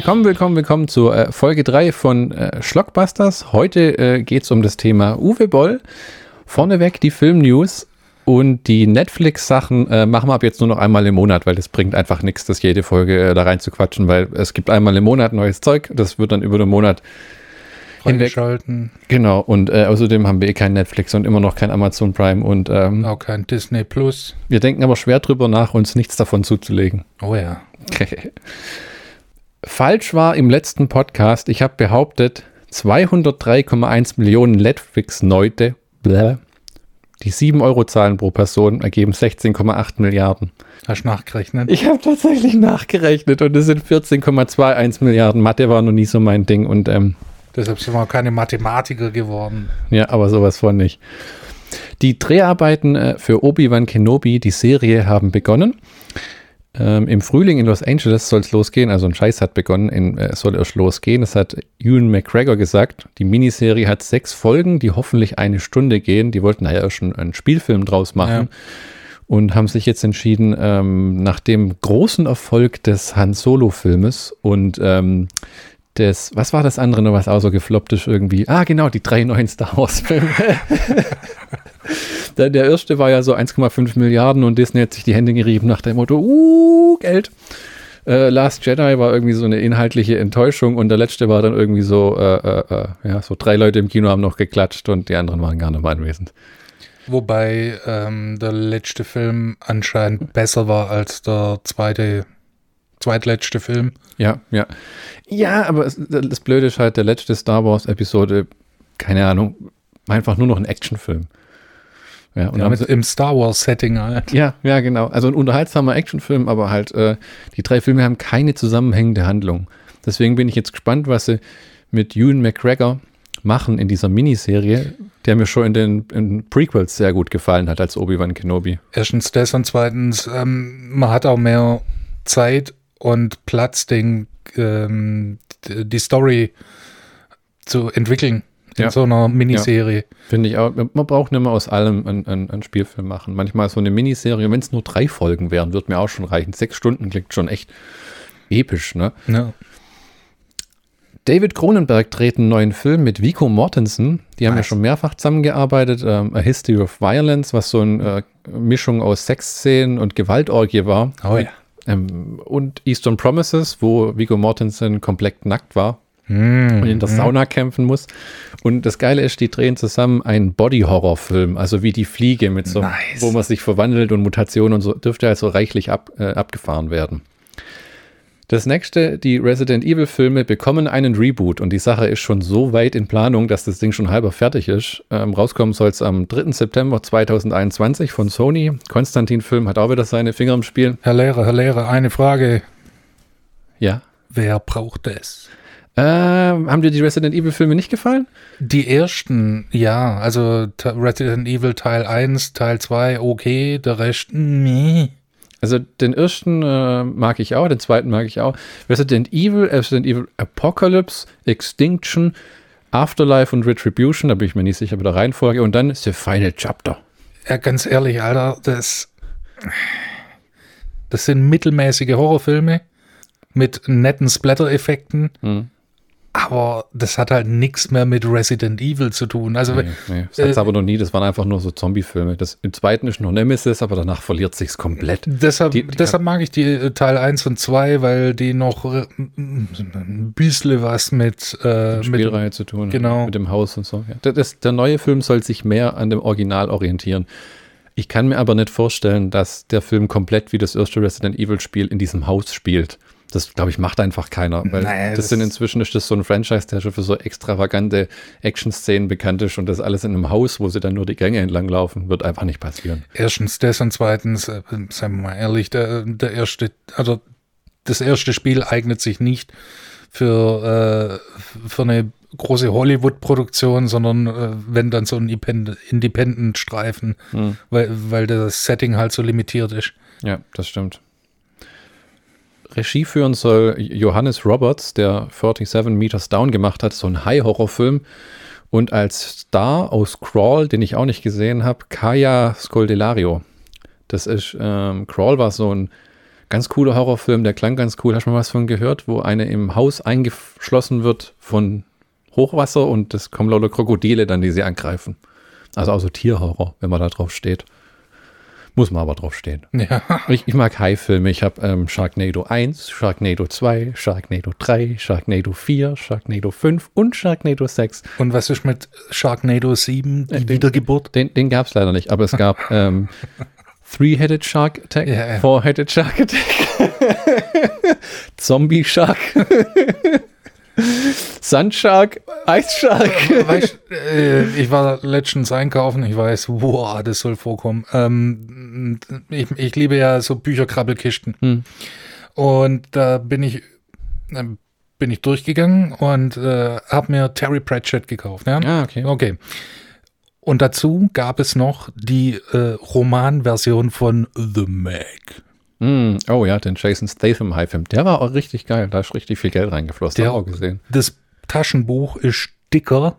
Willkommen, willkommen, willkommen zur äh, Folge 3 von äh, Schlockbusters. Heute äh, geht es um das Thema Uwe Boll. Vorneweg die Film-News und die Netflix-Sachen äh, machen wir ab jetzt nur noch einmal im Monat, weil das bringt einfach nichts, das jede Folge äh, da rein zu quatschen, weil es gibt einmal im Monat neues Zeug, das wird dann über den Monat Freigeschalten. Genau, und äh, außerdem haben wir eh kein Netflix und immer noch kein Amazon Prime und ähm, Auch kein Disney Plus. wir denken aber schwer drüber nach, uns nichts davon zuzulegen. Oh ja. Falsch war im letzten Podcast, ich habe behauptet, 203,1 Millionen Netflix-Leute, bläh, die 7 Euro zahlen pro Person, ergeben 16,8 Milliarden. Hast du nachgerechnet? Ich habe tatsächlich nachgerechnet und es sind 14,21 Milliarden. Mathe war noch nie so mein Ding und ähm, Deshalb sind wir keine Mathematiker geworden. ja, aber sowas von nicht. Die Dreharbeiten äh, für Obi-Wan Kenobi, die Serie, haben begonnen. Ähm, Im Frühling in Los Angeles soll es losgehen, also ein Scheiß hat begonnen, in, äh, es soll erst losgehen. Das hat Ewan McGregor gesagt. Die Miniserie hat sechs Folgen, die hoffentlich eine Stunde gehen. Die wollten da ja schon einen Spielfilm draus machen. Und haben sich jetzt entschieden, ähm, nach dem großen Erfolg des Han Solo-Filmes und ähm, des, was war das andere noch, was auch so gefloppt ist irgendwie? Ah, genau, die drei neuen Star Wars-Filme. der, der erste war ja so 1,5 Milliarden und Disney hat sich die Hände gerieben nach dem Motto, uh, Geld. Äh, Last Jedi war irgendwie so eine inhaltliche Enttäuschung und der letzte war dann irgendwie so, äh, äh, äh, ja, so drei Leute im Kino haben noch geklatscht und die anderen waren gar nicht mal anwesend. Wobei ähm, der letzte Film anscheinend besser war als der zweite, zweitletzte Film. Ja, ja. Ja, aber es, das Blöde ist halt, der letzte Star Wars-Episode, keine Ahnung, war einfach nur noch ein Actionfilm. Ja, und Ja, mit, Im Star Wars-Setting halt. Ja, ja, genau. Also ein unterhaltsamer Actionfilm, aber halt, äh, die drei Filme haben keine zusammenhängende Handlung. Deswegen bin ich jetzt gespannt, was sie mit Ewan McGregor machen in dieser Miniserie, der mir schon in den in Prequels sehr gut gefallen hat als Obi-Wan Kenobi. Erstens das und zweitens, ähm, man hat auch mehr Zeit und Platz, den, ähm, die Story zu entwickeln in Ja. so einer Miniserie. Finde ich auch. Man braucht nicht mehr aus allem einen, einen, einen Spielfilm machen. Manchmal so eine Miniserie, wenn es nur drei Folgen wären, wird mir auch schon reichen. Sechs Stunden klingt schon echt episch, ne? Ja. David Cronenberg dreht einen neuen Film mit Vico Mortensen. Die haben ja Nice. schon mehrfach zusammengearbeitet. Ähm, A History of Violence, was so eine äh, Mischung aus Sexszenen und Gewaltorgie war. Oh ja. Ähm, und Eastern Promises, wo Vigo Mortensen komplett nackt war und in der Sauna kämpfen muss. Und das Geile ist, die drehen zusammen einen Body-Horror-Film, also wie die Fliege mit so, Nice. wo man sich verwandelt und Mutationen und so, dürfte also reichlich ab, äh, abgefahren werden. Das nächste, die Resident Evil-Filme bekommen einen Reboot und die Sache ist schon so weit in Planung, dass das Ding schon halber fertig ist. Ähm, rauskommen soll es am 3. September 2021 von Sony. Konstantin-Film hat auch wieder seine Finger im Spiel. Herr Lehrer, Herr Lehrer, eine Frage. Ja. Wer braucht es? Ähm, haben dir die Resident Evil-Filme nicht gefallen? Die ersten, ja, also Resident Evil Teil 1, Teil 2, okay, der Rest, nee. Also den ersten äh, mag ich auch, den zweiten mag ich auch. Resident Evil, Resident Evil Apocalypse, Extinction, Afterlife und Retribution, da bin ich mir nicht sicher bei der Reihenfolge. Und dann The Final Chapter. Ja, ganz ehrlich, Alter, das, das sind mittelmäßige Horrorfilme mit netten Splatter-Effekten, Hm. Aber das hat halt nichts mehr mit Resident Evil zu tun. Also, Nee, nee, das hat's Äh, aber noch nie, das waren einfach nur so Zombie-Filme. Das- Im zweiten ist noch Nemesis, aber danach verliert sich's komplett. Deshalb, Die- deshalb mag ich die äh, Teil 1 und 2, weil die noch äh, ein bisschen was mit, äh, mit Spielreihe zu tun. genau. Mit dem Haus und so. Ja. Das, der neue Film soll sich mehr an dem Original orientieren. Ich kann mir aber nicht vorstellen, dass der Film komplett wie das erste Resident Evil Spiel in diesem Haus spielt. Das, glaube ich, macht einfach keiner. Weil Naja, das, das- sind inzwischen ist das so ein Franchise, der schon für so extravagante Action-Szenen bekannt ist und das alles in einem Haus, wo sie dann nur die Gänge entlang laufen, wird einfach nicht passieren. Erstens das und zweitens, äh, seien wir mal ehrlich, der, der erste, also das erste Spiel eignet sich nicht für, äh, für eine große Hollywood-Produktion, sondern äh, wenn dann so ein Independ- Independent-Streifen, Hm. weil, weil das Setting halt so limitiert ist. Ja, das stimmt. Regie führen soll Johannes Roberts, der 47 Meters Down gemacht hat, so ein High-Horror-Film. Und als Star aus Crawl, den ich auch nicht gesehen habe, Kaya Scoldelario. Das ist, ähm, Crawl war so ein Ganz cooler Horrorfilm, der klang ganz cool. Hast du mal was von gehört, wo eine im Haus eingeschlossen wird von Hochwasser und es kommen lauter Krokodile dann, die sie angreifen. Also auch so Tierhorror, wenn man da drauf steht. Muss man aber drauf stehen. Ja. Ich, ich mag High-Filme. Ich habe ähm, Sharknado 1, Sharknado 2, Sharknado 3, Sharknado 4, Sharknado 5 und Sharknado 6. Und was ist mit Sharknado 7, die Äh, den- Wiedergeburt? Den, den gab es leider nicht, aber es gab ähm, Three-Headed Shark Attack, ja. Four-Headed Shark Attack, Zombie Shark, Sand Shark, Ice Shark. Weißt, äh, ich war letztens einkaufen, ich weiß, wow, das soll vorkommen. Ähm, ich, ich liebe ja so Bücherkrabbelkisten. Hm. Und da bin ich, ähm, bin ich durchgegangen und äh, habe mir Terry Pratchett gekauft. Ja? Ah, okay. Okay. Und dazu gab es noch die äh, Romanversion von The Meg. Mm, oh ja, den Jason Statham High-Film. Der war auch richtig geil. Da ist richtig viel Geld reingeflossen. Der- auch gesehen. Das Taschenbuch ist dicker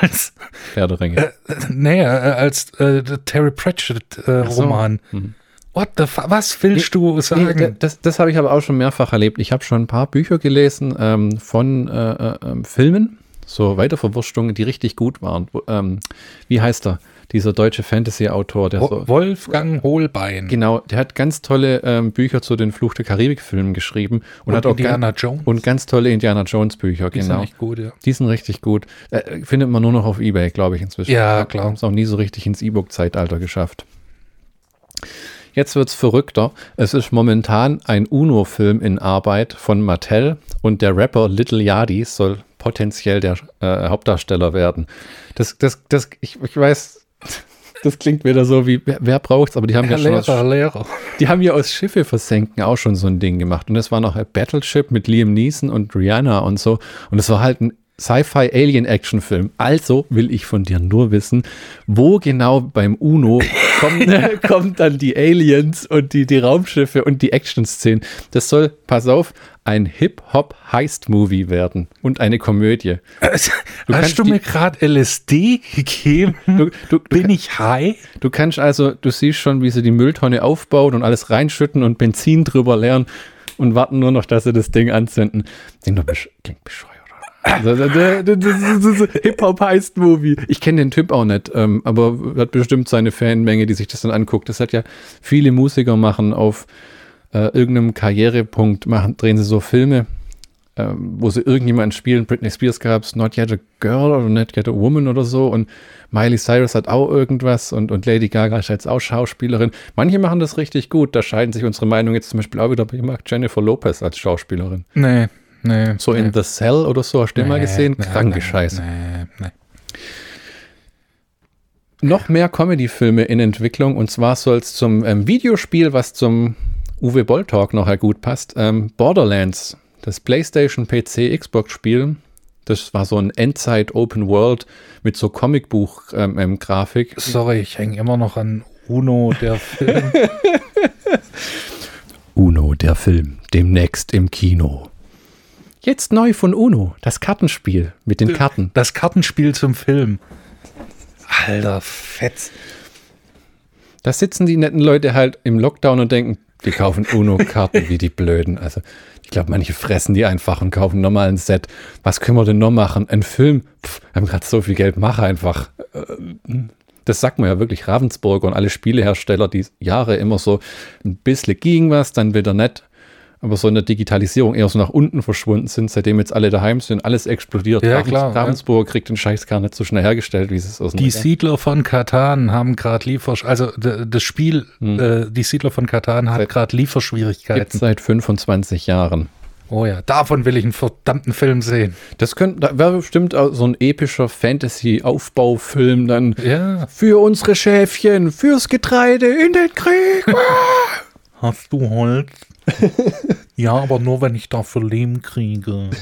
als, Herr der Ringe. äh, nee, äh, als äh, der Terry Pratchett äh, so. Roman. Mhm. What the fuck? Was willst du Nee, sagen? da- das das habe ich aber auch schon mehrfach erlebt. Ich habe schon ein paar Bücher gelesen ähm, von äh, äh, ähm, Filmen, so Weiterverwurstungen, die richtig gut waren. Ähm, wie heißt er? Dieser deutsche Fantasy-Autor, der Wo- so. Wolfgang Hohlbein. Genau, der hat ganz tolle ähm, Bücher zu den Fluch der Karibik-Filmen geschrieben und, Und hat auch Indiana ganz, Jones. und ganz tolle Indiana Jones-Bücher, Die sind genau. echt gut, ja. Die sind richtig gut. Äh, findet man nur noch auf Ebay, glaube ich, inzwischen. Ja, klar. Haben es auch nie so richtig ins E-Book-Zeitalter geschafft. Jetzt wird's verrückter. Es ist momentan ein UNO-Film in Arbeit von Mattel und der Rapper Little Yachty soll potenziell der äh, Hauptdarsteller werden. Das, das, das, ich, ich weiß, das klingt wieder so wie, wer, wer braucht's, aber die haben Herr ja schon aus Lehrer, Lehrer. die haben ja aus Schiffe versenken auch schon so ein Ding gemacht. Und das war noch ein Battleship mit Liam Neeson und Rihanna und so. Und es war halt ein Sci-Fi-Alien-Action-Film. Also will ich von dir nur wissen, wo genau beim UNO kommen, kommen dann die Aliens und die, die Raumschiffe und die Action-Szenen. Das soll, pass auf, ein Hip-Hop-Heist-Movie werden und eine Komödie. Hast kannst du die- mir gerade LSD gegeben? Du, du, du, Bin ich high? Du kannst also, du siehst schon, wie sie die Mülltonne aufbauen und alles reinschütten und Benzin drüber leeren und warten nur noch, dass sie das Ding anzünden. Klingt doch klingt bescheuert. Hip-Hop heißt Movie. Ich kenne den Typ auch nicht, ähm, aber hat bestimmt seine Fanmenge, die sich das dann anguckt. Das hat ja viele Musiker machen auf äh, irgendeinem Karrierepunkt, machen, drehen sie so Filme, ähm, wo sie irgendjemanden spielen. Britney Spears gab es Not Yet a Girl oder Not Yet a Woman oder so und Miley Cyrus hat auch irgendwas und, und Lady Gaga ist jetzt auch Schauspielerin. Manche machen das richtig gut. Da scheiden sich unsere Meinungen jetzt zum Beispiel auch wieder. Ich mag Jennifer Lopez als Schauspielerin. Nee, nee. So nee. in The Cell oder so, hast du den mal Nee, gesehen? nee, Kranke Scheiße. Noch mehr Comedy-Filme in Entwicklung und zwar soll es zum ähm, Videospiel, was zum Uwe Boll Talk nachher gut passt, ähm, Borderlands, das PlayStation PC Xbox Spiel. Das war so ein Endzeit Open World mit so Comicbuch ähm, ähm, Grafik. Sorry, ich hänge immer noch an Uno, der Film. Uno, der Film, demnächst im Kino. Jetzt neu von Uno, das Kartenspiel mit den Karten. Das Kartenspiel zum Film. Alter, fett. Da sitzen die netten Leute halt im Lockdown und denken, die kaufen Uno-Karten wie die Blöden. Also ich glaube, manche fressen die einfach und kaufen nochmal ein Set. Was können wir denn noch machen? Ein Film? Pff, wir haben gerade so viel Geld, mach einfach. Äh, Das sagt man ja wirklich, Ravensburger und alle Spielehersteller, die Jahre immer so ein bisschen ging was, dann wieder nett. Aber so in der Digitalisierung eher so nach unten verschwunden sind, seitdem jetzt alle daheim sind, alles explodiert. Ja, Ravens- klar, ja. Ravensburger kriegt den Scheiß gar nicht so schnell hergestellt, wie es aus Die Siedler von Katan haben gerade Liefersch... Also das Spiel, äh, die Siedler von Katan hat gerade gibt Lieferschwierigkeiten. seit 25 Jahren. Oh ja, davon will ich einen verdammten Film sehen. Das könnte, da wäre bestimmt so ein epischer Fantasy-Aufbaufilm dann Ja. für unsere Schäfchen, fürs Getreide in den Krieg. Hast du Holz? Ja, aber nur, wenn ich dafür Lehm kriege.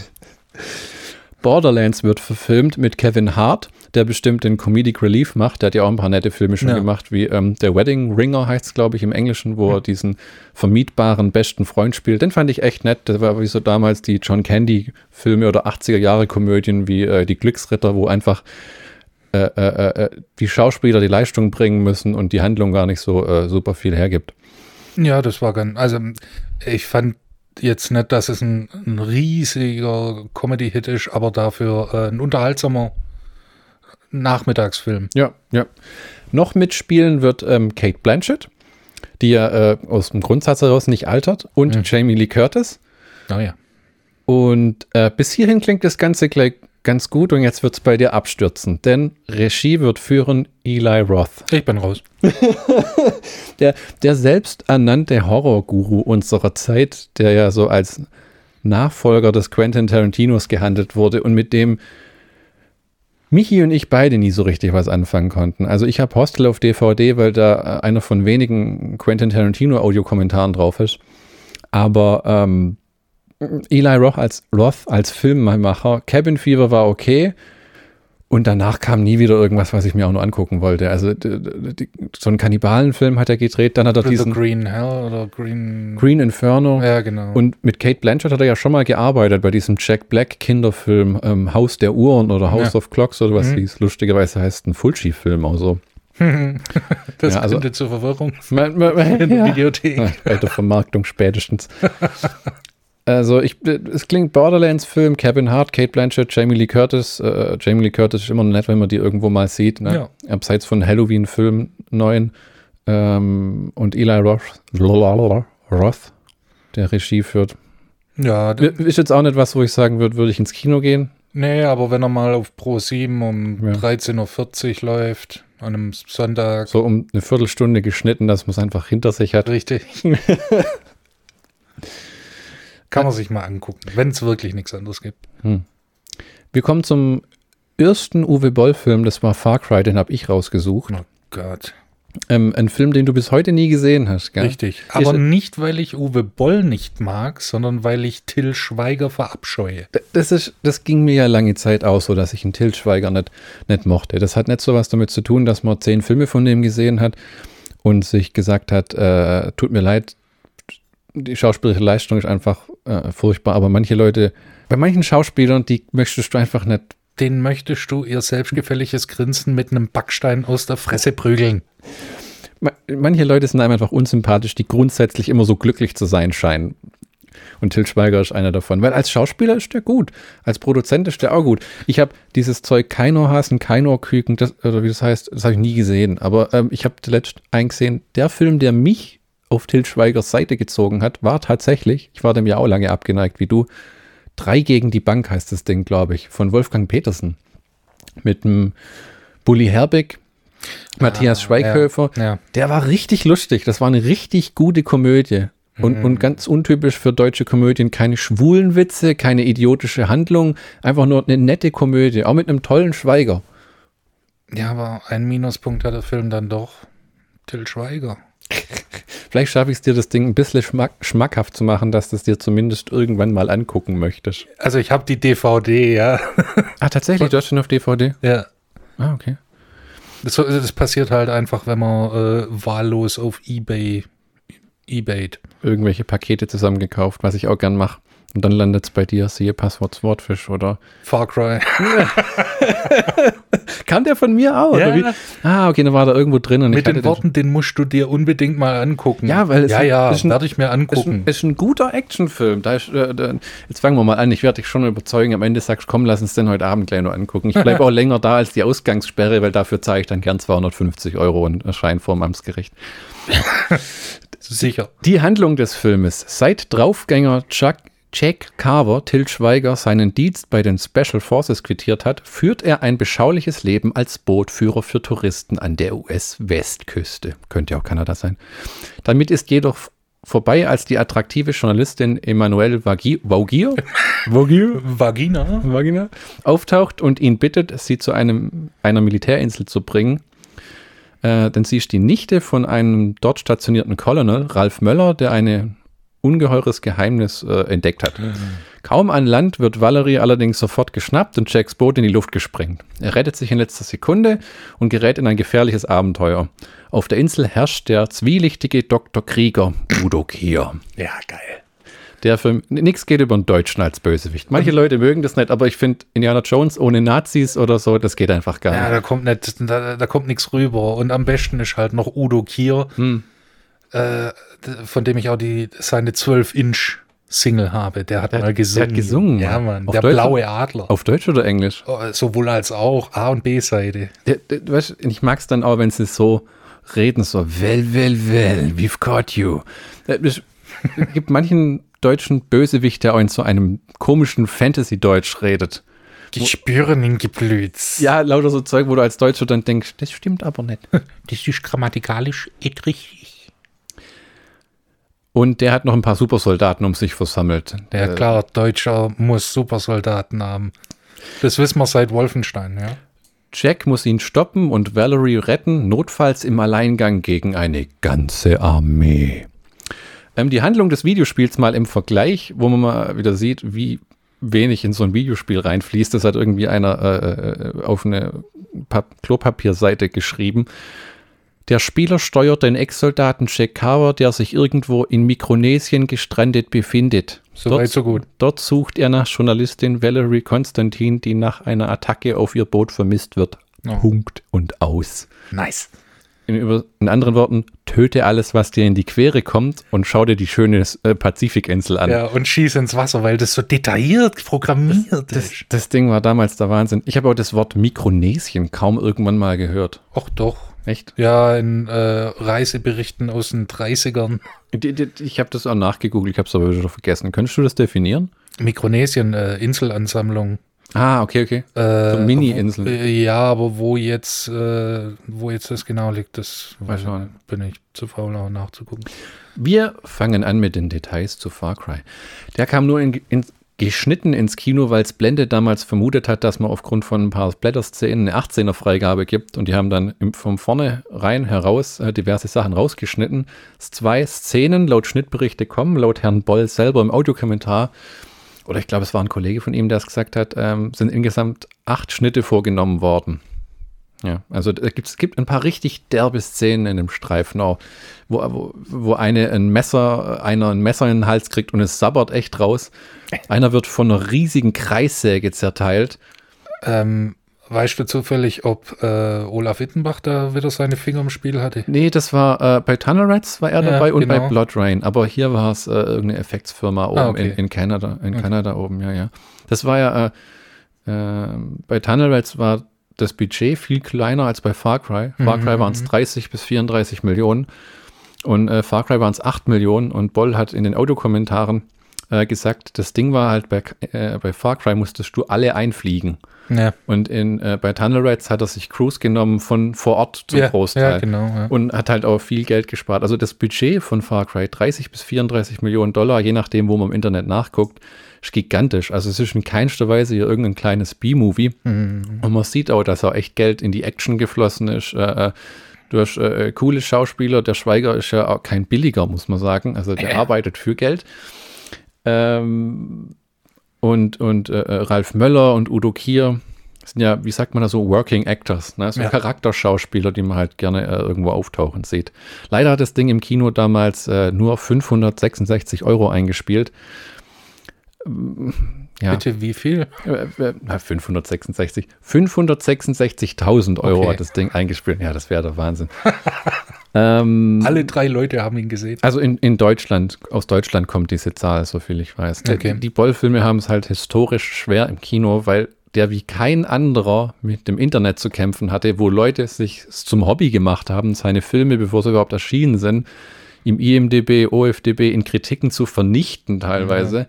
Borderlands wird verfilmt mit Kevin Hart, der bestimmt den Comedic Relief macht. Der hat ja auch ein paar nette Filme schon Ja. gemacht, wie ähm, der Wedding Ringer heißt es, glaube ich, im Englischen, wo er diesen vermietbaren besten Freund spielt. Den fand ich echt nett. Das war wie so damals die John Candy-Filme oder 80er-Jahre-Komödien wie äh, Die Glücksritter, wo einfach äh, äh, äh, die Schauspieler die Leistung bringen müssen und die Handlung gar nicht so äh, super viel hergibt. Ja, das war ganz, also ich fand jetzt nicht, dass es ein, ein riesiger Comedy-Hit ist, aber dafür äh, ein unterhaltsamer Nachmittagsfilm. Ja, ja. Noch mitspielen wird ähm, Kate Blanchett, die ja äh, aus dem Grundsatz heraus nicht altert, und Mhm. Jamie Lee Curtis. Naja. Und äh, bis hierhin klingt das Ganze gleich ganz gut und jetzt wird es bei dir abstürzen, denn Regie wird führen Eli Roth. Ich bin raus. Der, der selbst ernannte Horrorguru unserer Zeit, der ja so als Nachfolger des Quentin Tarantinos gehandelt wurde und mit dem Michi und ich beide nie so richtig was anfangen konnten. Also ich habe Hostel auf DVD, weil da äh, einer von wenigen Quentin Tarantino Audiokommentaren drauf ist. Aber ähm, Eli Roth als, Roth als Filmemacher, Cabin Fever war okay. Und danach kam nie wieder irgendwas, was ich mir auch nur angucken wollte. Also d- d- d- so einen Kannibalenfilm hat er gedreht, dann hat er The diesen Green Hell oder Green. Green Inferno. Ja, genau. Und mit Kate Blanchett hat er ja schon mal gearbeitet bei diesem Jack Black Kinderfilm ähm, Haus der Uhren oder House Ja. of Clocks oder was Mhm. hieß. Lustigerweise heißt ein Fulci-Film auch so. das ja, also- könnte zur Verwirrung in der ja. Videothek. Bei der Vermarktung spätestens. Also ich, es klingt Borderlands-Film, Kevin Hart, Kate Blanchett, Jamie Lee Curtis. Äh, Jamie Lee Curtis ist immer nett, wenn man die irgendwo mal sieht. Ne? Ja. Abseits von Halloween-Filmen neuen. Ähm, und Eli Roth, Roth, der Regie führt. Ja, Ist jetzt auch nicht was, wo ich sagen würde, würde ich ins Kino gehen. nee, aber wenn er mal auf Pro 7 um Ja. 13.40 Uhr läuft, an einem Sonntag, So um eine Viertelstunde geschnitten, dass man es einfach hinter sich hat. richtig. Kann man sich mal angucken, wenn es wirklich nichts anderes gibt. Wir kommen zum ersten Uwe Boll-Film, das war Far Cry, den habe ich rausgesucht. Oh Gott. Ähm, ein Film, den du bis heute nie gesehen hast, gell? Richtig. Aber Ist- nicht, weil ich Uwe Boll nicht mag, sondern weil ich Till Schweiger verabscheue. Das, ist, das ging mir ja lange Zeit auch so, dass ich einen Til Schweiger nicht, nicht mochte. Das hat nicht so was damit zu tun, dass man zehn Filme von dem gesehen hat und sich gesagt hat, äh, tut mir leid, die schauspielerische Leistung ist einfach äh, furchtbar. Aber manche Leute, bei manchen Schauspielern, die möchtest du einfach nicht Den möchtest du ihr selbstgefälliges Grinsen mit einem Backstein aus der Fresse prügeln. Ma- Manche Leute sind einem einfach unsympathisch, die grundsätzlich immer so glücklich zu sein scheinen. Und Til Schweiger ist einer davon. Weil als Schauspieler ist der gut. Als Produzent ist der auch gut. Ich habe dieses Zeug Keinohasen, Keinorküken, das, oder wie das heißt, das habe ich nie gesehen. Aber ähm, ich habe zuletzt eingesehen, der Film, der mich auf Til Schweigers Seite gezogen hat, war tatsächlich, ich war dem ja auch lange abgeneigt wie du, Drei gegen die Bank heißt das Ding, glaube ich, von Wolfgang Petersen. Mit dem Bully Herbig, Matthias Ah, Schweighöfer. Ja. Der war richtig lustig. Das war eine richtig gute Komödie. Und, Mhm. und ganz untypisch für deutsche Komödien. Keine schwulen Witze, keine idiotische Handlung. Einfach nur eine nette Komödie. Auch mit einem tollen Schweiger. ja, aber ein Minuspunkt hat der Film dann doch. Till Schweiger. Vielleicht schaffe ich es dir, das Ding ein bisschen schmack, schmackhaft zu machen, dass du es dir zumindest irgendwann mal angucken möchtest. Also ich habe die DVD, ja. Ah, tatsächlich, du hast schon auf DVD? ja. Ah, okay. Das, das passiert halt einfach, wenn man äh, wahllos auf Ebay eBayt. Irgendwelche Pakete zusammengekauft, was ich auch gern mache. Und dann landet es bei dir, siehe Passwort Swordfish oder. Far Cry. Kam der von mir auch? Ja. Ah, okay, dann war da irgendwo drin und Mit den Worten, den musst du dir unbedingt mal angucken. Ja, weil es ja, ist- ja, ist ein- werde ich mir Ist angucken. ein, ist ein guter Actionfilm. Da ist, äh, da, jetzt fangen wir mal an. Ich werde dich schon überzeugen. Am Ende sagst du, komm, lass uns den heute Abend gleich noch angucken. Ich bleibe auch länger da als die Ausgangssperre, weil dafür zahle ich dann gern 250 Euro und erscheine vor dem Amtsgericht. Sicher. Die Handlung des Filmes. Seit Draufgänger Chuck, Jack Carver Til Schweiger seinen Dienst bei den Special Forces quittiert hat, führt er ein beschauliches Leben als Bootführer für Touristen an der US-Westküste. Könnte ja auch Kanada sein. Damit ist jedoch vorbei, als die attraktive Journalistin Emmanuelle Vagi- Vaugier, Vaugier Vagina. Vagina auftaucht und ihn bittet, sie zu einem, einer Militärinsel zu bringen. Äh, denn sie ist die Nichte von einem dort stationierten Colonel, Ralf Möller, der ein ungeheures Geheimnis äh, entdeckt hat. Kaum an Land wird Valerie allerdings sofort geschnappt und Jacks Boot in die Luft gesprengt. Er rettet sich in letzter Sekunde und gerät in ein gefährliches Abenteuer. Auf der Insel herrscht der zwielichtige Dr. Krieger, Udo Kier. Ja, geil. Der Film, nichts geht über einen Deutschen als Bösewicht. Manche Leute mögen das nicht, aber ich finde Indiana Jones ohne Nazis oder so, das geht einfach gar Ja, nicht. da kommt nicht, da, da kommt nichts rüber. Und am besten ist halt noch Udo Kier. Hm. Äh, von dem ich auch die seine 12-Inch-Single habe. Der hat Der- mal gesungen. der hat gesungen, Ja, Mann. Auf Der Deutsch? blaue Adler. Auf Deutsch oder Englisch? Oh, Sowohl als auch A- und B-Seite. Du weißt, ich mag es dann auch, wenn sie so reden, so, well, well, well, we've caught you. Äh, Es gibt manchen deutschen Bösewicht, der auch in so einem komischen Fantasy-Deutsch redet. Die spüren in Geblüts. Ja, lauter so Zeug, wo du als Deutscher dann denkst, das stimmt aber nicht. Das ist grammatikalisch nicht richtig. Und der hat noch ein paar Supersoldaten um sich versammelt. Ja, Äh, klar, Deutscher muss Supersoldaten haben. Das wissen wir seit Wolfenstein, ja. Jack muss ihn stoppen und Valerie retten, notfalls im Alleingang gegen eine ganze Armee. Ähm, die Handlung des Videospiels mal im Vergleich, wo man mal wieder sieht, wie wenig in so ein Videospiel reinfließt. Das hat irgendwie einer äh, äh, auf eine Pa- Klopapierseite geschrieben. Der Spieler steuert den Ex-Soldaten Jack Carver, der sich irgendwo in Mikronesien gestrandet befindet. So Dort- weit, so gut. Dort sucht er nach Journalistin Valerie Konstantin, die nach einer Attacke auf ihr Boot vermisst wird. Oh. Punkt und aus. Nice. In, über, in anderen Worten, töte alles, was dir in die Quere kommt und schau dir die schöne äh, Pazifikinsel an. Ja, und schieß ins Wasser, weil das so detailliert programmiert Das, ist. das Ding war damals der Wahnsinn. Ich habe auch das Wort Mikronesien kaum irgendwann mal gehört. Ach doch. Echt? Ja, in äh, Reiseberichten aus den 30ern. Die- die- Ich habe das auch nachgegoogelt, ich habe es aber wieder vergessen. Könntest du das definieren? Mikronesien, äh, Inselansammlung. Ah, okay, okay. Äh, So Mini-Inseln. äh, Ja, aber wo jetzt, äh, wo jetzt das genau liegt, das Weiß ich bin ich zu faul, auch nachzugucken. Wir fangen an mit den Details zu Far Cry. Der kam nur in, in, geschnitten ins Kino, weil es Blende damals vermutet hat, dass man aufgrund von ein paar Splatter-Szenen eine 18er-Freigabe gibt und die haben dann von vorne rein heraus äh, diverse Sachen rausgeschnitten. Es zwei Szenen laut Schnittberichte kommen, laut Herrn Boll selber im Audiokommentar, oder ich glaube, es war ein Kollege von ihm, der es gesagt hat, ähm, sind insgesamt acht Schnitte vorgenommen worden. Ja, also es gibt ein paar richtig derbe Szenen in dem Streifen auch, wo, wo, wo eine ein Messer, einer ein Messer in den Hals kriegt und es sabbert echt raus. Einer wird von einer riesigen Kreissäge zerteilt. Ähm, weißt du zufällig, ob äh, Olaf Wittenbach da wieder seine Finger im Spiel hatte? Nee, das war äh, bei Tunnel Rats war er Ja, dabei und bei genau. Blood Rain, aber hier war es äh, irgendeine Effektsfirma oben Ah, okay. in, in Kanada, in Kanada oben, ja, ja. Das war ja, äh, äh, bei Tunnel Rats war das Budget viel kleiner als bei Far Cry. Far Mhm, Cry waren es 30 bis 34 Millionen und äh, Far Cry waren es 8 Millionen und Boll hat in den Autokommentaren äh, gesagt, das Ding war halt bei, äh, bei Far Cry musstest du alle einfliegen. Ja, Und in, äh, bei Tunnel Rats hat er sich Cruise genommen von vor Ort zum ja, Großteil ja genau. Und hat halt auch viel Geld gespart. Also das Budget von Far Cry, 30 bis 34 Millionen Dollar, je nachdem, wo man im Internet nachguckt, ist gigantisch. Also es ist in keinster Weise hier irgendein kleines B-Movie. Und man sieht auch, dass auch echt Geld in die Action geflossen ist. Äh, äh, du hast äh, coole Schauspieler. Der Schweiger ist ja auch kein billiger, muss man sagen. Also der arbeitet für Geld. Ähm, und und äh, Ralf Möller und Udo Kier sind ja, wie sagt man da so, Working Actors, ne? so Ja. Charakterschauspieler, die man halt gerne äh, irgendwo auftauchen sieht. Leider hat das Ding im Kino damals äh, nur 566 Euro eingespielt. Ja, Bitte, wie viel? äh, äh, na, 566. 566.000 Euro Okay. hat das Ding eingespielt. Ja, das wäre der Wahnsinn. ähm, Alle drei Leute haben ihn gesehen. also in, in Deutschland, aus Deutschland kommt diese Zahl, so viel ich weiß. Okay. Die, die Boll-Filme haben es halt historisch schwer im Kino, weil der wie kein anderer mit dem Internet zu kämpfen hatte, wo Leute sich zum Hobby gemacht haben, seine Filme, bevor sie überhaupt erschienen sind, im IMDB, OFDB in Kritiken zu vernichten teilweise,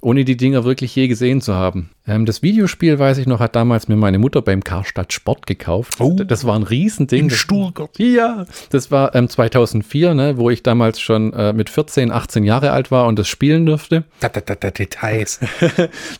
ohne die Dinger wirklich je gesehen zu haben. Ähm, das Videospiel, weiß ich noch, hat damals mir meine Mutter beim Karstadt Sport gekauft. Oh. Das war ein Riesending. In Das- Stuttgart. ja, das war ähm, 2004, ne, wo ich damals schon äh, mit 14, 18 Jahre alt war und das spielen durfte. Da, da, da, da, Details.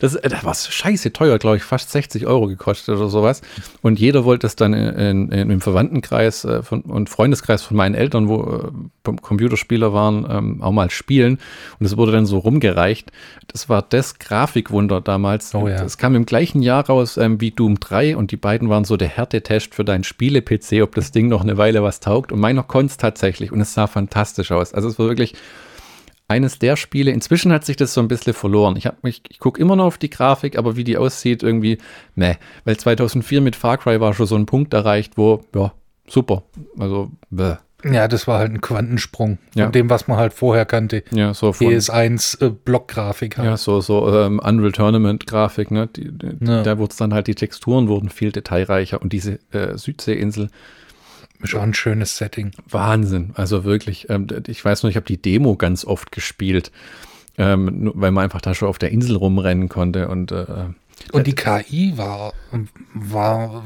Das, äh, das war scheiße teuer, glaube ich, fast 60 Euro gekostet oder sowas. Und jeder wollte es dann in, in, im Verwandtenkreis äh, von, und Freundeskreis von meinen Eltern, wo äh, Computerspieler waren, ähm, auch mal spielen. Und es wurde dann so rumgereicht. Das war das Grafikwunder damals. Oh ja. Es kam im gleichen Jahr raus ähm, wie Doom 3 und die beiden waren so der Härtetest für deinen Spiele-PC, ob das Ding noch eine Weile was taugt. Und meiner konnte es tatsächlich und es sah fantastisch aus. Also es war wirklich eines der Spiele. Inzwischen hat sich das so ein bisschen verloren. Ich, mich- ich gucke immer noch auf die Grafik, aber wie die aussieht, irgendwie, meh. Weil 2004 mit Far Cry war schon so ein Punkt erreicht, wo, ja, super. Also, bäh. Ja, das war halt ein Quantensprung Ja. von dem, was man halt vorher kannte. Ja, so von, PS1 äh, Blockgrafik halt. ja, so, so ähm, Unreal Tournament Grafik, ne? Die, die, Ja. Da wurde dann halt, die Texturen wurden viel detailreicher und diese äh, Südseeinsel, Ist auch ein schönes Setting. Wahnsinn. Also wirklich, ähm, ich weiß noch, ich habe die Demo ganz oft gespielt, ähm, nur weil man einfach da schon auf der Insel rumrennen konnte und äh, Und die KI war, war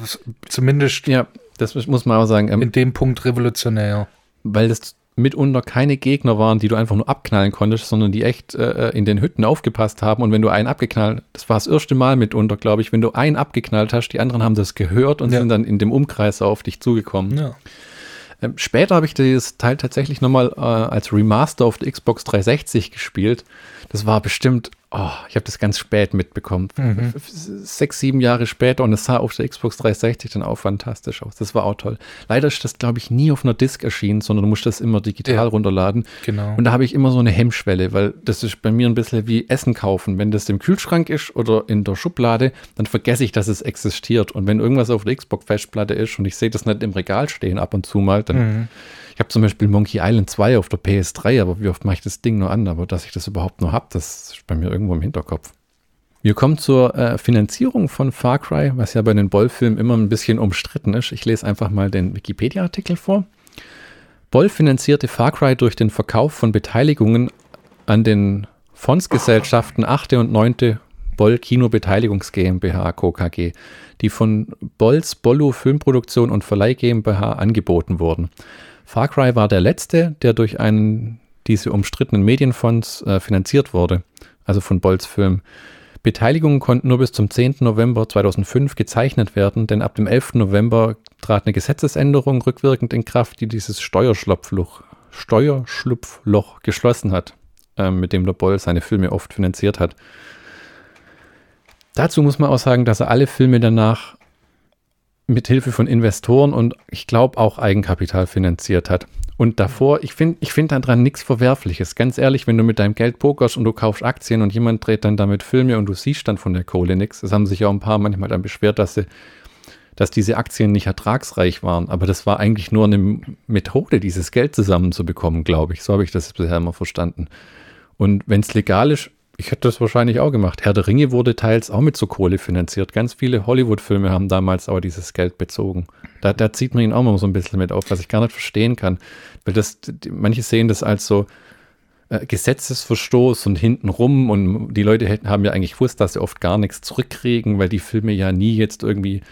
zumindest ja, das muss man auch sagen, ähm, in dem Punkt revolutionär. weil das mitunter keine Gegner waren, die du einfach nur abknallen konntest, sondern die echt äh, in den Hütten aufgepasst haben. Und wenn du einen abgeknallt, das war das erste Mal mitunter, glaube ich, wenn du einen abgeknallt hast, die anderen haben das gehört und Ja. sind dann in dem Umkreis auf dich zugekommen. Ja. Ähm, später habe ich dieses Teil tatsächlich nochmal äh, als Remaster auf der Xbox 360 gespielt. Das war bestimmt, oh, ich habe das ganz spät mitbekommen. Mhm. Sechs, sieben Jahre später und es sah auf der Xbox 360 dann auch fantastisch aus. Das war auch toll. Leider ist das, glaube ich, nie auf einer Disc erschienen, sondern du musst das immer digital Ja. runterladen. Genau. Und da habe ich immer so eine Hemmschwelle, weil das ist bei mir ein bisschen wie Essen kaufen. Wenn das im Kühlschrank ist oder in der Schublade, dann vergesse ich, dass es existiert. Und wenn irgendwas auf der Xbox-Festplatte ist und ich sehe das nicht im Regal stehen ab und zu mal, dann. Mhm. Ich habe zum Beispiel Monkey Island 2 auf der PS3, aber wie oft mache ich das Ding nur an? Aber dass ich das überhaupt noch habe, das ist bei mir irgendwo im Hinterkopf. Wir kommen zur äh, Finanzierung von Far Cry, was ja bei den Boll-Filmen immer ein bisschen umstritten ist. Ich lese einfach mal den Wikipedia-Artikel vor. Boll finanzierte Far Cry durch den Verkauf von Beteiligungen an den Fondsgesellschaften 8. und 9. Boll Kinobeteiligungs GmbH Co. KG, die von Bolls Bollo Filmproduktion und Verleih GmbH angeboten wurden. Far Cry war der letzte, der durch einen diese umstrittenen Medienfonds äh, finanziert wurde, also von Bolls Film. Beteiligungen konnten nur bis zum 10. November 2005 gezeichnet werden, denn ab dem 11. November trat eine Gesetzesänderung rückwirkend in Kraft, die dieses Steuerschlupfloch, Steuerschlupfloch geschlossen hat, ähm, mit dem der Boll seine Filme oft finanziert hat. Dazu muss man auch sagen, dass er alle Filme danach mit Hilfe von Investoren und ich glaube auch Eigenkapital finanziert hat. Und davor, ich finde ich find daran nichts Verwerfliches. Ganz ehrlich, wenn du mit deinem Geld pokerst und du kaufst Aktien und jemand dreht dann damit Filme und du siehst dann von der Kohle nichts. Das haben sich auch ein paar manchmal dann beschwert, dass, sie, dass diese Aktien nicht ertragsreich waren. Aber das war eigentlich nur eine Methode, dieses Geld zusammenzubekommen, glaube ich. So habe ich das bisher immer verstanden. Und wenn es legal ist, ich hätte das wahrscheinlich auch gemacht. Herr der Ringe wurde teils auch mit so Kohle finanziert. Ganz viele Hollywood-Filme haben damals auch dieses Geld bezogen. Da, da zieht man ihn auch mal so ein bisschen mit auf, was ich gar nicht verstehen kann. Weil das, manche sehen das als so äh, Gesetzesverstoß und hintenrum und die Leute hätten, haben ja eigentlich gewusst, dass sie oft gar nichts zurückkriegen, weil die Filme ja nie jetzt irgendwie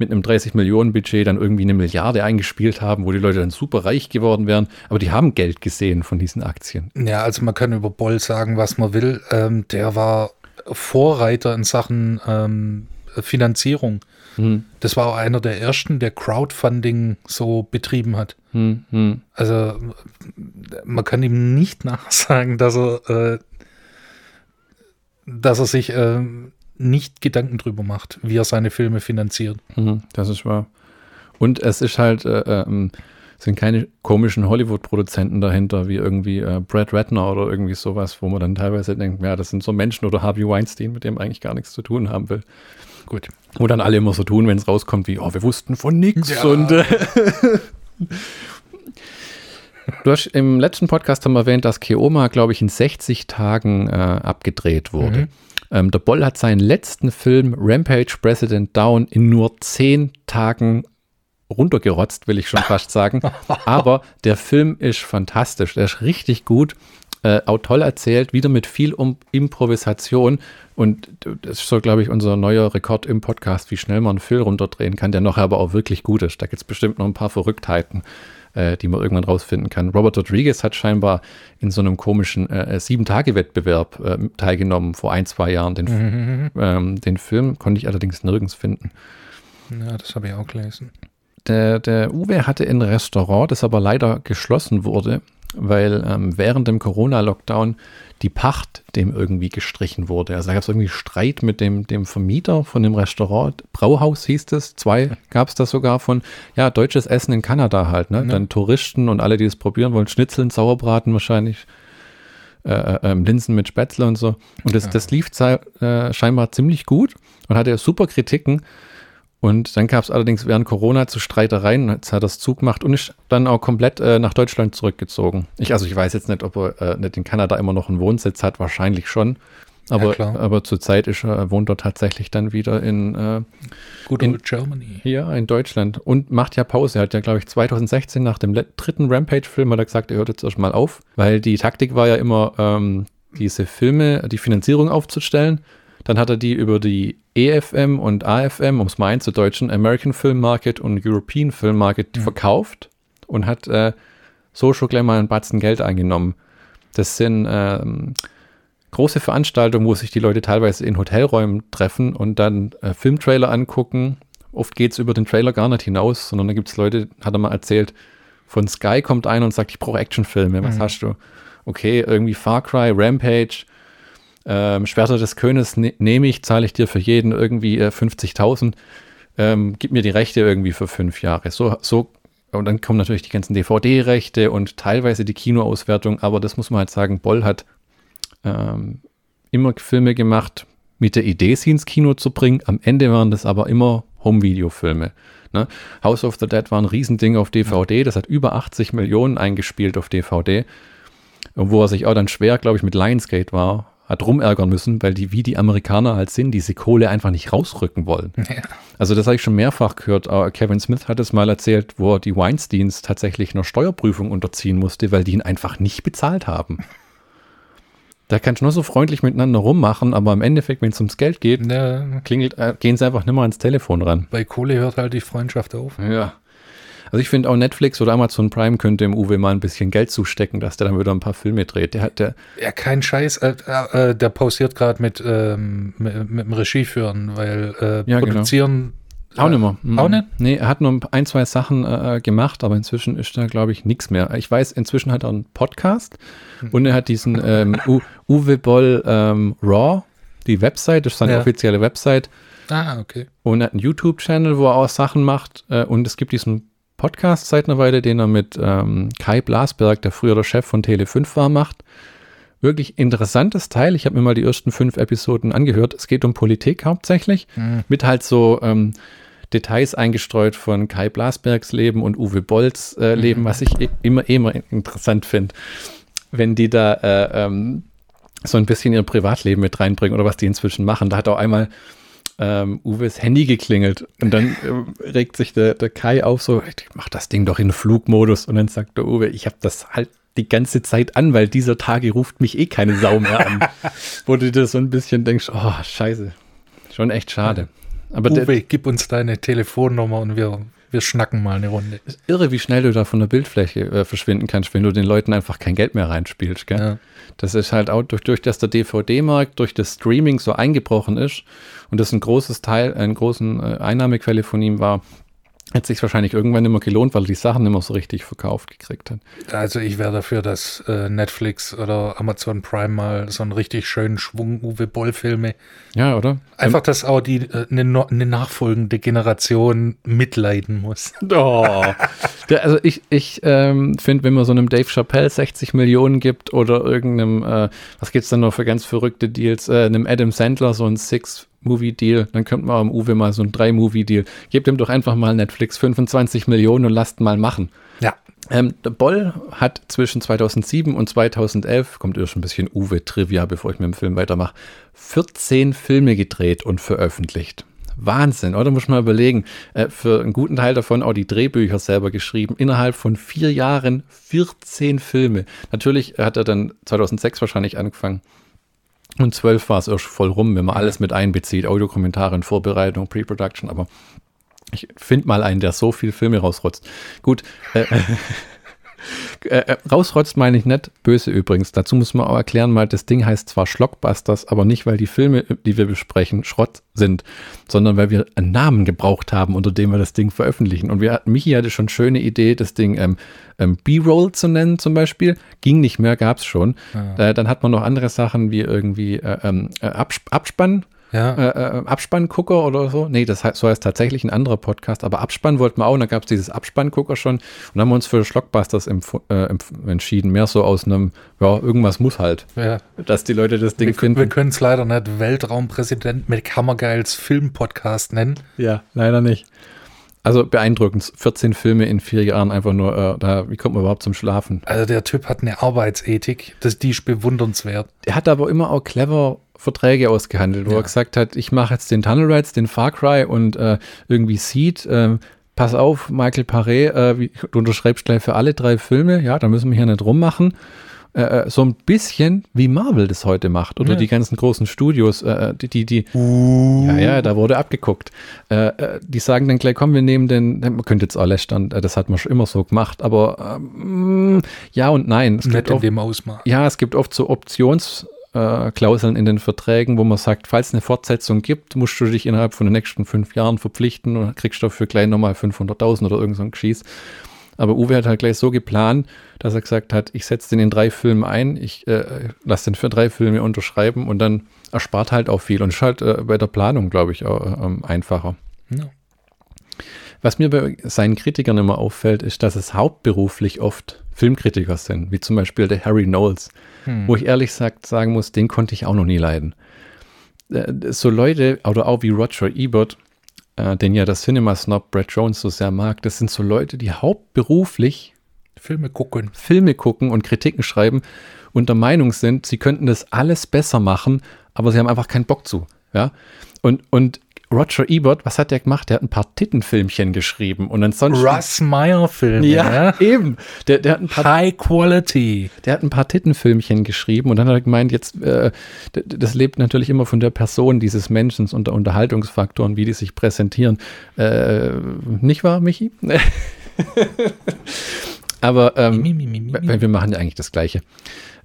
mit einem 30 Millionen Budget dann irgendwie eine Milliarde eingespielt haben, wo die Leute dann super reich geworden wären. Aber die haben Geld gesehen von diesen Aktien. Ja, also man kann über Boll sagen, was man will. Ähm, der war Vorreiter in Sachen ähm, Finanzierung. Hm, Das war auch einer der ersten, der Crowdfunding so betrieben hat. hm, hm. Also man kann ihm nicht nachsagen, dass er, äh, dass er sich äh, nicht Gedanken drüber macht, wie er seine Filme finanziert. Mhm, das ist wahr. Und es ist halt, äh, ähm, sind keine komischen Hollywood-Produzenten dahinter, wie irgendwie äh, Brad Ratner oder irgendwie sowas, wo man dann teilweise denkt, ja, das sind so Menschen oder Harvey Weinstein, mit dem eigentlich gar nichts zu tun haben will. Gut. Wo dann alle immer so tun, wenn es rauskommt, wie, oh, wir wussten von nichts. Ja. Und äh, du hast im letzten Podcast haben wir erwähnt, dass Keoma, glaube ich, in 60 Tagen äh, abgedreht wurde. Mhm. Ähm, der Boll hat seinen letzten Film Rampage President Down in nur 10 Tagen runtergerotzt, will ich schon fast sagen. Aber der Film ist fantastisch. Der ist richtig gut. Äh, auch toll erzählt, wieder mit viel um Improvisation. Und das ist so, glaube ich, unser neuer Rekord im Podcast, wie schnell man einen Film runterdrehen kann, der nachher aber auch wirklich gut ist. Da gibt es bestimmt noch ein paar Verrücktheiten, äh, die man irgendwann rausfinden kann. Robert Rodriguez hat scheinbar in so einem komischen äh, Sieben-Tage-Wettbewerb äh, teilgenommen vor ein, zwei Jahren. Den, Mhm. ähm, den Film konnte ich allerdings nirgends finden. Ja, das habe ich auch gelesen. Der, der Uwe hatte ein Restaurant, das aber leider geschlossen wurde, weil ähm, während dem Corona-Lockdown die Pacht dem irgendwie gestrichen wurde. Also da gab es irgendwie Streit mit dem, dem Vermieter von dem Restaurant. Brauhaus hieß es, zwei gab es das sogar von, ja, deutsches Essen in Kanada halt, ne? Ja. Dann Touristen und alle, die es probieren wollen, Schnitzeln, Sauerbraten wahrscheinlich, äh, äh, ähm, Linsen mit Spätzle und so. Und das, Ja. das lief äh, scheinbar ziemlich gut und hatte super Kritiken. Und dann gab es allerdings während Corona zu Streitereien, jetzt hat er das Zug gemacht und ist dann auch komplett äh, nach Deutschland zurückgezogen. Ich, also ich weiß jetzt nicht, ob er äh, nicht in Kanada immer noch einen Wohnsitz hat, wahrscheinlich schon. Aber, Ja, aber zurzeit ist er, wohnt er tatsächlich dann wieder in, äh, Good In- old Germany. ja, in Deutschland und macht ja Pause. Er hat ja, glaube ich, 2016 nach dem dritten Rampage-Film hat er gesagt, er hört jetzt erstmal auf, weil die Taktik war ja immer, ähm, diese Filme, die Finanzierung aufzustellen. Dann hat er die über die EFM und AFM, um es mal einzudeutschen, American Film Market und European Film Market verkauft und hat äh, so schon gleich mal einen Batzen Geld eingenommen. Das sind ähm, große Veranstaltungen, wo sich die Leute teilweise in Hotelräumen treffen und dann äh, Filmtrailer angucken. Oft geht es über den Trailer gar nicht hinaus, sondern da gibt es Leute, hat er mal erzählt, von Sky kommt einer und sagt, ich brauche Actionfilme, was hast du? Okay, irgendwie Far Cry, Rampage, ähm, Schwerter des Königs ne nehme ich, zahle ich dir für jeden irgendwie äh, 50.000, ähm, gib mir die Rechte irgendwie für fünf Jahre. So, so, und dann kommen natürlich die ganzen DVD-Rechte und teilweise die Kinoauswertung, aber das muss man halt sagen, Boll hat ähm, immer Filme gemacht mit der Idee, sie ins Kino zu bringen. Am Ende waren das aber immer Home-Video-Filme. Ne? House of the Dead war ein Riesending auf DVD, das hat über 80 Millionen eingespielt auf DVD. Wo er sich auch dann schwer, glaube ich, mit Lionsgate war, hat rumärgern müssen, weil die, wie die Amerikaner halt sind, diese Kohle einfach nicht rausrücken wollen. Ja. Also das habe ich schon mehrfach gehört. Äh, Kevin Smith hat es mal erzählt, wo er die Weinsteins tatsächlich einer Steuerprüfung unterziehen musste, weil die ihn einfach nicht bezahlt haben. Da kannst du nur so freundlich miteinander rummachen, aber im Endeffekt, wenn es ums Geld geht, Ja, klingelt, äh, gehen sie einfach nicht mehr ans Telefon ran. bei Kohle hört halt die Freundschaft auf. Ja. Also ich finde auch Netflix oder Amazon Prime könnte dem Uwe mal ein bisschen Geld zustecken, dass der dann wieder ein paar Filme dreht. Der hat der, Ja, kein Scheiß. Äh, äh, der pausiert gerade mit, ähm, mit, mit dem Regie führen, weil äh, Ja, genau. produzieren. Auch äh, nicht mehr. Mhm. Auch nicht? Nee, er hat nur ein, zwei Sachen äh, gemacht, aber inzwischen ist da, glaube ich, nichts mehr. Ich weiß, inzwischen hat er einen Podcast und er hat diesen ähm, Uwe Boll ähm, Raw, die Website, das ist seine Ja. offizielle Website Ah, okay. und er hat einen YouTube-Channel, wo er auch Sachen macht äh, und es gibt diesen Podcast seit einer Weile, den er mit ähm, Kai Blasberg, der früher der Chef von Tele5 war, macht. Wirklich interessantes Teil. Ich habe mir mal die ersten fünf Episoden angehört. Es geht um Politik hauptsächlich, mit halt so ähm, Details eingestreut von Kai Blasbergs Leben und Uwe Bolls äh, Leben, was ich i- immer, immer interessant finde, wenn die da äh, ähm, so ein bisschen ihr Privatleben mit reinbringen oder was die inzwischen machen. Da hat auch einmal ähm, Uwes Handy geklingelt und dann ähm, regt sich der, der Kai auf so, ich mach das Ding doch in Flugmodus und dann sagt der Uwe, ich habe das halt die ganze Zeit an, weil dieser Tage ruft mich eh keine Sau mehr an. Wo du dir so ein bisschen denkst, oh, scheiße, schon echt schade. Aber der, Uwe, gib uns deine Telefonnummer und wir, wir schnacken mal eine Runde. ist irre, wie schnell du da von der Bildfläche äh, verschwinden kannst, wenn du den Leuten einfach kein Geld mehr reinspielst. Gell? Ja. Das ist halt auch durch, durch dass der DVD-Markt, durch das Streaming so eingebrochen ist und das ein großes Teil, eine große äh, Einnahmequelle von ihm war, hat sich wahrscheinlich irgendwann immer gelohnt, weil er die Sachen immer so richtig verkauft gekriegt hat. Also ich wäre dafür, dass äh, Netflix oder Amazon Prime mal so einen richtig schönen Schwung Uwe Boll Filme Ja, oder? Einfach, dass auch die äh, eine, no- eine nachfolgende Generation mitleiden muss. Oh. Der, also ich, ich ähm, finde, wenn man so einem Dave Chappelle 60 Millionen gibt oder irgendeinem, äh, was gibt's dann noch für ganz verrückte Deals, äh, einem Adam Sandler so ein Six-Movie-Deal, dann könnte man am Uwe mal so ein Drei-Movie-Deal. Gebt ihm doch einfach mal Netflix 25 Millionen und lasst mal machen. Ja. Ähm, der Boll hat zwischen 2007 und 2011, kommt erst ein bisschen Uwe-Trivia, bevor ich mit dem Film weitermache, 14 Filme gedreht und veröffentlicht. Wahnsinn, oder? Muss man mal überlegen. Äh, für einen guten Teil davon auch die Drehbücher selber geschrieben. Innerhalb von vier Jahren 14 Filme. Natürlich hat er dann 2006 wahrscheinlich angefangen. Und 12 war es erst voll rum, wenn man alles mit einbezieht. Audiokommentare und Vorbereitung, Pre-Production. Aber ich finde mal einen, der so viele Filme rausrotzt. Gut, äh, äh, äh, rausrotzt meine ich nicht, böse übrigens. Dazu muss man auch erklären, mal, das Ding heißt zwar Schlockbusters, aber nicht, weil die Filme, die wir besprechen, Schrott sind, sondern weil wir einen Namen gebraucht haben, unter dem wir das Ding veröffentlichen. Und wir hatten, Michi hatte schon schöne Idee, das Ding ähm, ähm, B-Roll zu nennen zum Beispiel. Ging nicht mehr, gab es schon. Äh, dann hat man noch andere Sachen wie irgendwie äh, ähm, äh, Abs Abspann Ja. Äh, äh, Abspanngucker oder so. Nee, das heißt, so heißt tatsächlich ein anderer Podcast, aber Abspann wollten wir auch. Und da gab es dieses Abspanngucker schon. Und dann haben wir uns für Schlockbusters äh, entschieden. Mehr so aus einem, ja, irgendwas muss halt, ja. dass die Leute das Ding Wir, finden. wir können es leider nicht Weltraumpräsident mit Hammergeils Filmpodcast nennen. Ja, leider nicht. Also beeindruckend. 14 Filme in vier Jahren einfach nur, äh, da, wie kommt man überhaupt zum Schlafen? Also der Typ hat eine Arbeitsethik, das, die ist bewundernswert. Er hat aber immer auch clever Verträge ausgehandelt, wo Ja. er gesagt hat, ich mache jetzt den Tunnel Rides, den Far Cry und äh, irgendwie Seed. ähm, pass auf, Michael Paré, äh, wie, du unterschreibst gleich für alle drei Filme, ja, da müssen wir hier nicht rummachen. Äh, äh, so ein bisschen wie Marvel das heute macht oder Ja. die ganzen großen Studios, äh, die, die, die ja, ja, da wurde abgeguckt. Äh, äh, die sagen dann gleich, komm, wir nehmen den, man könnte jetzt auch lästern, äh, das hat man schon immer so gemacht, aber ähm, ja und nein. Es Nicht gibt in oft, dem Ausmaß. ja, es gibt oft so Optionsklauseln äh, Klauseln in den Verträgen, wo man sagt, falls eine Fortsetzung gibt, musst du dich innerhalb von den nächsten fünf Jahren verpflichten und kriegst dafür gleich nochmal 500.000 oder irgend so ein Geschieß. Aber Uwe hat halt gleich so geplant, dass er gesagt hat, ich setze den in drei Filme ein, ich äh, lasse den für drei Filme unterschreiben und dann erspart halt auch viel und ist halt äh, bei der Planung, glaube ich, auch ähm, einfacher. Ja. Was mir bei seinen Kritikern immer auffällt, ist, dass es hauptberuflich oft Filmkritiker sind, wie zum Beispiel der Harry Knowles, wo ich ehrlich gesagt sagen muss, den konnte ich auch noch nie leiden. Äh, So Leute, oder auch wie Roger Ebert, äh, den ja der Cinema-Snob Brad Jones so sehr mag, das sind so Leute, die hauptberuflich Filme gucken. Filme gucken und Kritiken schreiben und der Meinung sind, sie könnten das alles besser machen, aber sie haben einfach keinen Bock zu. Ja? Und, und Roger Ebert, was hat der gemacht? Der hat ein paar Tittenfilmchen geschrieben und ansonsten. Russ Meyer Filme. ja, eben. Der, der, hat ein paar, High Quality. der hat ein paar Tittenfilmchen geschrieben und dann hat er gemeint, jetzt, äh, das lebt natürlich immer von der Person dieses Menschen und der Unterhaltungsfaktor und wie die sich präsentieren. Äh, nicht wahr, Michi? Aber ähm, Mi, mi, mi, wir machen ja eigentlich das Gleiche.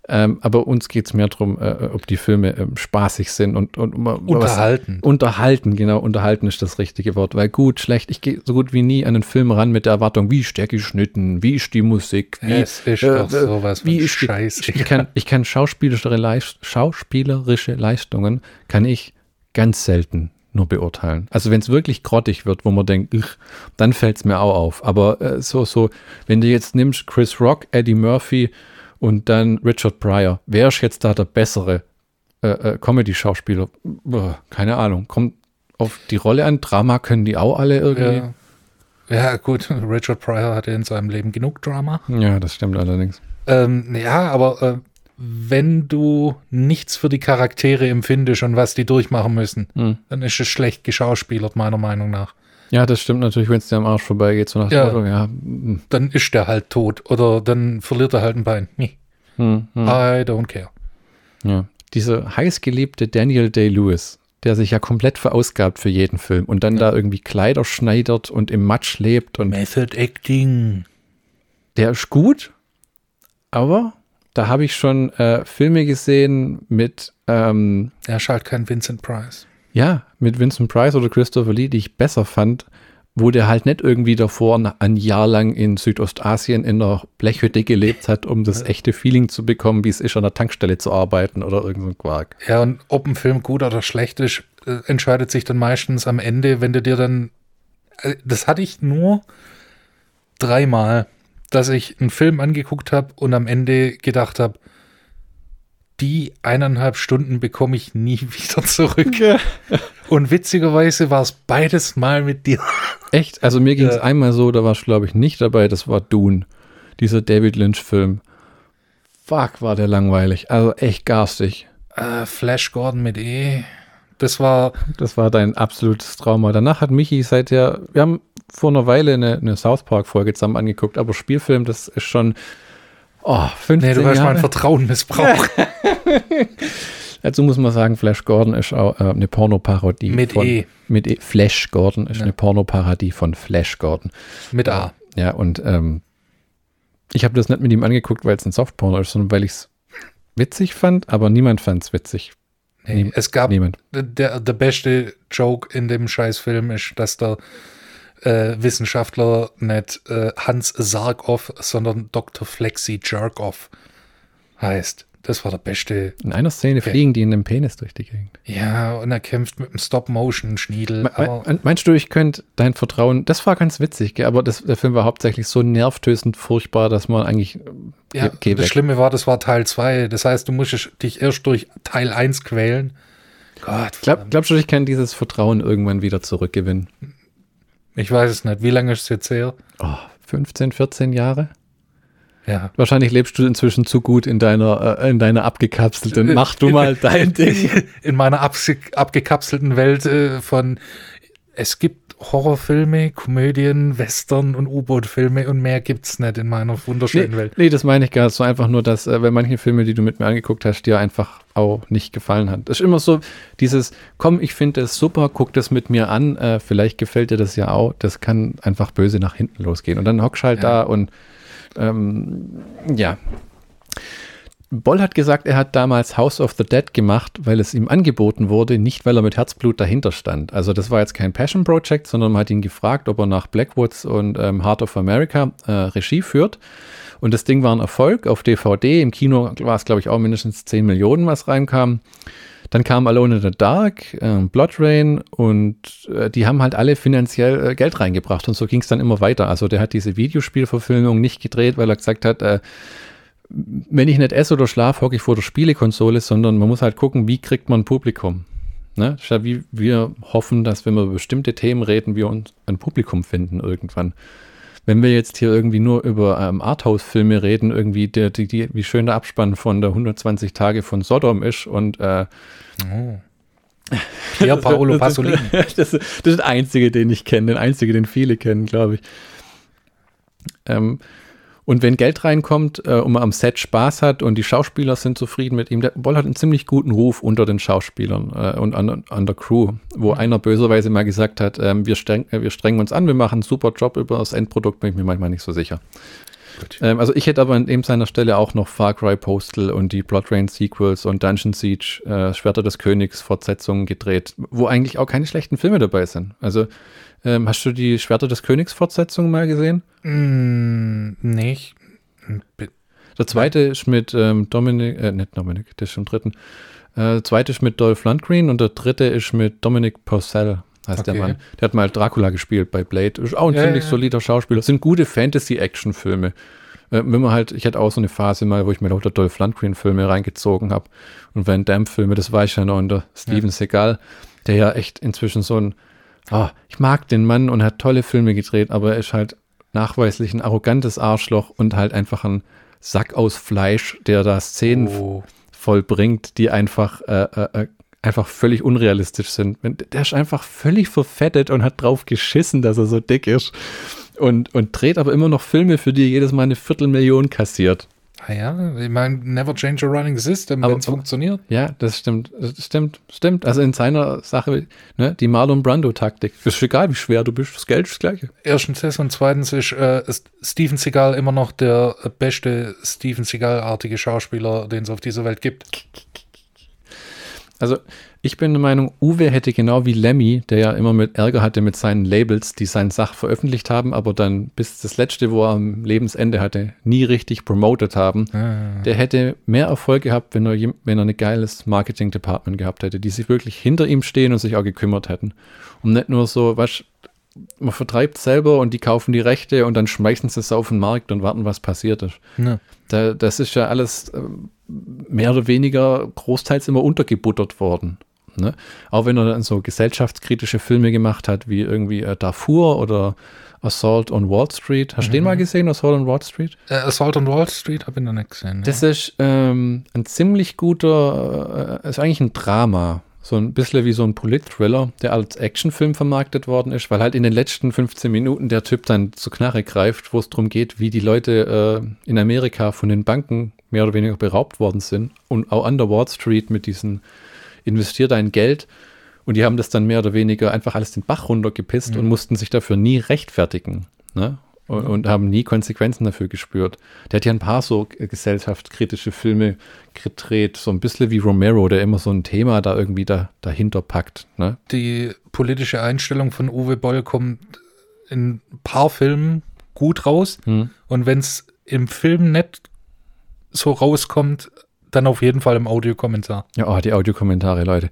Ähm, aber uns geht es mehr darum, äh, ob die Filme ähm, spaßig sind und, und Unterhalten. Was, unterhalten, genau, unterhalten ist das richtige Wort. Weil gut, schlecht, ich gehe so gut wie nie an einen Film ran mit der Erwartung, wie ist der geschnitten, wie ist die Musik, wie, Es ist doch sowas von wie ist die, Scheiß, ich, ich, kann, ich kann schauspielerische, Leist, schauspielerische Leistungen, kann ich ganz selten nur beurteilen. Also wenn es wirklich grottig wird, wo man denkt, "Ugh", dann fällt es mir auch auf. Aber äh, so, so, wenn du jetzt nimmst Chris Rock, Eddie Murphy und dann Richard Pryor, wer ist jetzt da der bessere äh, äh, Comedy-Schauspieler? Keine Ahnung. Kommt auf die Rolle an. Drama können die auch alle irgendwie. Ja. ja, gut. Richard Pryor hatte in seinem Leben genug Drama. Ja, das stimmt allerdings. Ähm, ja, aber äh, wenn du nichts für die Charaktere empfindest und was die durchmachen müssen, Hm. dann ist es schlecht geschauspielert, meiner Meinung nach. Ja, das stimmt natürlich, wenn es dir am Arsch vorbeigeht, so nach dem Ja. Motto, ja. hm, Dann ist der halt tot oder dann verliert er halt ein Bein. Nee, hm, hm. I don't care. Ja. Dieser heißgeliebte Daniel Day-Lewis, der sich ja komplett verausgabt für jeden Film und dann da irgendwie Kleider schneidert und im Matsch lebt und Method Acting. der ist gut, aber da habe ich schon äh, Filme gesehen mit, ähm, Er ist halt kein Vincent Price. Ja, mit Vincent Price oder Christopher Lee, die ich besser fand, wo der halt nicht irgendwie davor ein- Jahr lang in Südostasien in einer Blechhütte gelebt hat, um das echte Feeling zu bekommen, wie es ist, an der Tankstelle zu arbeiten oder irgend so ein Quark. Ja, und ob ein Film gut oder schlecht ist, äh, entscheidet sich dann meistens am Ende, wenn du dir dann. äh, Das hatte ich nur dreimal, dass ich einen Film angeguckt habe und am Ende gedacht habe, die eineinhalb Stunden bekomme ich nie wieder zurück. Und witzigerweise war es beides mal mit dir. Echt? Also mir ging es Ja. einmal so, da warst du, glaube ich, nicht dabei, das war Dune, dieser David Lynch-Film. Fuck, war der langweilig. Also echt garstig. Äh, Flash Gordon mit E. Das war, Das war dein absolutes Trauma. Danach hat Michi seither, wir haben vor einer Weile eine, eine South Park-Folge zusammen angeguckt, aber Spielfilm, das ist schon, oh, 15 nee, du hast Jahre. mein Vertrauen missbraucht. Dazu muss man sagen, Flash Gordon ist auch äh, eine Pornoparodie. Mit von, E. Mit E. Flash Gordon ist Ja. eine Pornoparodie von Flash Gordon. mit A. Ja, und ähm, ich habe das nicht mit ihm angeguckt, weil es ein Softporno ist, sondern weil ich es witzig fand, aber niemand fand es witzig. Nee, es gab Niemand. der, der beste Joke in dem Scheißfilm ist, dass der äh, Wissenschaftler nicht äh, Hans Sargoff, sondern Dr. Flexi Jerkoff heißt. das war der beste. In einer Szene Okay. fliegen die in einem Penis durch die Gegend. Ja, und er kämpft mit einem Stop-Motion-Schniedel. Me- Meinst du, ich könnte dein Vertrauen, das war ganz witzig, gell? aber das, der Film war hauptsächlich so nervtösend furchtbar, dass man eigentlich, ja, geh, geh das. Schlimme war, das war Teil 2. Das heißt, du musst dich erst durch Teil 1 quälen. Gott, Glaub, glaubst du, ich kann dieses Vertrauen irgendwann wieder zurückgewinnen? Ich weiß es nicht. Wie lange ist es jetzt her? Oh, 15, 14 Jahre? Ja. Wahrscheinlich lebst du inzwischen zu gut in deiner, äh, in deiner abgekapselten. Mach du mal dein Ding. In meiner abgekapselten Welt äh, von es gibt Horrorfilme, Komödien, Western und U-Boot-Filme und mehr gibt's nicht in meiner wunderschönen Nee, Welt. nee, das meine ich gar nicht. So einfach nur, dass äh, bei manchen Filmen, die du mit mir angeguckt hast, dir einfach auch nicht gefallen hat. Das ist immer so dieses, komm, ich finde das super, guck das mit mir an, äh, vielleicht gefällt dir das ja auch. Das kann einfach böse nach hinten losgehen. Und dann hockst halt Ja. da und ähm, ja. Boll hat gesagt, er hat damals House of the Dead gemacht, weil es ihm angeboten wurde, nicht weil er mit Herzblut dahinter stand. Also das war jetzt kein Passion Project, sondern man hat ihn gefragt, ob er nach Blackwoods und ähm, Heart of America äh, Regie führt. Und das Ding war ein Erfolg auf DVD. Im Kino war es, glaube ich, auch mindestens 10 Millionen, was reinkam. Dann kam Alone in the Dark, äh, Blood Rain und äh, die haben halt alle finanziell äh, Geld reingebracht und so ging es dann immer weiter. Also der hat diese Videospielverfilmung nicht gedreht, weil er gesagt hat, äh, wenn ich nicht esse oder schlaf, hocke ich vor der Spielekonsole, sondern man muss halt gucken, wie kriegt man ein Publikum. Ne? Ja wie wir hoffen, dass wenn wir über bestimmte Themen reden, wir uns ein Publikum finden irgendwann. Wenn wir jetzt hier irgendwie nur über ähm, Arthouse-Filme reden, irgendwie der, die, die, wie schön der Abspann von der 120 Tage von Sodom ist und äh, Oh. Ja, Paolo Pasolini. das, das ist der einzige, den ich kenne, den einzige, den viele kennen, glaube ich. Ähm, und wenn Geld reinkommt äh, und man am Set Spaß hat und die Schauspieler sind zufrieden mit ihm, der Boll hat einen ziemlich guten Ruf unter den Schauspielern äh, und an, an der Crew, wo einer böserweise mal gesagt hat, ähm, wir, streng, äh, wir strengen uns an, wir machen einen super Job über das Endprodukt, bin ich mir manchmal nicht so sicher. Ähm, also ich hätte aber an eben seiner Stelle auch noch Far Cry Postal und die Blood Rain Sequels und Dungeon Siege, äh, Schwerter des Königs Fortsetzungen gedreht, wo eigentlich auch keine schlechten Filme dabei sind. Also ähm, hast du die Schwerter des Königs Fortsetzungen mal gesehen? Mm, nicht. Der zweite ist mit ähm, Dominic, äh, nicht Dominic, der ist im dritten. Äh, der zweite ist mit Dolph Lundgren und der dritte ist mit Dominic Purcell, heißt der Okay. Mann. Der hat mal Dracula gespielt bei Blade. Ist auch ein Ja, ziemlich ja. solider Schauspieler. Sind gute Fantasy-Action-Filme. Äh, wenn man halt, ich hatte auch so eine Phase mal, wo ich mir lauter Dolph Lundgren-Filme reingezogen habe und Van Damme-Filme, das war ich ja noch unter Steven Seagal, der ja echt inzwischen so ein, ah, ich mag den Mann und hat tolle Filme gedreht, aber er ist halt nachweislich ein arrogantes Arschloch und halt einfach ein Sack aus Fleisch, der da Szenen Oh. vollbringt, die einfach, äh, äh, äh, einfach völlig unrealistisch sind. Der ist einfach völlig verfettet und hat drauf geschissen, dass er so dick ist. Und, und dreht aber immer noch Filme, für die er jedes Mal eine Viertelmillion kassiert. Ah ja, ich meine, never change a running system, Aber- wenn es funktioniert. Ja, das stimmt. Das stimmt, stimmt. Also in seiner Sache, ne, die Marlon Brando-Taktik. Ist egal, wie schwer du bist, das Geld ist das Gleiche. Erstens das und zweitens ist äh, Steven Seagal immer noch der beste Steven Seagal-artige Schauspieler, den es auf dieser Welt gibt. Also ich bin der Meinung, Uwe hätte genau wie Lemmy, der ja immer mit Ärger hatte mit seinen Labels, die seine Sache veröffentlicht haben, aber dann bis das letzte, wo er am Lebensende hatte, nie richtig promoted haben. Ah. Der hätte mehr Erfolg gehabt, wenn er, wenn er ein geiles Marketing-Department gehabt hätte, die sich wirklich hinter ihm stehen und sich auch gekümmert hätten. Und nicht nur so, was man vertreibt selber und die kaufen die Rechte und dann schmeißen sie es auf den Markt und warten, was passiert ist. Ja. Da, das ist ja alles ähm, mehr oder weniger großteils immer untergebuttert worden. Ne? Auch wenn er dann so gesellschaftskritische Filme gemacht hat, wie irgendwie äh, Darfur oder Assault on Wall Street. Hast du den mal gesehen, Assault on Wall Street? Äh, Assault on Wall Street habe ich noch nicht gesehen. Das ist ähm, ein ziemlich guter, äh, ist eigentlich ein Drama. So ein bisschen wie so ein Polit-Thriller, der als Actionfilm vermarktet worden ist, weil halt in den letzten 15 Minuten der Typ dann zur Knarre greift, wo es darum geht, wie die Leute äh, in Amerika von den Banken mehr oder weniger beraubt worden sind und auch an der Wall Street mit diesen investiert ein Geld und die haben das dann mehr oder weniger einfach alles den Bach runtergepisst und mussten sich dafür nie rechtfertigen. Ne? Und, und haben nie Konsequenzen dafür gespürt. Der hat ja ein paar so äh, gesellschaftskritische Filme gedreht, so ein bisschen wie Romero, der immer so ein Thema da irgendwie da, dahinter packt. Ne? die politische Einstellung von Uwe Boll kommt in ein paar Filmen gut raus. Hm. Und wenn es im Film nicht so rauskommt, dann auf jeden Fall im Audiokommentar. Ja, oh, die Audiokommentare, Leute.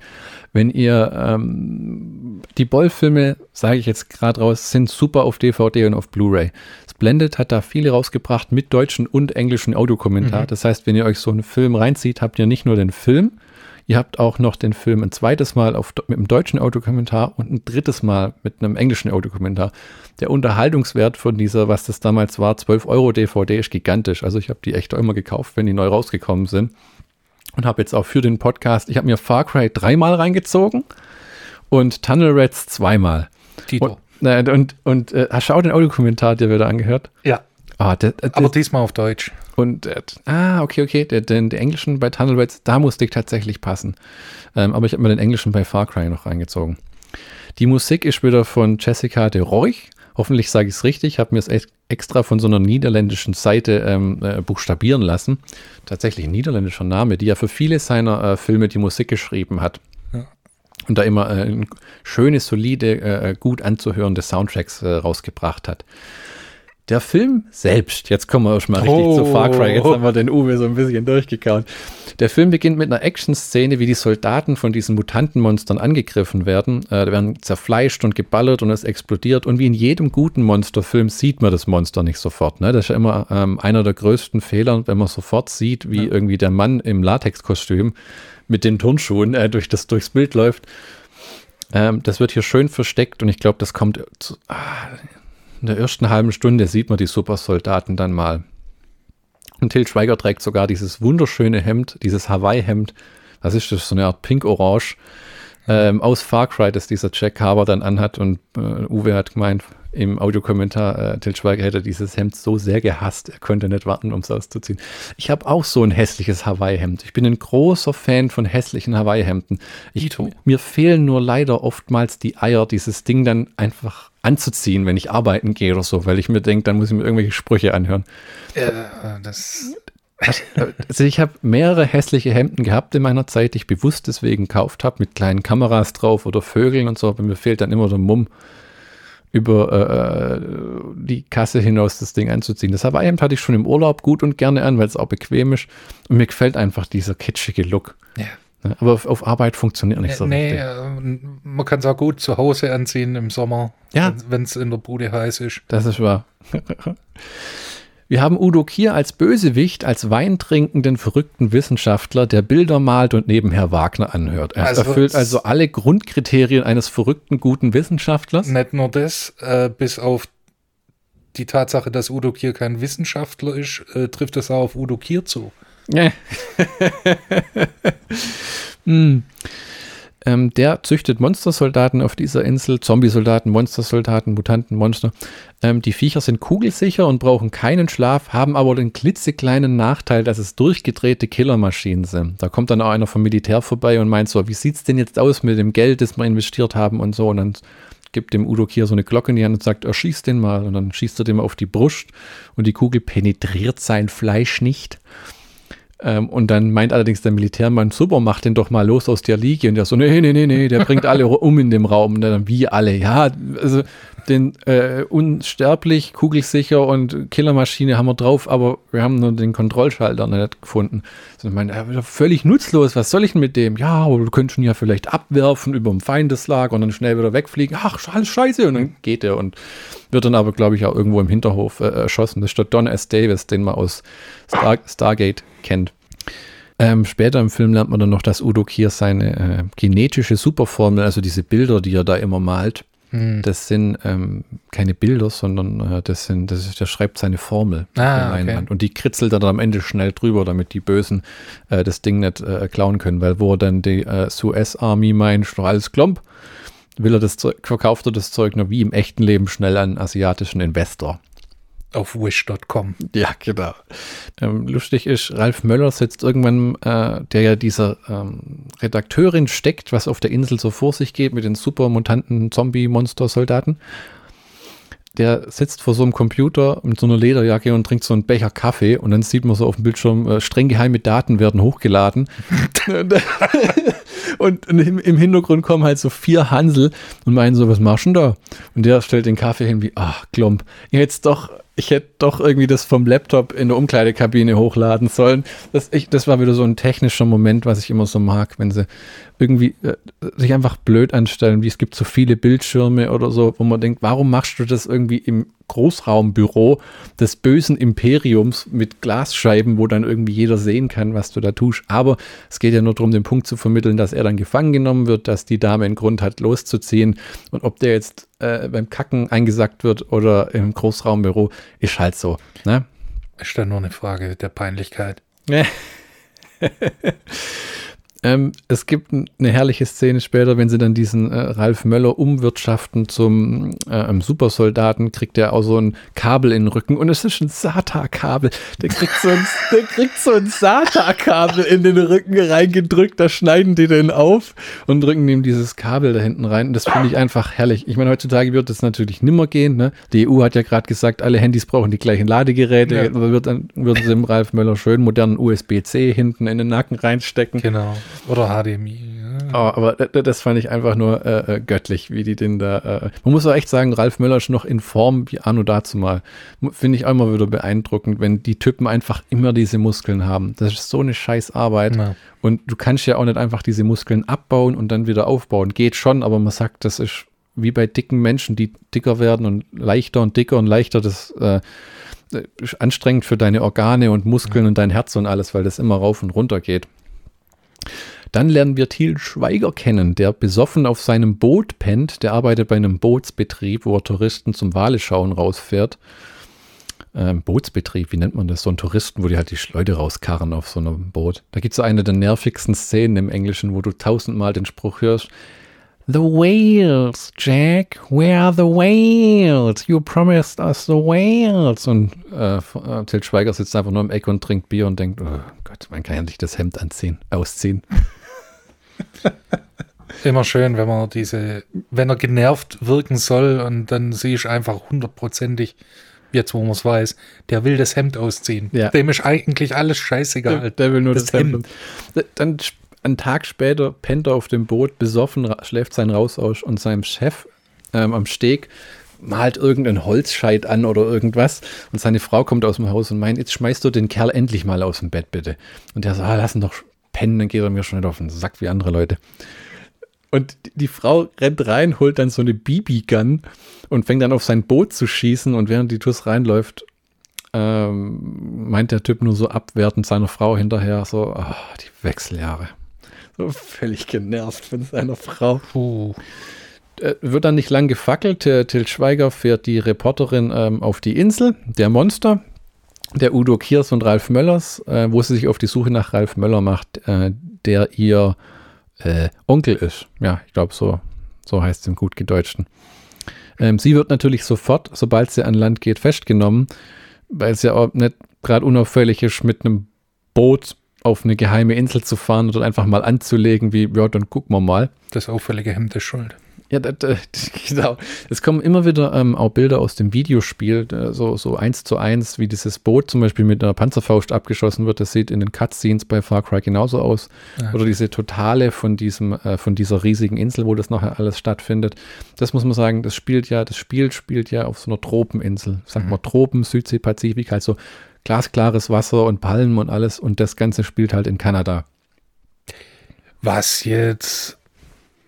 Wenn ihr ähm, die Boll-Filme, sage ich jetzt gerade raus, sind super auf DVD und auf Blu-ray. Splendid hat da viele rausgebracht mit deutschen und englischen Audiokommentar. Mhm. Das heißt, wenn ihr euch so einen Film reinzieht, habt ihr nicht nur den Film, ihr habt auch noch den Film ein zweites Mal auf, mit einem deutschen Audiokommentar und ein drittes Mal mit einem englischen Audiokommentar. Der Unterhaltungswert von dieser, was das damals war, 12 Euro DVD ist gigantisch. Also ich habe die echt immer gekauft, wenn die neu rausgekommen sind und habe jetzt auch für den Podcast, ich habe mir Far Cry dreimal reingezogen und Tunnel Rats zweimal. Tito. Und, äh, und, und äh, auch den Audiokommentar dir wieder angehört? Ja. Ah, der, der, Aber diesmal auf Deutsch. Und äh, ah, okay, okay. Der, den, der englischen bei Tunnel Rats, da musste ich tatsächlich passen. Ähm, aber ich habe mir den englischen bei Far Cry noch reingezogen. Die Musik ist wieder von Jessica de Roich. Hoffentlich sage ich es richtig. Ich habe mir es extra von so einer niederländischen Seite ähm, äh, buchstabieren lassen. Tatsächlich ein niederländischer Name, die ja für viele seiner äh, Filme die Musik geschrieben hat. Ja. Und da immer äh, schöne, solide, äh, äh, gut anzuhörende Soundtracks äh, rausgebracht hat. Der Film selbst, jetzt kommen wir auch schon mal richtig oh. zu Far Cry, jetzt haben wir den Uwe so ein bisschen durchgekaut. Der Film beginnt mit einer Action-Szene, wie die Soldaten von diesen Mutantenmonstern angegriffen werden. Äh, werden zerfleischt und geballert und es explodiert. Und wie in jedem guten Monsterfilm sieht man das Monster nicht sofort. Ne? Das ist ja immer ähm, einer der größten Fehler, wenn man sofort sieht, wie ja. irgendwie der Mann im Latexkostüm mit den Turnschuhen äh, durch das, durchs Bild läuft. Ähm, das wird hier schön versteckt und ich glaube, das kommt zu, ah, in der ersten halben Stunde sieht man die Supersoldaten dann mal. Und Til Schweiger trägt sogar dieses wunderschöne Hemd, dieses Hawaii-Hemd. Was ist das? So eine Art Pink-Orange ähm, aus Far Cry, das dieser Jack Harbour dann anhat. Und äh, Uwe hat gemeint im Audiokommentar, äh, Til Schweiger hätte dieses Hemd so sehr gehasst, er könnte nicht warten, um es auszuziehen. Ich habe auch so ein hässliches Hawaii-Hemd. Ich bin ein großer Fan von hässlichen Hawaii-Hemden. Mir fehlen nur leider oftmals die Eier, dieses Ding dann einfach anzuziehen, wenn ich arbeiten gehe oder so, weil ich mir denke, dann muss ich mir irgendwelche Sprüche anhören. Ja, das. Also ich habe mehrere hässliche Hemden gehabt in meiner Zeit, die ich bewusst deswegen gekauft habe, mit kleinen Kameras drauf oder Vögeln und so, aber mir fehlt dann immer der Mumm, über äh, die Kasse hinaus das Ding anzuziehen. Das Hawaii-Hemd hatte ich schon im Urlaub gut und gerne an, weil es auch bequem ist. Und mir gefällt einfach dieser kitschige Look. Ja. Aber auf, auf, Arbeit funktioniert nicht so nee, richtig. Nee, man kann es auch gut zu Hause anziehen im Sommer, ja. wenn es in der Bude heiß ist. Das ist wahr. Wir haben Udo Kier als Bösewicht, als weintrinkenden, verrückten Wissenschaftler, der Bilder malt und nebenher Wagner anhört. Er also, erfüllt also alle Grundkriterien eines verrückten, guten Wissenschaftlers. Nicht nur das, äh, bis auf die Tatsache, dass Udo Kier kein Wissenschaftler ist, äh, trifft es auch auf Udo Kier zu. hm. ähm, der züchtet Monstersoldaten auf dieser Insel, Zombiesoldaten, Monstersoldaten, Mutanten, Monster. Ähm, die Viecher sind kugelsicher und brauchen keinen Schlaf, haben aber den klitzekleinen Nachteil, dass es durchgedrehte Killermaschinen sind. Da kommt dann auch einer vom Militär vorbei und meint so, wie sieht es denn jetzt aus mit dem Geld, das wir investiert haben und so. Und dann gibt dem Udo Kier so eine Glocke in die Hand und sagt, er schießt den mal. Und dann schießt er dem auf die Brust und die Kugel penetriert sein Fleisch nicht. Ähm, und dann meint allerdings der Militärmann, super, mach den doch mal los aus der Liege. Und der so, nee, nee, nee, nee, der bringt alle um in dem Raum. Und dann, wie alle? Ja, also den äh, unsterblich, kugelsicher und Killermaschine haben wir drauf, aber wir haben nur den Kontrollschalter nicht gefunden. So, ich meine, ja, völlig nutzlos, was soll ich denn mit dem? Ja, aber du könntest ihn ja vielleicht abwerfen über dem Feindeslager und dann schnell wieder wegfliegen. Ach, alles scheiße. Und dann geht er und wird dann aber, glaube ich, auch irgendwo im Hinterhof äh, erschossen. Das ist der Don S. Davis, den man aus Star Stargate kennt. Ähm, später im Film lernt man dann noch, dass Udo Kier seine äh, genetische Superformel, also diese Bilder, die er da immer malt, hm. das sind ähm, keine Bilder, sondern äh, das sind, das ist, der schreibt seine Formel ah, okay. und die kritzelt dann am Ende schnell drüber, damit die Bösen äh, das Ding nicht äh, klauen können, weil wo er dann die äh, US Army meint, alles klomp, will er das Zeug, verkauft er das Zeug nur wie im echten Leben schnell an asiatischen Investor. Auf wish.com. Ja, genau. Ähm, lustig ist, Ralf Möller sitzt irgendwann, äh, der ja dieser ähm, Redakteurin steckt, was auf der Insel so vor sich geht mit den supermutanten Zombie-Monster-Soldaten. Der sitzt vor so einem Computer mit so einer Lederjacke und trinkt so einen Becher Kaffee und dann sieht man so auf dem Bildschirm, äh, streng geheime Daten werden hochgeladen. Und im, im, Hintergrund kommen halt so vier Hansel und meinen so, was machst du denn da? Und der stellt den Kaffee hin wie, ach, Klomp, jetzt doch ich hätte doch irgendwie das vom Laptop in der Umkleidekabine hochladen sollen. Das, ich, das war wieder so ein technischer Moment, was ich immer so mag, wenn sie irgendwie äh, sich einfach blöd anstellen, wie es gibt so viele Bildschirme oder so, wo man denkt, warum machst du das irgendwie im Großraumbüro des bösen Imperiums mit Glasscheiben, wo dann irgendwie jeder sehen kann, was du da tust. Aber es geht ja nur darum, den Punkt zu vermitteln, dass er dann gefangen genommen wird, dass die Dame einen Grund hat, loszuziehen. Und ob der jetzt äh, beim Kacken eingesackt wird oder im Großraumbüro, ist halt so. Ne? Ist dann nur eine Frage der Peinlichkeit. Ähm, es gibt eine herrliche Szene später, wenn sie dann diesen äh, Ralf Möller umwirtschaften zum äh, Supersoldaten, kriegt er auch so ein Kabel in den Rücken und es ist ein SATA-Kabel. Der kriegt so ein, der kriegt so ein SATA-Kabel in den Rücken reingedrückt, da schneiden die den auf und drücken ihm dieses Kabel da hinten rein. Und das finde ich einfach herrlich. Ich meine, heutzutage wird das natürlich nimmer gehen. Ne? Die EU hat ja gerade gesagt, alle Handys brauchen die gleichen Ladegeräte. Ja. Wird dann würden sie dem Ralf Möller schön modernen USB-C hinten in den Nacken reinstecken. Genau. Oder HDMI. Ja. Oh, aber das fand ich einfach nur äh, äh, göttlich, wie die den da. Äh, man muss auch echt sagen, Ralf Möller ist noch in Form wie Anno dazu mal. Finde ich auch immer wieder beeindruckend, wenn die Typen einfach immer diese Muskeln haben. Das ist so eine scheiß Arbeit. Ja. Und du kannst ja auch nicht einfach diese Muskeln abbauen und dann wieder aufbauen. Geht schon, aber man sagt, das ist wie bei dicken Menschen, die dicker werden und leichter und dicker und leichter. Das äh, ist anstrengend für deine Organe und Muskeln ja. und dein Herz und alles, weil das immer rauf und runter geht. Dann lernen wir Thiel Schweiger kennen, der besoffen auf seinem Boot pennt. Der arbeitet bei einem Bootsbetrieb, wo er Touristen zum Wale schauen rausfährt. Ähm, Bootsbetrieb, wie nennt man das? So ein Touristen, wo die halt die Leute rauskarren auf so einem Boot. Da gibt es so eine der nervigsten Szenen im Englischen, wo du tausendmal den Spruch hörst. The whales, Jack. Where are the whales? You promised us the whales. Und äh, äh, Til Schweiger sitzt einfach nur im Eck und trinkt Bier und denkt, oh Gott, man kann ja nicht das Hemd anziehen, ausziehen. Immer schön, wenn man diese, wenn er genervt wirken soll und dann sehe ich einfach hundertprozentig, jetzt wo man es weiß, der will das Hemd ausziehen. Ja. Dem ist eigentlich alles scheißegal. Der, der will nur das, das Hemd. Hemd. Dann einen Tag später pennt er auf dem Boot, besoffen, schläft sein Raus aus und seinem Chef ähm, am Steg malt irgendeinen Holzscheit an oder irgendwas und seine Frau kommt aus dem Haus und meint, jetzt schmeißt du den Kerl endlich mal aus dem Bett, bitte. Und der sagt, ah, lass ihn doch pennen, dann geht er mir schon nicht auf den Sack wie andere Leute. Und die Frau rennt rein, holt dann so eine BB-Gun und fängt dann auf sein Boot zu schießen und während die Tuss reinläuft, ähm, meint der Typ nur so abwertend seiner Frau hinterher so, oh, die Wechseljahre. So völlig genervt von seiner Frau. Puh. Äh, wird dann nicht lang gefackelt. Til Schweiger fährt die Reporterin ähm, auf die Insel, der Monster, der Udo Kiers und Ralf Möllers, äh, wo sie sich auf die Suche nach Ralf Möller macht, äh, der ihr äh, Onkel ist. Ja, ich glaube, so, so heißt es im gut Gedeutschten. Ähm, sie wird natürlich sofort, sobald sie an Land geht, festgenommen, weil sie ja auch nicht gerade unauffällig ist, mit einem Boot auf eine geheime Insel zu fahren oder einfach mal anzulegen, wie, ja, dann gucken wir mal. Das auffällige Hemd ist schuld. Ja, das, das, genau. Es kommen immer wieder ähm, auch Bilder aus dem Videospiel, so, so eins zu eins, wie dieses Boot zum Beispiel mit einer Panzerfaust abgeschossen wird. Das sieht in den Cutscenes bei Far Cry genauso aus. Ja. Oder diese Totale von diesem, äh, von dieser riesigen Insel, wo das nachher alles stattfindet. Das muss man sagen, das spielt ja, das Spiel spielt ja auf so einer Tropeninsel. Sagen wir mhm. Tropen, Südsee, Pazifik, halt so glasklares Wasser und Palmen und alles. Und das Ganze spielt halt in Kanada. Was jetzt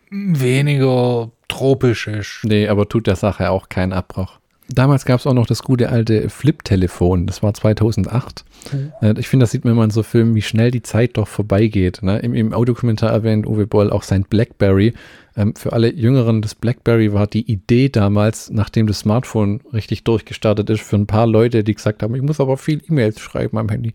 weniger tropisch ist. Nee, aber tut der Sache auch keinen Abbruch. Damals gab es auch noch das gute alte Flip-Telefon. Das war 2008. Mhm. Ich finde, das sieht man immer in so Filmen, wie schnell die Zeit doch vorbeigeht. Ne? Im, Im Audiokommentar erwähnt Uwe Boll auch sein Blackberry. Ähm, für alle Jüngeren, das Blackberry war die Idee damals, nachdem das Smartphone richtig durchgestartet ist, für ein paar Leute, die gesagt haben, ich muss aber viel E-Mails schreiben am Handy.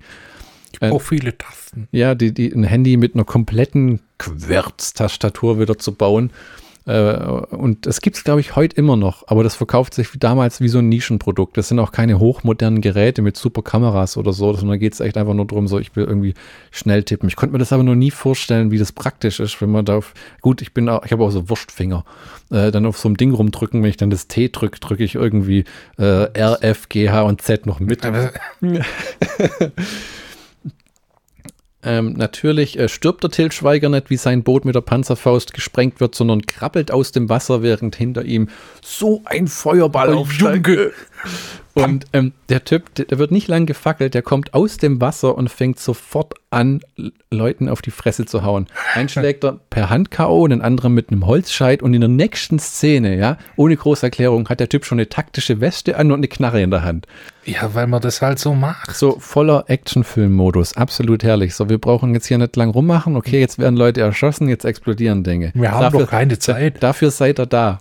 Ich brauche äh, viele Tasten. Ja, die, die, ein Handy mit einer kompletten Querz-Tastatur wieder zu bauen äh, und das gibt es, glaube ich, heute immer noch, aber das verkauft sich damals wie so ein Nischenprodukt. Das sind auch keine hochmodernen Geräte mit super Kameras oder so, sondern da geht es echt einfach nur darum, so ich will irgendwie schnell tippen. Ich konnte mir das aber noch nie vorstellen, wie das praktisch ist, wenn man da auf, gut, ich bin auch, ich habe auch so Wurstfinger, äh, dann auf so einem Ding rumdrücken, wenn ich dann das T drücke, drücke ich irgendwie äh, R, F, G, H und Z noch mit. Ähm, natürlich äh, stirbt der Til Schweiger nicht, wie sein Boot mit der Panzerfaust gesprengt wird, sondern krabbelt aus dem Wasser, während hinter ihm so ein Feuerball oh, aufsteigt. Und ähm, der Typ, der, der wird nicht lang gefackelt, der kommt aus dem Wasser und fängt sofort an, Leuten auf die Fresse zu hauen. Einen schlägt er per Hand-K.O., den anderen mit einem Holzscheit und in der nächsten Szene, ja, ohne Großerklärung, hat der Typ schon eine taktische Weste an und eine Knarre in der Hand. Ja, weil man das halt so macht. So voller Actionfilm-Modus, absolut herrlich. So, wir brauchen jetzt hier nicht lang rummachen. Okay, jetzt werden Leute erschossen, jetzt explodieren Dinge. Wir haben dafür, doch keine Zeit. Dafür seid ihr da.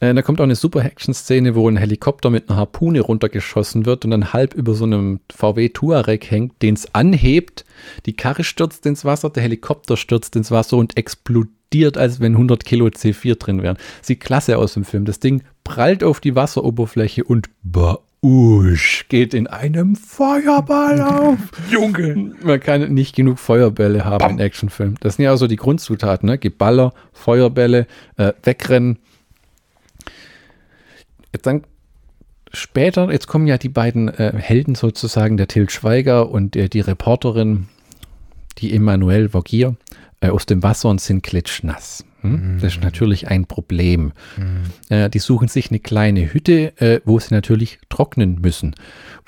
Äh, da kommt auch eine super Action-Szene, wo ein Helikopter mit einer Harpune runtergeschossen wird und dann halb über so einem VW Touareg hängt, den es anhebt. Die Karre stürzt ins Wasser, der Helikopter stürzt ins Wasser und explodiert, als wenn 100 Kilo C4 drin wären. Sieht klasse aus im Film. Das Ding prallt auf die Wasseroberfläche und Bausch geht in einem Feuerball auf. Junge. Man kann nicht genug Feuerbälle haben Bam. in Actionfilmen. Das sind ja also die Grundzutaten, ne? Geballer, Feuerbälle, äh, wegrennen. Jetzt dann später, jetzt kommen ja die beiden äh, Helden sozusagen, der Til Schweiger und äh, die Reporterin, die Emmanuelle Vogier, äh, aus dem Wasser und sind klitschnass. Hm? Das ist natürlich ein Problem. Äh, die suchen sich eine kleine Hütte, äh, wo sie natürlich trocknen müssen.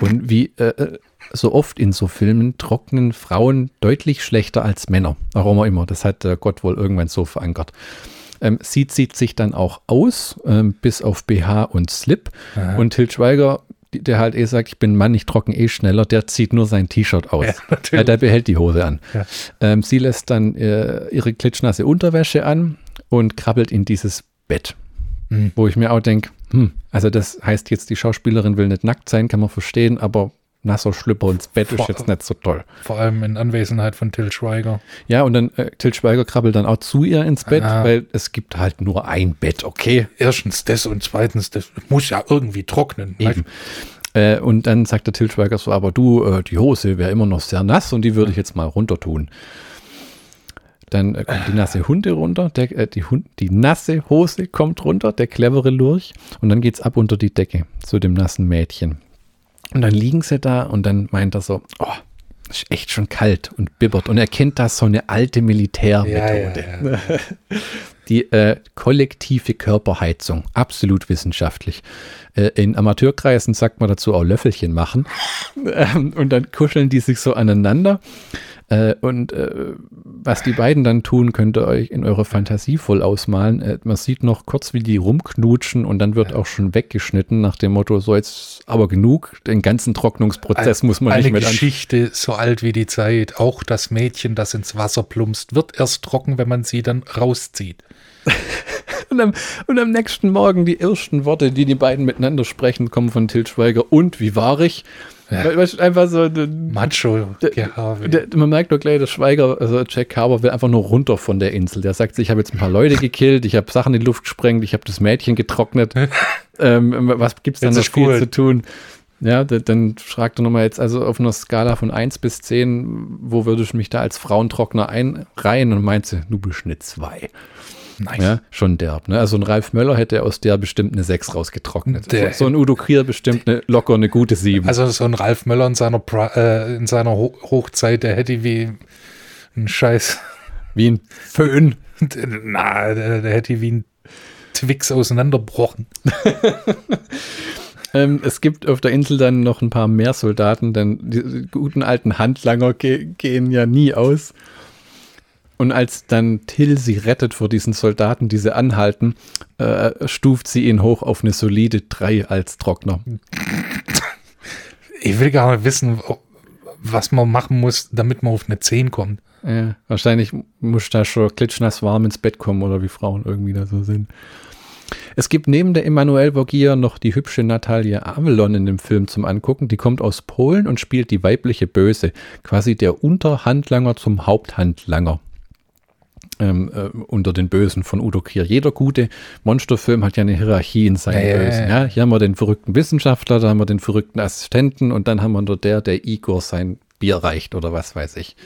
Und wie äh, so oft in so Filmen trocknen Frauen deutlich schlechter als Männer. Warum auch immer. Das hat Gott wohl irgendwann so verankert. Ähm, sie zieht sich dann auch aus, ähm, bis auf BH und Slip. Und Til Schweiger, der halt eh sagt, ich bin Mann, ich trocken eh schneller, der zieht nur sein T-Shirt aus. Ja. Ja, der behält die Hose an. Ja. Ähm, sie lässt dann äh, ihre klitschnasse Unterwäsche an und krabbelt in dieses Bett. Hm. Wo ich mir auch denke, hm, also das heißt jetzt, die Schauspielerin will nicht nackt sein, kann man verstehen, aber nasser Schlüpper ins Bett ist Boah. jetzt nicht so toll. Vor allem in Anwesenheit von Till Schweiger. Ja, und dann äh, Til Schweiger krabbelt dann auch zu ihr ins Bett, Ah. weil es gibt halt nur ein Bett, okay. Erstens das und zweitens, das muss ja irgendwie trocknen. Eben. Äh, und dann sagt der Til Schweiger so, aber du, äh, die Hose wäre immer noch sehr nass und die würde ich jetzt mal runter tun. Dann äh, kommt die nasse Hunde runter, der, äh, die, Hund, die nasse Hose kommt runter, der clevere Lurch, und dann geht's ab unter die Decke zu dem nassen Mädchen. Und dann liegen sie da und dann meint er so, oh, ist echt schon kalt und bibbert. Und er kennt das so eine alte Militärmethode. Ja, ja, Die äh, kollektive Körperheizung, absolut wissenschaftlich. Äh, in Amateurkreisen sagt man dazu auch Löffelchen machen. Ähm, und dann kuscheln die sich so aneinander. Äh, und äh, was die beiden dann tun, könnt ihr euch in eurer Fantasie voll ausmalen. Äh, man sieht noch kurz, wie die rumknutschen und dann wird auch schon weggeschnitten nach dem Motto, so jetzt aber genug, den ganzen Trocknungsprozess muss man Eine nicht mit an. Geschichte so alt wie die Zeit. Auch das Mädchen, das ins Wasser plumpst, wird erst trocken, wenn man sie dann rauszieht. Und am, und am nächsten Morgen die ersten Worte, die die beiden miteinander sprechen, kommen von Til Schweiger. Und wie war ich? Ja. Einfach so, der, Macho, Gehabe. man merkt doch gleich, der Schweiger, also Jack Carver will einfach nur runter von der Insel. Der sagt ich habe jetzt ein paar Leute gekillt, ich habe Sachen in die Luft gesprengt, ich habe das Mädchen getrocknet. ähm, was gibt's dann Jetzt noch viel gut. zu tun? Ja, da- dann fragt er nochmal jetzt, also auf einer Skala von 1 bis 10, wo würde ich mich da als Frauentrockner einreihen? Und meint sie, du bist eine 2. Nice. Ja, schon derb. Ne? Also ein Ralf Möller hätte aus der bestimmt eine 6 rausgetrocknet. Der- so, so ein Udo Kier bestimmt eine, locker eine gute 7. Also so ein Ralf Möller in seiner, äh, in seiner Ho Hochzeit, der hätte wie ein Scheiß. Wie ein Föhn. Na, der, der hätte wie ein Twix auseinanderbrochen. Ähm, es gibt auf der Insel dann noch ein paar mehr Soldaten, denn die guten alten Handlanger ge gehen ja nie aus. Und als dann Till sie rettet vor diesen Soldaten, die sie anhalten, äh, stuft sie ihn hoch auf eine solide 3 als Trockner. Ich will gar nicht wissen, was man machen muss, damit man auf eine 10 kommt. Ja, wahrscheinlich muss da schon klitschnass warm ins Bett kommen oder wie Frauen irgendwie da so sind. Es gibt neben der Emmanuelle Bogier noch die hübsche Natalia Avalon in dem Film zum Angucken. Die kommt aus Polen und spielt die weibliche Böse, quasi der Unterhandlanger zum Haupthandlanger. Ähm, äh, unter den Bösen von Udo Kier. Jeder gute Monsterfilm hat ja eine Hierarchie in seinen ja, Bösen. ja. Ja, hier haben wir den verrückten Wissenschaftler, da haben wir den verrückten Assistenten und dann haben wir nur der, der Igor sein Bier reicht oder was weiß ich.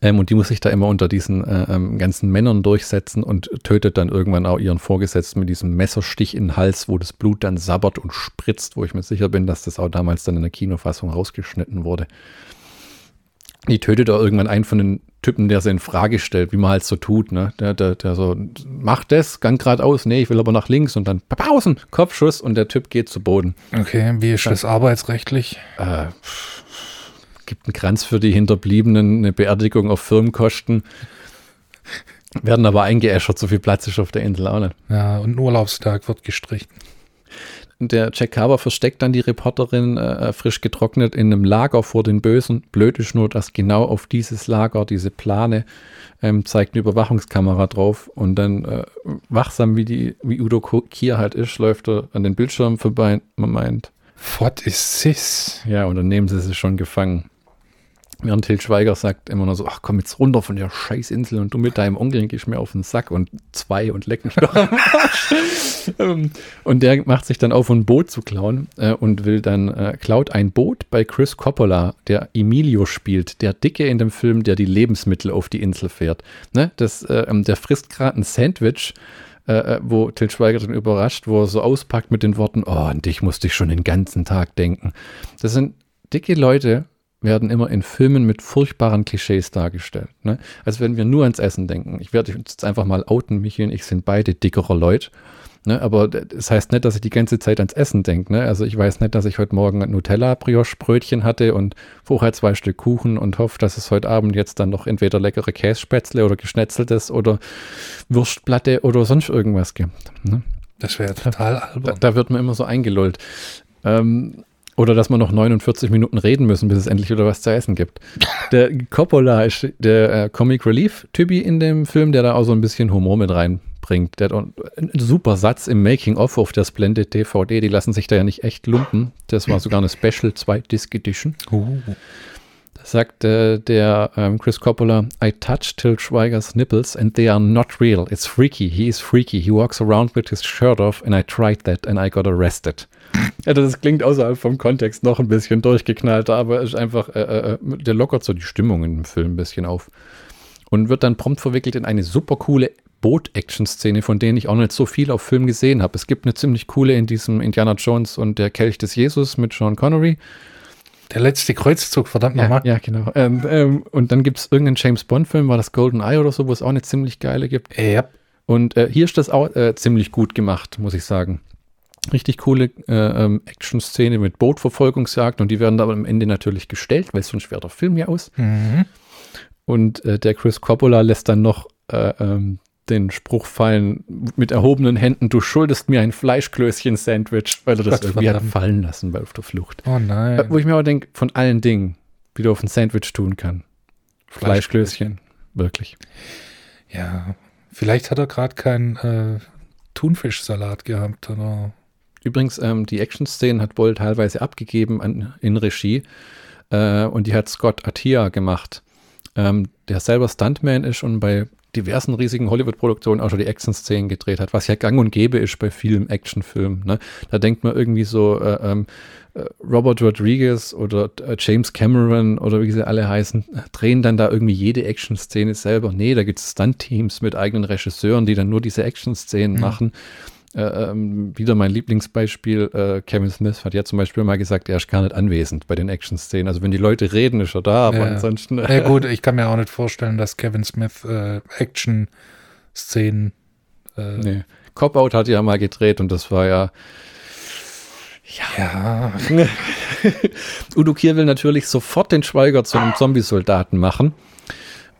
Ähm, und die muss sich da immer unter diesen äh, ähm, ganzen Männern durchsetzen und tötet dann irgendwann auch ihren Vorgesetzten mit diesem Messerstich in den Hals, wo das Blut dann sabbert und spritzt, wo ich mir sicher bin, dass das auch damals dann in der Kinofassung rausgeschnitten wurde. Die tötet auch irgendwann einen von den Typen, der sie in Frage stellt, wie man halt so tut, ne? Der, der, der so, mach das, gang geradeaus, nee, ich will aber nach links und dann Pausen, Kopfschuss und der Typ geht zu Boden. Okay, wie ist das arbeitsrechtlich? Äh, gibt einen Kranz für die Hinterbliebenen, eine Beerdigung auf Firmenkosten. Werden aber eingeäschert, so viel Platz ist auf der Insel auch nicht. Ja, und ein Urlaubstag wird gestrichen. Der Jack Carver versteckt dann die Reporterin äh, frisch getrocknet in einem Lager vor den Bösen. Blöd ist nur, dass genau auf dieses Lager, diese Plane, ähm, zeigt eine Überwachungskamera drauf und dann äh, wachsam, wie, die, wie Udo Kier halt ist, läuft er an den Bildschirm vorbei. Man meint, What is this? ja, und dann nehmen sie sie schon gefangen. Während Til Schweiger sagt immer nur so, ach komm jetzt runter von der Scheißinsel und du mit deinem Onkel gehst mir auf den Sack und zwei und leck mich doch am Arsch. Ähm, und der macht sich dann auf, ein Boot zu klauen äh, und will dann, äh, klaut ein Boot bei Chris Coppola, der Emilio spielt, der Dicke in dem Film, der die Lebensmittel auf die Insel fährt. Ne? Das, äh, ähm, der frisst gerade ein Sandwich, äh, äh, wo Til Schweiger dann überrascht, wo er so auspackt mit den Worten, oh, an dich musste ich schon den ganzen Tag denken. Das sind dicke Leute, werden immer in Filmen mit furchtbaren Klischees dargestellt. Ne? Als wenn wir nur ans Essen denken. Ich werde jetzt einfach mal outen, Michi und ich sind beide dickere Leute. Ne? Aber das heißt nicht, dass ich die ganze Zeit ans Essen denke. Ne? Also ich weiß nicht, dass ich heute Morgen ein Nutella-Brioche-Brötchen hatte und vorher zwei Stück Kuchen und hoffe, dass es heute Abend jetzt dann noch entweder leckere Kässpätzle oder geschnetzeltes oder Wurstplatte oder sonst irgendwas gibt. Ne? Das wäre total Da, albern. da wird man immer so eingelullt. Ähm, oder dass wir noch 49 Minuten reden müssen, bis es endlich wieder was zu essen gibt. Der Coppola ist der äh, Comic Relief Typi in dem Film, der da auch so ein bisschen Humor mit reinbringt. Der hat einen super Satz im Making-of auf der Splendid DVD. Die lassen sich da ja nicht echt lumpen. Das war sogar eine Special 2 Disc Edition. Uh, Da sagt äh, der ähm, Chris Coppola, I touched Till Schweigers nipples and they are not real. It's freaky. He is freaky. He walks around with his shirt off and I tried that and I got arrested. Ja, das klingt außerhalb vom Kontext noch ein bisschen durchgeknallter, aber ist einfach, äh, äh, der lockert so die Stimmung in dem Film ein bisschen auf. Und wird dann prompt verwickelt in eine super coole Boot-Action-Szene, von denen ich auch nicht so viel auf Film gesehen habe. Es gibt eine ziemlich coole in diesem Indiana Jones und der Kelch des Jesus mit Sean Connery. der letzte Kreuzzug, verdammt Ja, nochmal. ja genau. Ähm, ähm, und dann gibt es irgendeinen James Bond-Film, war das Golden Eye oder so, wo es auch eine ziemlich geile gibt. Ja. Und äh, hier ist das auch äh, ziemlich gut gemacht, muss ich sagen. Richtig coole äh, ähm, Action-Szene mit Bootverfolgungsjagd und die werden aber am Ende natürlich gestellt, weil sonst wäre der Film ja aus. Mhm. Und äh, der Chris Coppola lässt dann noch äh, ähm, den Spruch fallen mit erhobenen Händen, du schuldest mir ein Fleischklößchen-Sandwich, weil er das Gott irgendwie hat fallen lassen bei auf der Flucht. Oh Äh, nein. Wo ich mir aber denke, von allen Dingen, wie du auf ein Sandwich tun kann. Fleischklößchen, wirklich. Ja, vielleicht hat er gerade keinen äh, Thunfischsalat gehabt oder Übrigens, ähm, die Action-Szenen hat Boll teilweise abgegeben an, in Regie äh, und die hat Scott Attia gemacht, ähm, der selber Stuntman ist und bei diversen riesigen Hollywood-Produktionen auch schon die Action-Szenen gedreht hat, was ja gang und gäbe ist bei vielen Actionfilmen. Ne? Da denkt man irgendwie so, äh, ähm, äh, Robert Rodriguez oder äh, James Cameron oder wie sie alle heißen, drehen dann da irgendwie jede Action-Szene selber. Nee, da gibt es Stunt-Teams mit eigenen Regisseuren, die dann nur diese Action-Szenen Ja. machen. Äh, ähm, wieder mein Lieblingsbeispiel, äh, Kevin Smith hat ja zum Beispiel mal gesagt, er ist gar nicht anwesend bei den Action-Szenen. Also wenn die Leute reden, ist er da, aber Ja. ansonsten. Ja gut, ich kann mir auch nicht vorstellen, dass Kevin Smith äh, Action-Szenen äh, nee. Cop-Out hat ja mal gedreht und das war ja. ja, Udo Kier will natürlich sofort den Schweiger zu einem Zombie-Soldaten machen.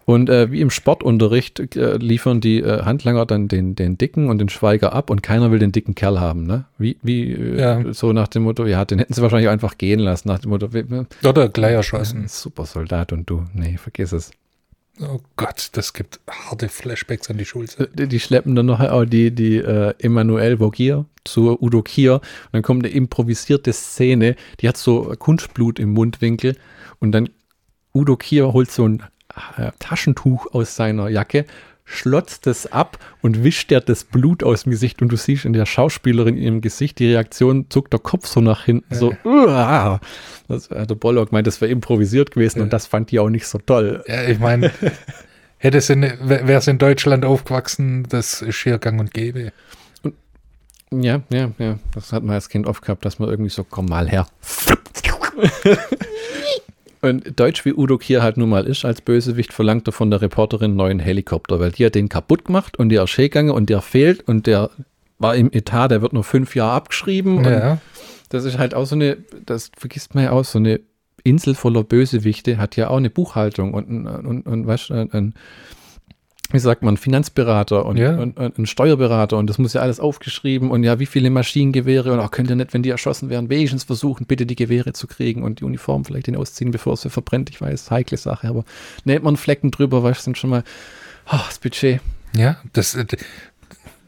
Und äh, wie im Sportunterricht äh, liefern die äh, Handlanger dann den, den Dicken und den Schweiger ab und keiner will den dicken Kerl haben, ne? Wie, wie äh, Ja. so nach dem Motto, ja, den hätten sie wahrscheinlich einfach gehen lassen, nach dem Motto, wie- wie- oder gleich erschossen. super Soldat und du, nee, vergiss es. Oh Gott, das gibt harte Flashbacks an die Schulzeit. Die, die schleppen dann noch auch die, die äh, Emanuel Vogier zu Udo Kier und dann kommt eine improvisierte Szene, die hat so Kunstblut im Mundwinkel und dann Udo Kier holt so ein äh, Taschentuch aus seiner Jacke, schlotzt es ab und wischt der das Blut aus dem Gesicht und du siehst in der Schauspielerin in ihrem Gesicht die Reaktion, zuckt der Kopf so nach hinten, so, uah. das, äh, der Bollock meint, das wäre improvisiert gewesen Ja. und das fand die auch nicht so toll. Ja, ich meine, hätte es in, wäre es in Deutschland aufgewachsen, das ist hier gang und gäbe. Ja, ja, ja. Das hat man als Kind oft gehabt, dass man irgendwie so, komm mal her. Und Deutsch wie Udo Kier halt nun mal ist als Bösewicht, verlangt er von der Reporterin einen neuen Helikopter, weil die hat den kaputt gemacht und der ist gegangen und der fehlt und der war im Etat, der wird nur fünf Jahre abgeschrieben. Ja. Das ist halt auch so eine, das vergisst man ja auch, so eine Insel voller Bösewichte hat ja auch eine Buchhaltung und, ein- und, und weißt du, ein, ein, wie sagt man, Finanzberater und, Ja. und, und ein Steuerberater und das muss ja alles aufgeschrieben und ja, wie viele Maschinengewehre und auch könnt ihr nicht, wenn die erschossen werden, wenigstens versuchen, bitte die Gewehre zu kriegen und die Uniform vielleicht den ausziehen, bevor sie verbrennt. Ich weiß, heikle Sache, aber nennt man Flecken drüber, du, sind schon mal oh, das Budget. Ja, das, äh,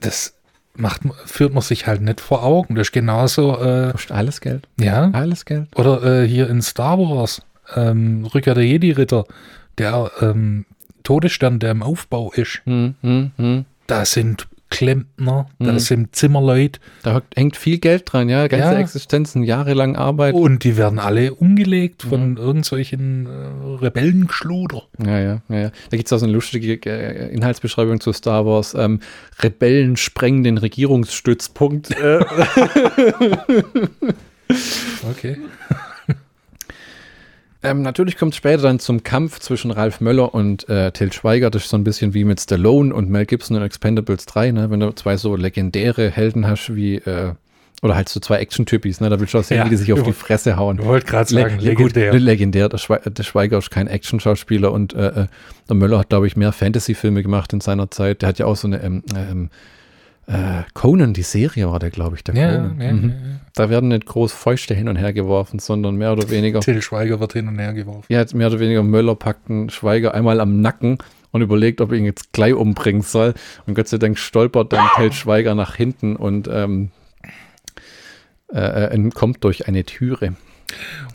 das macht, man- führt man sich halt nicht vor Augen. Das ist genauso, äh, Kostet alles Geld. ja. Alles Geld. Oder äh, hier in Star Wars, ähm, Rückkehr der Jedi-Ritter, der ähm, Todesstern, der im Aufbau ist, Hm, hm, hm. da sind Klempner, da Mhm. sind Zimmerleute Da hängt viel Geld dran, ja. Ganze Ja. Existenzen, jahrelang Arbeit. und die werden alle umgelegt von irgendwelchen äh, Rebellengeschluder. Ja, ja, ja, ja. Da gibt es auch so eine lustige äh, Inhaltsbeschreibung zu Star Wars. Ähm, Rebellen sprengen den Regierungsstützpunkt. Äh, Okay. ähm, natürlich kommt es später dann zum Kampf zwischen Ralf Möller und äh, Till Schweiger. Das ist so ein bisschen wie mit Stallone und Mel Gibson in Expendables 3, ne? wenn du zwei so legendäre Helden hast wie, äh, oder halt so zwei Action-Typis, ne? da willst du auch sehen, Ja. wie die sich auf die Fresse hauen. Ich wollte gerade sagen, Le- gut, legendär. legendär. Der, Schwe der Schweiger ist kein Action-Schauspieler und äh, äh, der Möller hat, glaube ich, mehr Fantasy-Filme gemacht in seiner Zeit. Der hat ja auch so eine ähm, ähm, äh, Conan, die Serie war der, glaube ich, der Ja, Conan. ja, Mhm. ja. Da werden nicht groß Fäuste hin und her geworfen, sondern mehr oder weniger, Till Schweiger wird hin und her geworfen. ja, mehr oder weniger Möller packt einen Schweiger einmal am Nacken und überlegt, ob er ihn jetzt gleich umbringen soll. Und Gott sei Dank stolpert dann Till Schweiger nach hinten und ähm, äh, äh, entkommt durch eine Türe.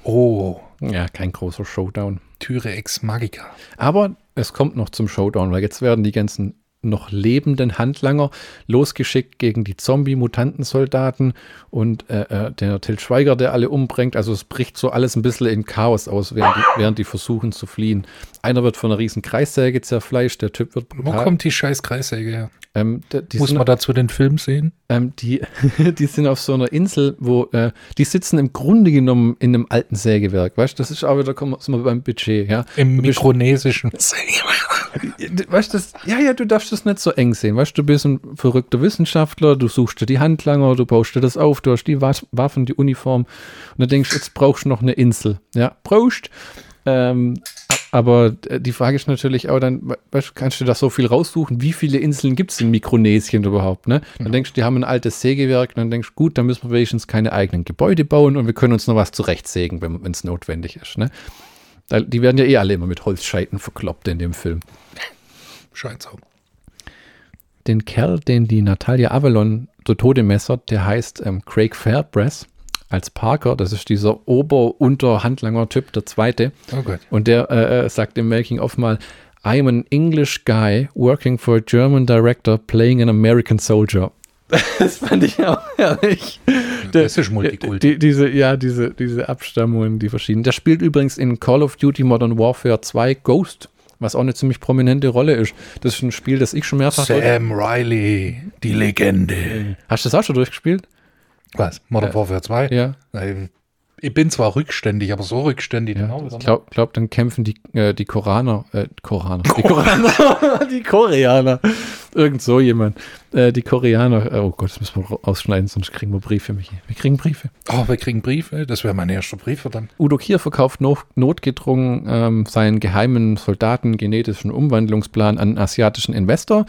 Oh, Ja, kein großer Showdown. Türe ex Magica. Aber es kommt noch zum Showdown, weil jetzt werden die ganzen noch lebenden Handlanger losgeschickt gegen die Zombie-Mutantensoldaten und äh, äh, der Till Schweiger, der alle umbringt. Also es bricht so alles ein bisschen in Chaos aus, während die, während die versuchen zu fliehen. Einer wird von einer riesen Kreissäge zerfleischt, der Typ wird Wo brutal. kommt die scheiß Kreissäge her? Ähm, d- die, Muss man dazu den Film sehen? ähm, die, die sind auf so einer Insel, wo äh, die sitzen im Grunde genommen in einem alten Sägewerk. Weißt du, das ist auch wieder, kommen wir beim Budget, ja. Im mikronesischen. Weißt du, das, ja, ja, du darfst das nicht so eng sehen. Weißt du, du bist ein verrückter Wissenschaftler, du suchst dir die Handlanger, du baust dir das auf, du hast die Wa- Waffen, die Uniform und dann denkst du, jetzt brauchst du noch eine Insel. Ja, brauchst. Ähm, aber die Frage ist natürlich auch dann, we- weißt, du, kannst du da so viel raussuchen? Wie viele Inseln gibt es in Mikronesien überhaupt? Ne? Dann denkst du, die haben ein altes Sägewerk, dann denkst du, gut, dann müssen wir wenigstens keine eigenen Gebäude bauen und wir können uns noch was zurechtsägen, wenn es notwendig ist. Ne? Die werden ja eh alle immer mit Holzscheiten verkloppt in dem Film. Scheint so. Den Kerl, den die Natalia Avalon zu Tode messert, der heißt ähm, Craig Fairbrass als Parker. Das ist dieser Ober-Unter-Handlanger-Typ, der zweite. Oh Gott. Und der äh, äh, sagt im Making-of mal, I'm an English guy working for a German director playing an American soldier. Das fand ich auch herrlich. Das ist Multikulti. Die, diese, ja, diese, diese Abstammungen, die verschiedenen. Der spielt übrigens in Call of Duty Modern Warfare 2 Ghost, was auch eine ziemlich prominente Rolle ist. Das ist ein Spiel, das ich schon mehrfach. Sam Riley, die Legende. Hast du das auch schon durchgespielt? Was? Modern Warfare 2? Ja. Ich bin zwar rückständig, aber so rückständig dann auch Ich glaube, glaub, dann kämpfen die, äh, die Koraner, äh, Koraner, die Koraner, die Koreaner, irgend so jemand, äh, die Koreaner, oh Gott, das müssen wir ausschneiden, sonst kriegen wir Briefe, Michi. Wir kriegen Briefe. Oh, wir kriegen Briefe. Das wäre mein erster Brief dann. Udo Kier verkauft no notgedrungen ähm, seinen geheimen Soldaten genetischen Umwandlungsplan an einen asiatischen Investor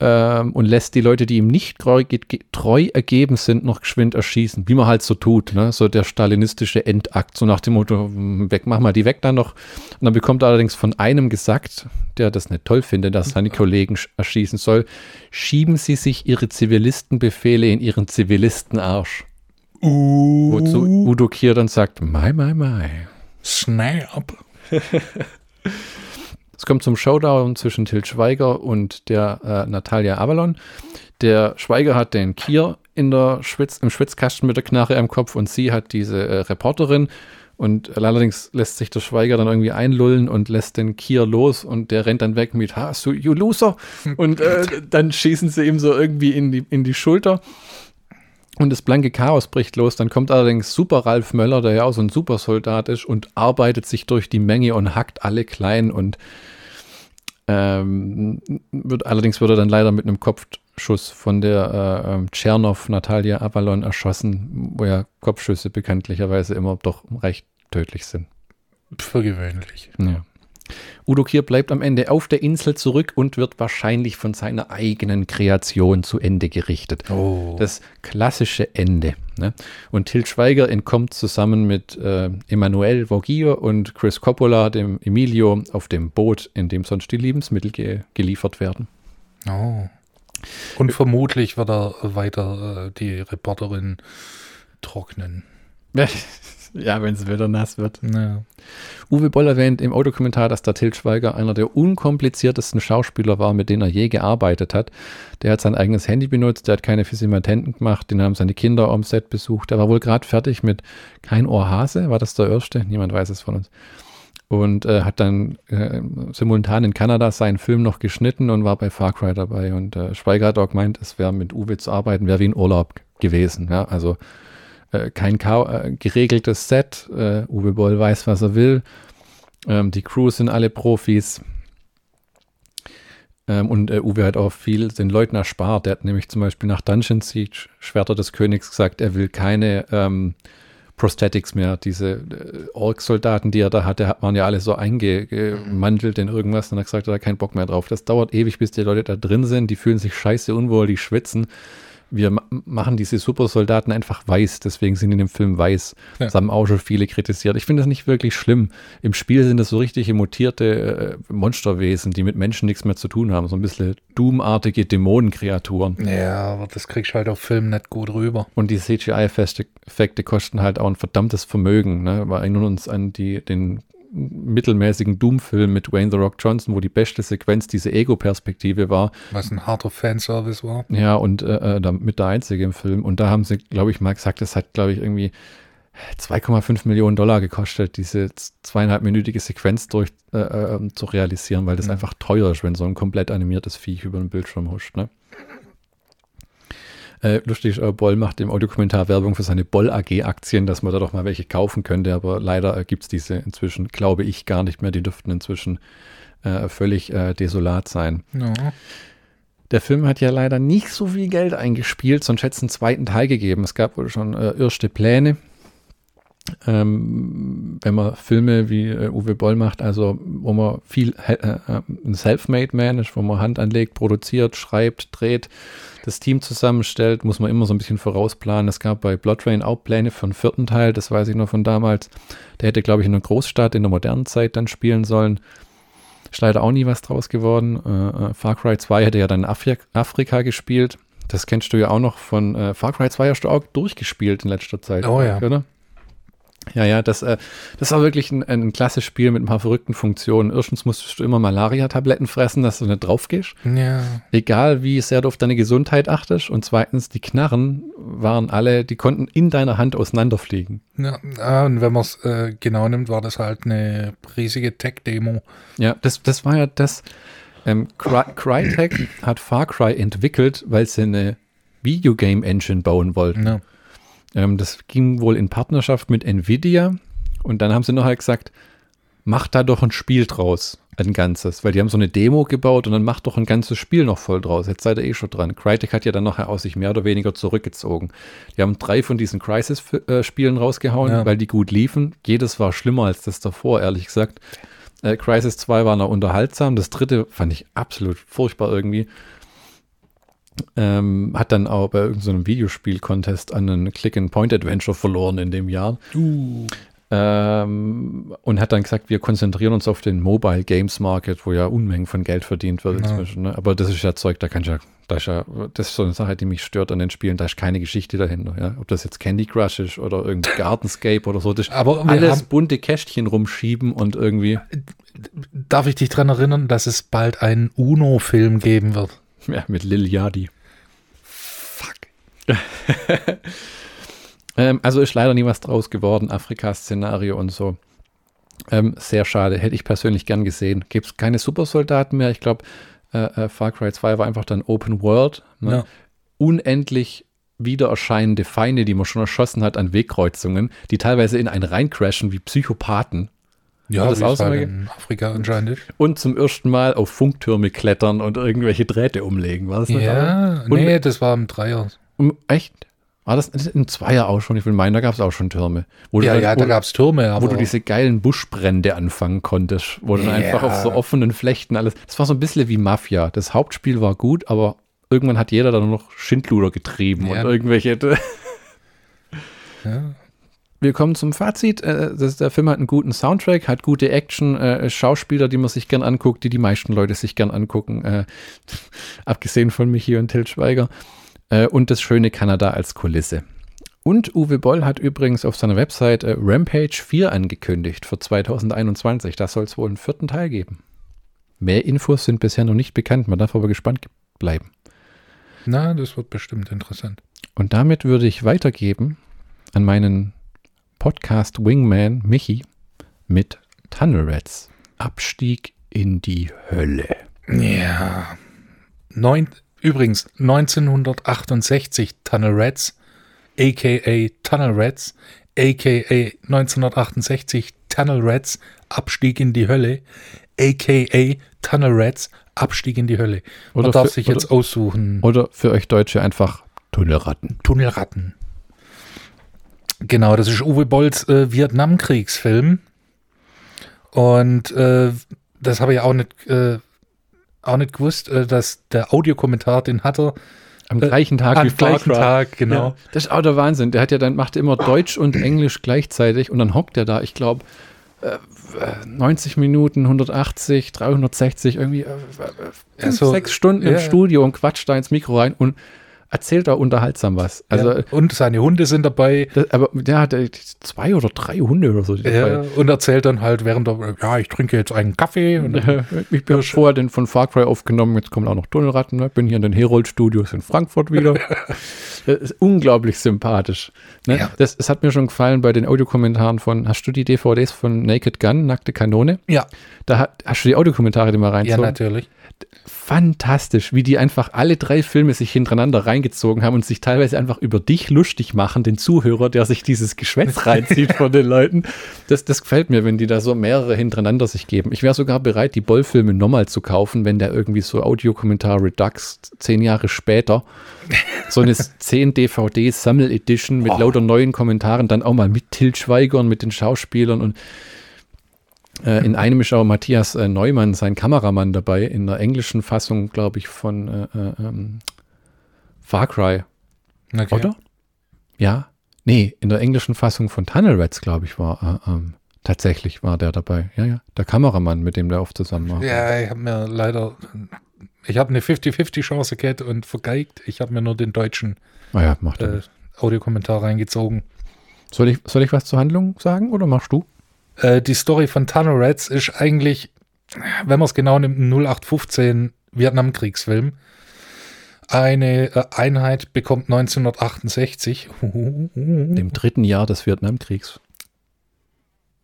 ähm, und lässt die Leute, die ihm nicht treu, treu ergeben sind, noch geschwind erschießen, wie man halt so tut. Ne? So der stalinistische Endakt, so nach dem Motto, hm, weg, mach mal die weg dann noch. Und dann bekommt er allerdings von einem gesagt, der das nicht toll findet, dass seine Kollegen sch- erschießen soll, schieben sie sich ihre Zivilistenbefehle in ihren Zivilistenarsch. Uh, Wozu Udo Kier dann sagt, mai, mai, mai. Snap. Es kommt zum Showdown zwischen Til Schweiger und der äh, Natalia Avalon. Der Schweiger hat den Kier in der Schwitz, im Schwitzkasten mit der Knarre am Kopf und sie hat diese äh, Reporterin. Und allerdings lässt sich der Schweiger dann irgendwie einlullen und lässt den Kier los und der rennt dann weg mit, ha, so, you loser. Und äh, dann schießen sie ihm so irgendwie in die, in die Schulter. Und das blanke Chaos bricht los. Dann kommt allerdings Super Ralf Möller, der ja auch so ein Supersoldat ist, und arbeitet sich durch die Menge und hackt alle klein und ähm, wird, allerdings wird er dann leider mit einem Kopfschuss von der äh, ähm, Tschernow Natalia Avalon erschossen, wo ja Kopfschüsse bekanntlicherweise immer doch recht tödlich sind. Für gewöhnlich. Ja. Udo Kier bleibt am Ende auf der Insel zurück und wird wahrscheinlich von seiner eigenen Kreation zu Ende gerichtet. Oh. Das klassische Ende. Ne? Und Til Schweiger entkommt zusammen mit äh, Emanuel Vogier und Chris Coppola, dem Emilio, auf dem Boot, in dem sonst die Lebensmittel ge geliefert werden. Oh. Und vermutlich wird er weiter äh, die Reporterin trocknen. Ja, wenn es wieder nass wird. Ja. Uwe Boll erwähnt im Autokommentar, dass der Til Schweiger einer der unkompliziertesten Schauspieler war, mit denen er je gearbeitet hat. Der hat sein eigenes Handy benutzt, der hat keine Physimatenten gemacht, den haben seine Kinder am Set besucht. Der war wohl gerade fertig mit Kein Ohr Hase, war das der erste? Niemand weiß es von uns. Und äh, hat dann äh, simultan in Kanada seinen Film noch geschnitten und war bei Far Cry dabei. Und äh, Schweiger hat auch gemeint, es wäre mit Uwe zu arbeiten, wäre wie ein Urlaub gewesen. Ja? Also äh, kein äh, geregeltes Set. Äh, Uwe Boll weiß, was er will. Ähm, die Crews sind alle Profis. Ähm, und äh, Uwe hat auch viel den Leuten erspart. Der hat nämlich zum Beispiel nach Dungeon Siege, Schwerter des Königs, gesagt, er will keine ähm, Prosthetics mehr. Diese äh, Ork-Soldaten, die er da hatte, waren ja alle so eingemantelt in irgendwas. Und er hat gesagt, er hat keinen Bock mehr drauf. Das dauert ewig, bis die Leute da drin sind. Die fühlen sich scheiße unwohl, die schwitzen wir machen diese Supersoldaten einfach weiß, deswegen sind in dem Film weiß. Ja. Das haben auch schon viele kritisiert. Ich finde das nicht wirklich schlimm. Im Spiel sind das so richtige mutierte äh, Monsterwesen, die mit Menschen nichts mehr zu tun haben. So ein bisschen Doom-artige Dämonenkreaturen. Ja, aber das kriegst du halt auf Film nicht gut rüber. Und die CGI-Effekte kosten halt auch ein verdammtes Vermögen. Ne? Wir erinnern uns an die, den mittelmäßigen Doom-Film mit Wayne The Rock Johnson, wo die beste Sequenz diese Ego-Perspektive war. Was ein harter Fanservice war. Ja, und äh, äh mit der einzige im Film. Und da haben sie, glaube ich, mal gesagt, das hat, glaube ich, irgendwie 2,5 Millionen Dollar gekostet, diese zweieinhalbminütige Sequenz durch äh, äh, zu realisieren, weil das mhm. einfach teuer ist, wenn so ein komplett animiertes Viech über den Bildschirm huscht. Ne? Äh, lustig, äh, Boll macht im Audiokommentar Werbung für seine Boll AG-Aktien, dass man da doch mal welche kaufen könnte, aber leider äh, gibt es diese inzwischen, glaube ich, gar nicht mehr. Die dürften inzwischen äh, völlig äh, desolat sein. Ja. Der Film hat ja leider nicht so viel Geld eingespielt, sonst hätte es einen zweiten Teil gegeben. Es gab wohl schon äh, erste Pläne. Ähm, wenn man Filme wie äh, Uwe Boll macht, also wo man viel äh, äh, ein Self-Made Man ist, wo man Hand anlegt, produziert, schreibt, dreht, das Team zusammenstellt, muss man immer so ein bisschen vorausplanen. Es gab bei Blood Rain auch Pläne für einen vierten Teil, das weiß ich noch von damals. Der hätte, glaube ich, in einer Großstadt in der modernen Zeit dann spielen sollen. Ist leider auch nie was draus geworden. Äh, äh Far Cry 2 hätte ja dann in Afri Afrika gespielt. Das kennst du ja auch noch von äh, Far Cry 2 hast du auch durchgespielt in letzter Zeit. Oh ja. Oder? Ja, ja, das, äh, das war wirklich ein, ein klassisches Spiel mit ein paar verrückten Funktionen. Erstens musstest du immer Malaria-Tabletten fressen, dass du nicht drauf gehst. Ja. Egal, wie sehr du auf deine Gesundheit achtest. Und zweitens, die Knarren waren alle, die konnten in deiner Hand auseinanderfliegen. Ja, und wenn man es äh, genau nimmt, war das halt eine riesige Tech-Demo. Ja, das, das war ja das. Ähm, Cry Crytek hat Far Cry entwickelt, weil sie eine Videogame-Engine bauen wollten. Ja. Ähm, das ging wohl in Partnerschaft mit Nvidia. Und dann haben sie noch halt gesagt, mach da doch ein Spiel draus, ein ganzes. Weil die haben so eine Demo gebaut und dann macht doch ein ganzes Spiel noch voll draus. Jetzt seid ihr eh schon dran. Crytek hat ja dann nachher aus sich mehr oder weniger zurückgezogen. Die haben drei von diesen Crisis-Spielen rausgehauen, ja. weil die gut liefen. Jedes war schlimmer als das davor, ehrlich gesagt. Äh, Crisis 2 war noch unterhaltsam. Das dritte fand ich absolut furchtbar irgendwie. Ähm, hat dann auch bei irgendeinem so Videospiel-Contest einen Click-and-Point-Adventure verloren in dem Jahr. Uh. Ähm, und hat dann gesagt, wir konzentrieren uns auf den Mobile Games Market, wo ja Unmengen von Geld verdient wird ja. inzwischen. Ne? Aber das ist ja Zeug, da kann ich ja, da ist ja, das ist so eine Sache, die mich stört an den Spielen, da ist keine Geschichte dahinter. Ja? Ob das jetzt Candy Crush ist oder irgendwie Gardenscape oder so, das ist Aber alles bunte Kästchen rumschieben und irgendwie. Darf ich dich daran erinnern, dass es bald einen UNO-Film geben wird? Ja, mit Lil Yadi. Fuck. ähm, also ist leider nie was draus geworden, Afrika-Szenario und so. Ähm, sehr schade, hätte ich persönlich gern gesehen. Gibt es keine Supersoldaten mehr. Ich glaube, äh, äh, Far Cry 2 war einfach dann Open World. Ne? Ja. Unendlich wieder erscheinende Feinde, die man schon erschossen hat an Wegkreuzungen, die teilweise in einen reincrashen wie Psychopathen. Ja, das auch halt in Afrika anscheinend. Und zum ersten Mal auf Funktürme klettern und irgendwelche Drähte umlegen. War das nicht Ja, Und- nee, das war im Dreier. Um, echt? War das im Zweier auch schon? Ich will meinen, da gab es auch schon Türme. Wo Ja, du, ja, wo, da gab es Türme, aber wo du diese geilen Buschbrände anfangen konntest, wo dann Ja. einfach auf so offenen Flechten alles. Das war so ein bisschen wie Mafia. Das Hauptspiel war gut, aber irgendwann hat jeder dann noch Schindluder getrieben Ja. und irgendwelche. ja, Wir kommen zum Fazit. Äh, das, der Film hat einen guten Soundtrack, hat gute Action, äh, Schauspieler, die man sich gern anguckt, die die meisten Leute sich gern angucken, äh, abgesehen von Michi und Til Schweiger. Äh, und das schöne Kanada als Kulisse. Und Uwe Boll hat übrigens auf seiner Website äh, Rampage 4 angekündigt für 2021. Da soll es wohl einen vierten Teil geben. Mehr Infos sind bisher noch nicht bekannt, man darf aber gespannt bleiben. na, das wird bestimmt interessant. Und damit würde ich weitergeben an meinen Podcast Wingman Michi mit Tunnel Rats. Abstieg in die Hölle. Ja. Neun, übrigens, 1968 Tunnel Rats, a.k.a. Tunnel Rats, a.k.a. 1968 Tunnel Rats, Abstieg in die Hölle, a.k.a. Tunnel Rats, Abstieg in die Hölle. Man Oder darf für- sich jetzt aussuchen. Oder für euch Deutsche einfach Tunnelratten. Tunnelratten. Genau, das ist Uwe Bolls äh, Vietnamkriegsfilm. Und äh, das habe ich auch nicht, äh, auch nicht gewusst, äh, dass der Audiokommentar, den hat er Am Äh, gleichen Tag am wie Far gleichen Cry. Tag, genau. Ja, das ist auch der Wahnsinn. Der hat ja dann, macht immer Deutsch und Englisch gleichzeitig und dann hockt er da, ich glaube, äh, 90 Minuten, 180, 360, irgendwie äh, äh, fünf, so, sechs Stunden im ja. Studio und quatscht da ins Mikro rein und erzählt da unterhaltsam was. Also, ja. Und seine Hunde sind dabei. das, aber der hat äh, zwei oder drei Hunde oder so. Ja, dabei- und erzählt dann halt während der, ja, ich trinke jetzt einen Kaffee. Und Äh, Ich bin vorher den von Far Cry aufgenommen, jetzt kommen auch noch Tunnelratten. Ne? Bin hier in den Herold Studios in Frankfurt wieder. das ist unglaublich sympathisch. Ne? Ja. Das, es hat mir schon gefallen bei den Audiokommentaren von, hast du die DVDs von Naked Gun, Nackte Kanone? ja, Da hast du die Audiokommentare, die mal ja, reinzogen? natürlich. Fantastisch, wie die einfach alle drei Filme sich hintereinander reingezogen haben und sich teilweise einfach über dich lustig machen, den Zuhörer, der sich dieses Geschwätz reinzieht von den Leuten. Das, das gefällt mir, wenn die da so mehrere hintereinander sich geben. Ich wäre sogar bereit, die Boll-Filme nochmal zu kaufen, wenn der irgendwie so Audiokommentar Redux zehn Jahre später so eine 10 DVD Sammel Edition mit Oh. lauter neuen Kommentaren, dann auch mal mit Til Schweiger und mit den Schauspielern und in einem ist auch Matthias äh, Neumann, sein Kameramann, dabei, in der englischen Fassung, glaube ich, von äh, äh, ähm, Far Cry, Okay. oder? Ja. Nee, in der englischen Fassung von Tunnel Rats, glaube ich, war äh, ähm, tatsächlich war der dabei. Ja, ja. Der Kameramann, mit dem der oft zusammen war. Ja, ich habe mir leider, ich habe eine 50-50 Chance gehabt und vergeigt. Ich habe mir nur den deutschen Ah ja, äh. Audiokommentar reingezogen. Soll ich, soll ich was zur Handlung sagen oder machst du? Äh, die Story von Tunnel Rats ist eigentlich, wenn man es genau nimmt, ein 0815 Vietnamkriegsfilm. Eine äh, Einheit bekommt 1968, Dem dritten Jahr des Vietnamkriegs.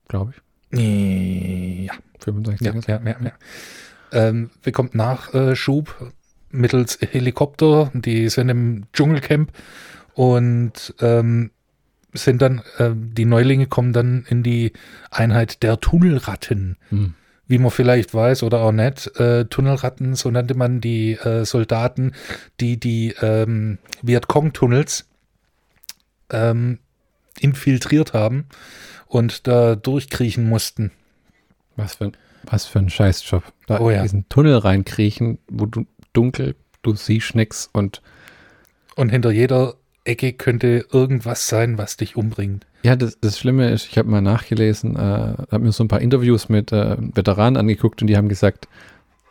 Glaube ich. ja, 65. ja, ja, ja, ja. Ähm, bekommt Nachschub mittels Helikopter. Die sind im Dschungelcamp und ähm, sind dann, ähm, die Neulinge kommen dann in die Einheit der Tunnelratten. Hm. Wie man vielleicht weiß oder auch nicht, äh, Tunnelratten, so nannte man die äh, Soldaten, die die ähm, Vietcong-Tunnels ähm, infiltriert haben und da durchkriechen mussten. Was für ein, was für ein Scheißjob. Da Oh ja. in diesen Tunnel reinkriechen, wo du dunkel, du siehst nix und Und hinter jeder Ecke könnte irgendwas sein, was dich umbringt. ja, das, das Schlimme ist, ich habe mal nachgelesen, äh, habe mir so ein paar Interviews mit äh, Veteranen angeguckt und die haben gesagt,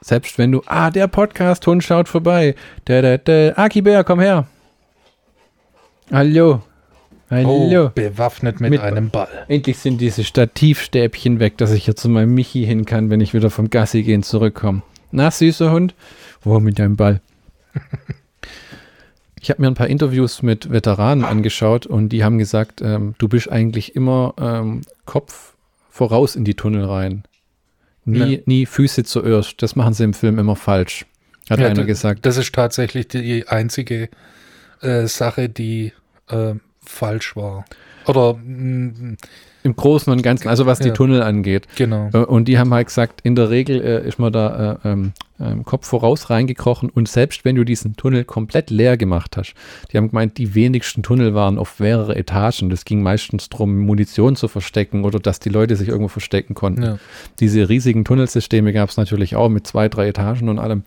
selbst wenn du, ah, der Podcast-Hund schaut vorbei, der, der, der, Aki Bär, komm her. Hallo. Hallo. Oh, bewaffnet mit, Mit- einem Ball. Endlich sind diese Stativstäbchen weg, dass ich hier zu meinem Michi hin kann, wenn ich wieder vom Gassi gehen zurückkomme. Na, süßer Hund? Wo mit deinem Ball? Ich habe mir ein paar Interviews mit Veteranen angeschaut und die haben gesagt, ähm, du bist eigentlich immer ähm, Kopf voraus in die Tunnel rein. Nie, Ja. nie Füße zuerst. Das machen sie im Film immer falsch. Hat Ja, einer gesagt. Das ist tatsächlich die einzige äh, Sache, die äh, falsch war. Oder Im Großen und Ganzen, also was die Ja. Tunnel angeht. genau. Äh, Und die haben halt gesagt, in der Regel äh, ist man da äh, ähm, ähm, Kopf voraus reingekrochen und selbst wenn du diesen Tunnel komplett leer gemacht hast, die haben gemeint, die wenigsten Tunnel waren auf mehrere Etagen. Das ging meistens darum, Munition zu verstecken oder dass die Leute sich irgendwo verstecken konnten. Ja. Diese riesigen Tunnelsysteme gab es natürlich auch mit zwei, drei Etagen und allem.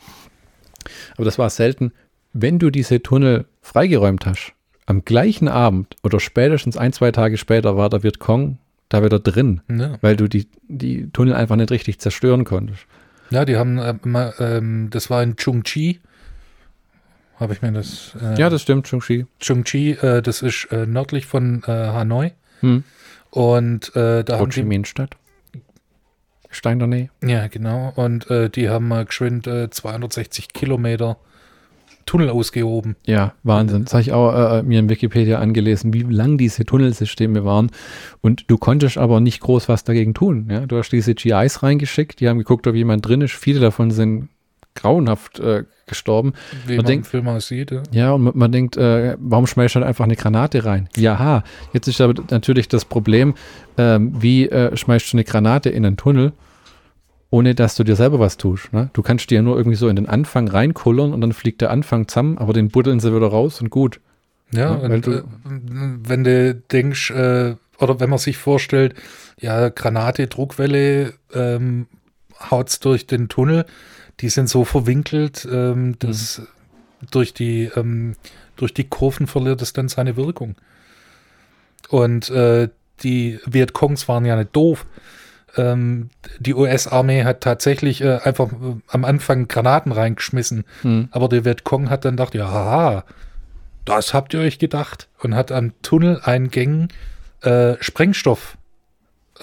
Aber das war selten. Wenn du diese Tunnel freigeräumt hast, am gleichen Abend oder spätestens ein, zwei Tage später war der Vietcong da wieder drin, Ja. weil du die, die Tunnel einfach nicht richtig zerstören konntest. ja, die haben, äh, mal, ähm, das war in Chungchi. Habe ich mir das. Äh, Ja, das stimmt, Chungchi. Chungchi, äh, das ist äh, nördlich von äh, Hanoi. Hm. Und äh, da Ho haben Chi Minh Stadt. Stein der Nähe. ja genau, und die haben mal geschwind äh, 260 Kilometer Tunnel ausgehoben. Ja, Wahnsinn. Das habe ich auch äh, mir in Wikipedia angelesen, wie lang diese Tunnelsysteme waren. Und du konntest aber nicht groß was dagegen tun. Ja? Du hast diese GIs reingeschickt, die haben geguckt, ob jemand drin ist. Viele davon sind grauenhaft äh, gestorben. Wie Man man, denkt- Film aussieht. Ja. Ja, und man, man denkt, äh, warum schmeißt du halt einfach eine Granate rein? Jaha, jetzt ist aber natürlich das Problem, ähm, wie äh, schmeißt du eine Granate in einen Tunnel, ohne dass du dir selber was tust. Ne? Du kannst dir ja nur irgendwie so in den Anfang reinkullern und dann fliegt der Anfang zusammen, aber den buddeln sie wieder raus und gut. Ja, Ja, und, du- äh, wenn du denkst, äh, oder wenn man sich vorstellt, ja, Granate, Druckwelle, ähm, haut's durch den Tunnel, die sind so verwinkelt, ähm, dass durch die, ähm, durch die Kurven verliert es dann seine Wirkung. Und äh, die Vietcongs waren ja nicht doof. Ähm, die US-Armee hat tatsächlich äh, einfach äh, am Anfang Granaten reingeschmissen. Hm. Aber der Vietcong hat dann gedacht, ja, haha, das habt ihr euch gedacht. Und hat an Tunneleingängen äh, Sprengstoff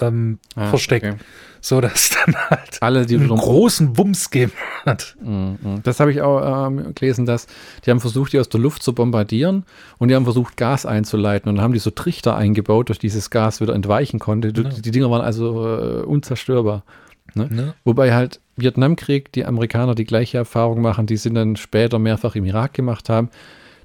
ähm, Ah, versteckt. okay. So dass dann halt Alle, die einen großen Wumms gegeben hat. Mhm. Das habe ich auch ähm, gelesen, dass die haben versucht, die aus der Luft zu bombardieren und die haben versucht, Gas einzuleiten und dann haben die so Trichter eingebaut, durch dieses Gas wieder entweichen konnte. Die, die Dinger waren also äh, unzerstörbar. Ne? Wobei halt Vietnamkrieg, die Amerikaner die gleiche Erfahrung machen, die sind dann später mehrfach im Irak gemacht haben.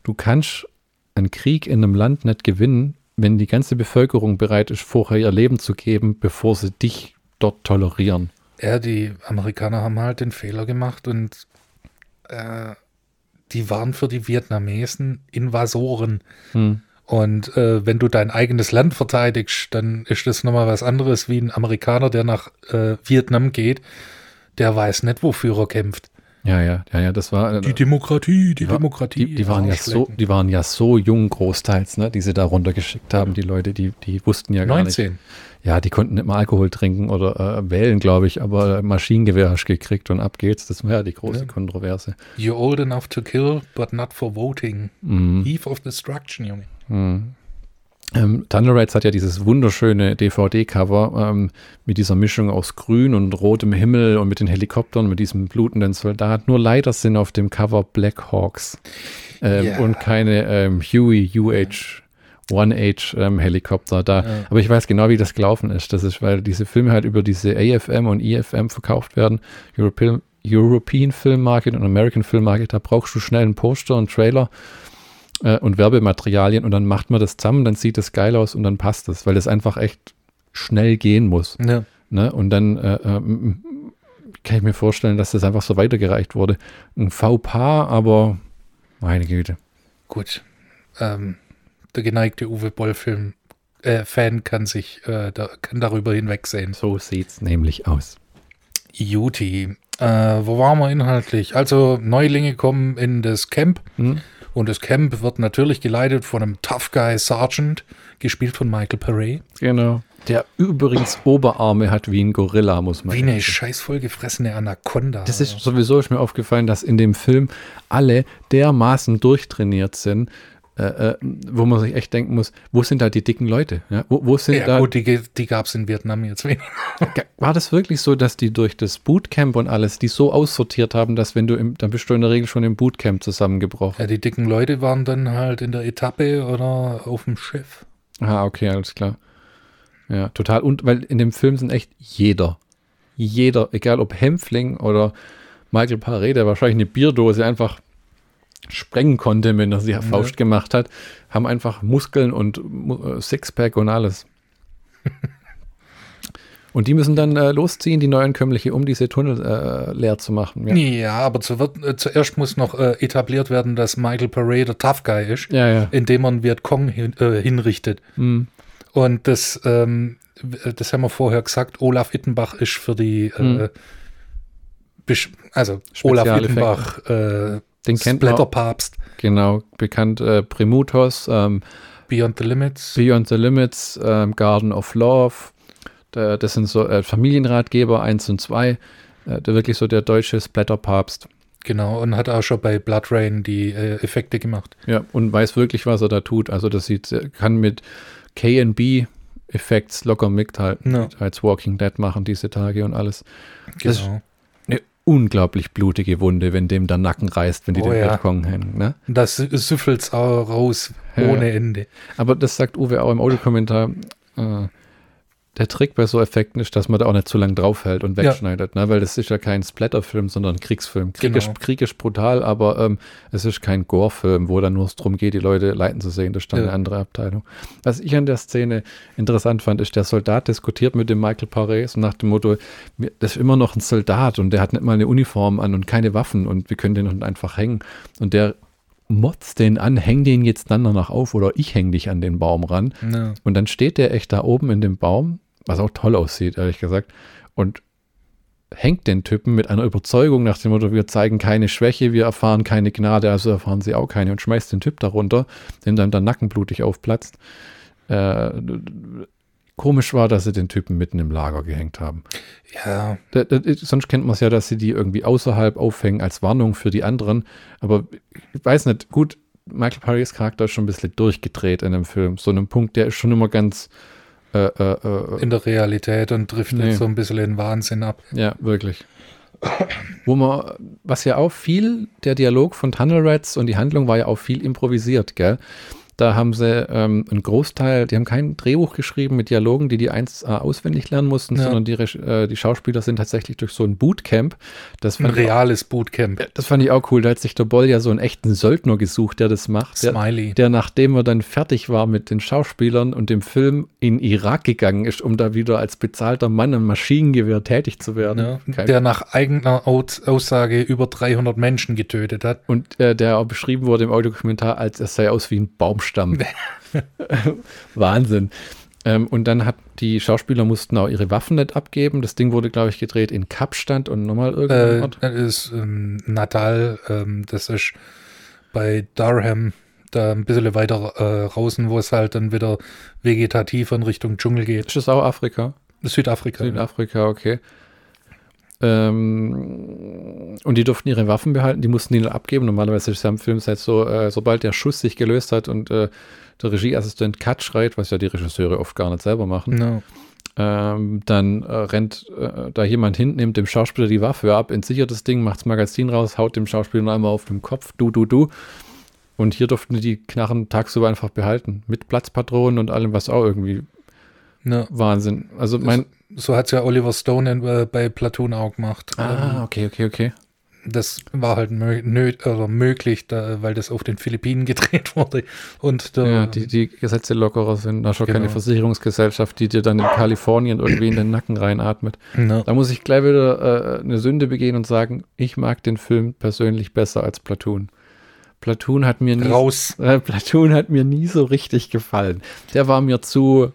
Du kannst einen Krieg in einem Land nicht gewinnen, wenn die ganze Bevölkerung bereit ist, vorher ihr Leben zu geben, bevor sie dich dort tolerieren. Ja, die Amerikaner haben halt den Fehler gemacht und äh, die waren für die Vietnamesen Invasoren. Hm. Und äh, wenn du dein eigenes Land verteidigst, dann ist das nochmal was anderes wie ein Amerikaner, der nach äh, Vietnam geht. Der weiß nicht, wofür er kämpft. Ja, ja, ja, ja, das war. Die Demokratie, die Ja, Demokratie. Die, die, waren ja so, die waren ja so jung großteils, ne, die sie da runtergeschickt haben, die Leute, die, die wussten ja gar 19. nicht. Ja, die konnten nicht mal Alkohol trinken oder äh, wählen, glaube ich, aber Maschinengewehr hast gekriegt und ab geht's. Das war ja die große Ja. Kontroverse. You're old enough to kill, but not for voting. Mhm. Eve of Destruction, Junge. Mhm. Ähm, Thunder Raids hat ja dieses wunderschöne DVD-Cover ähm, mit dieser Mischung aus Grün und rotem Himmel und mit den Helikoptern, mit diesem blutenden Soldat. Nur leider sind auf dem Cover Black Hawks ähm, Ja. und keine ähm, Huey UH 1H ähm, Helikopter da. Ja. Aber ich weiß genau, wie das gelaufen ist. Das ist, weil diese Filme halt über diese AFM und EFM verkauft werden. European, European Film Market und American Film Market. Da brauchst du schnell einen Poster und Trailer äh, und Werbematerialien und dann macht man das zusammen, dann sieht es geil aus und dann passt es, weil es einfach echt schnell gehen muss. Ja. Ne? Und dann äh, ähm, kann ich mir vorstellen, dass das einfach so weitergereicht wurde. Ein V-Paar, aber meine Güte. Gut. Ähm, der geneigte Uwe Boll-Film. Äh, Fan kann sich äh, da, kann darüber hinwegsehen. So sieht's nämlich aus. Juti. Äh, wo waren wir inhaltlich? Also Neulinge kommen in das Camp Hm? Und das Camp wird natürlich geleitet von einem Tough Guy Sergeant, gespielt von Michael Paré. Genau. Der übrigens Oberarme hat wie ein Gorilla, muss man Wie eine sagen. scheiß vollgefressene Anaconda. Das ist sowieso ist mir aufgefallen, dass in dem Film alle dermaßen durchtrainiert sind, äh, äh, wo man sich echt denken muss, wo sind da die dicken Leute? Ja? Wo, wo sind ja da, gut, die, die gab es in Vietnam jetzt weniger. war das wirklich so, dass die durch das Bootcamp und alles, die so aussortiert haben, dass wenn du im, dann bist du in der Regel schon im Bootcamp zusammengebrochen? Ja, die dicken Leute waren dann halt in der Etappe oder auf dem Schiff. Ah, okay, alles klar. Ja, total. Und weil in dem Film sind echt jeder, jeder, egal ob Hämpfling oder Michael Paré, der wahrscheinlich eine Bierdose einfach sprengen konnte, wenn er sie ja. Faust gemacht hat, haben einfach Muskeln und äh, Sixpack und alles. Und die müssen dann äh, losziehen, die Neuankömmliche, um diese Tunnel äh, leer zu machen. Ja, ja aber zu, wird, äh, zuerst muss noch äh, etabliert werden, dass Michael Parade der Tough Guy ist, ja, ja. indem man Vietcong hin, äh, hinrichtet. Mhm. Und das, ähm, das haben wir vorher gesagt, Olaf Ittenbach ist für die, mhm. also Olaf Ittenbach, den kennt Blätterpapst. Genau, bekannt Primutos, ähm, Beyond the Limits. Beyond the Limits, ähm, Garden of Love, das sind so äh, Familienratgeber 1 und 2. Äh, der wirklich so der deutsche Splatterpapst. Genau, und hat auch schon bei Blood Rain die äh, Effekte gemacht. Ja, und weiß wirklich, was er da tut. Also das sieht, kann mit KB Effekts locker mithalten, no. als Walking Dead machen diese Tage und alles. Das genau. eine unglaublich blutige Wunde, wenn dem der Nacken reißt, wenn die oh, den ja. Balkon hängen. Ne? Das süffelt auch raus ohne ja. Ende. Aber das sagt Uwe auch im Audiokommentar. Äh, der Trick bei so Effekten ist, dass man da auch nicht zu lang draufhält und wegschneidet, ja. ne? weil das ist ja kein Splatterfilm, sondern ein Kriegsfilm. Krieg, genau. ist, Krieg ist brutal, aber ähm, es ist kein Gore-Film, wo dann nur es darum geht, die Leute leiten zu sehen. Das ist dann ja. eine andere Abteilung. Was ich an der Szene interessant fand, ist, der Soldat diskutiert mit dem Michael Paris nach dem Motto, das ist immer noch ein Soldat und der hat nicht mal eine Uniform an und keine Waffen und wir können den einfach hängen. Und der motzt den an, häng den jetzt dann danach auf oder ich häng dich an den Baum ran. Ja. Und dann steht der echt da oben in dem Baum was auch toll aussieht, ehrlich gesagt. Und hängt den Typen mit einer Überzeugung nach dem Motto, wir zeigen keine Schwäche, wir erfahren keine Gnade, also erfahren sie auch keine und schmeißt den Typ darunter, dem dann der Nacken blutig aufplatzt. Äh, komisch war, dass sie den Typen mitten im Lager gehängt haben. Ja. Da, da, sonst kennt man es ja, dass sie die irgendwie außerhalb aufhängen als Warnung für die anderen. Aber ich weiß nicht, gut, Michael Parrys Charakter ist schon ein bisschen durchgedreht in dem Film. So einem Punkt, der ist schon immer ganz äh, äh, äh, in der Realität und driftet nee. so ein bisschen in Wahnsinn ab. Ja, wirklich. Wo man, was ja auch viel, der Dialog von Tunnel Rats und die Handlung war ja auch viel improvisiert, gell? Da haben sie ähm, einen Großteil, die haben kein Drehbuch geschrieben mit Dialogen, die die 1 auswendig lernen mussten, ja. sondern die, äh, die Schauspieler sind tatsächlich durch so ein Bootcamp. Das ein reales auch, Bootcamp. Das fand ich auch cool. Da hat sich der Boll ja so einen echten Söldner gesucht, der das macht. Der, Smiley. Der, nachdem er dann fertig war mit den Schauspielern und dem Film in Irak gegangen ist, um da wieder als bezahlter Mann am Maschinengewehr tätig zu werden. Ja, der nach eigener Aussage über 300 Menschen getötet hat. Und äh, der auch beschrieben wurde im Audiokommentar, als er sei aus wie ein Baumstamm Baumstamm. Wahnsinn. Ähm, und dann hat die Schauspieler mussten auch ihre Waffen nicht abgeben. Das Ding wurde, glaube ich, gedreht in Kapstadt und nochmal irgendwo. Äh, das ist ähm, Natal, ähm, das ist bei Durham, da ein bisschen weiter äh, draußen, wo es halt dann wieder vegetativ in Richtung Dschungel geht. Ist das auch Afrika? Südafrika. Südafrika, okay. Ähm, und die durften ihre Waffen behalten, die mussten die abgeben. Normalerweise ist es im Film halt so, äh, sobald der Schuss sich gelöst hat und äh, der Regieassistent Cut schreit, was ja die Regisseure oft gar nicht selber machen, no. ähm, dann äh, rennt äh, da jemand hin, nimmt dem Schauspieler die Waffe ab, entsichert das Ding, macht das Magazin raus, haut dem Schauspieler noch einmal auf den Kopf, du, du, du. Und hier durften die die Knarren tagsüber einfach behalten. Mit Platzpatronen und allem, was auch irgendwie no. Wahnsinn. Also mein. So hat es ja Oliver Stone in, äh, bei Platoon auch gemacht. Ah, ähm, okay, okay, okay. Das war halt mö oder möglich, da, weil das auf den Philippinen gedreht wurde. Und der, ja, die, die Gesetze lockerer sind. Da schon genau. keine Versicherungsgesellschaft, die dir dann in Kalifornien irgendwie in den Nacken reinatmet. No. Da muss ich gleich wieder äh, eine Sünde begehen und sagen, ich mag den Film persönlich besser als Platoon. Platoon hat mir nie, Raus. Äh, Platoon hat mir nie so richtig gefallen. Der war mir zu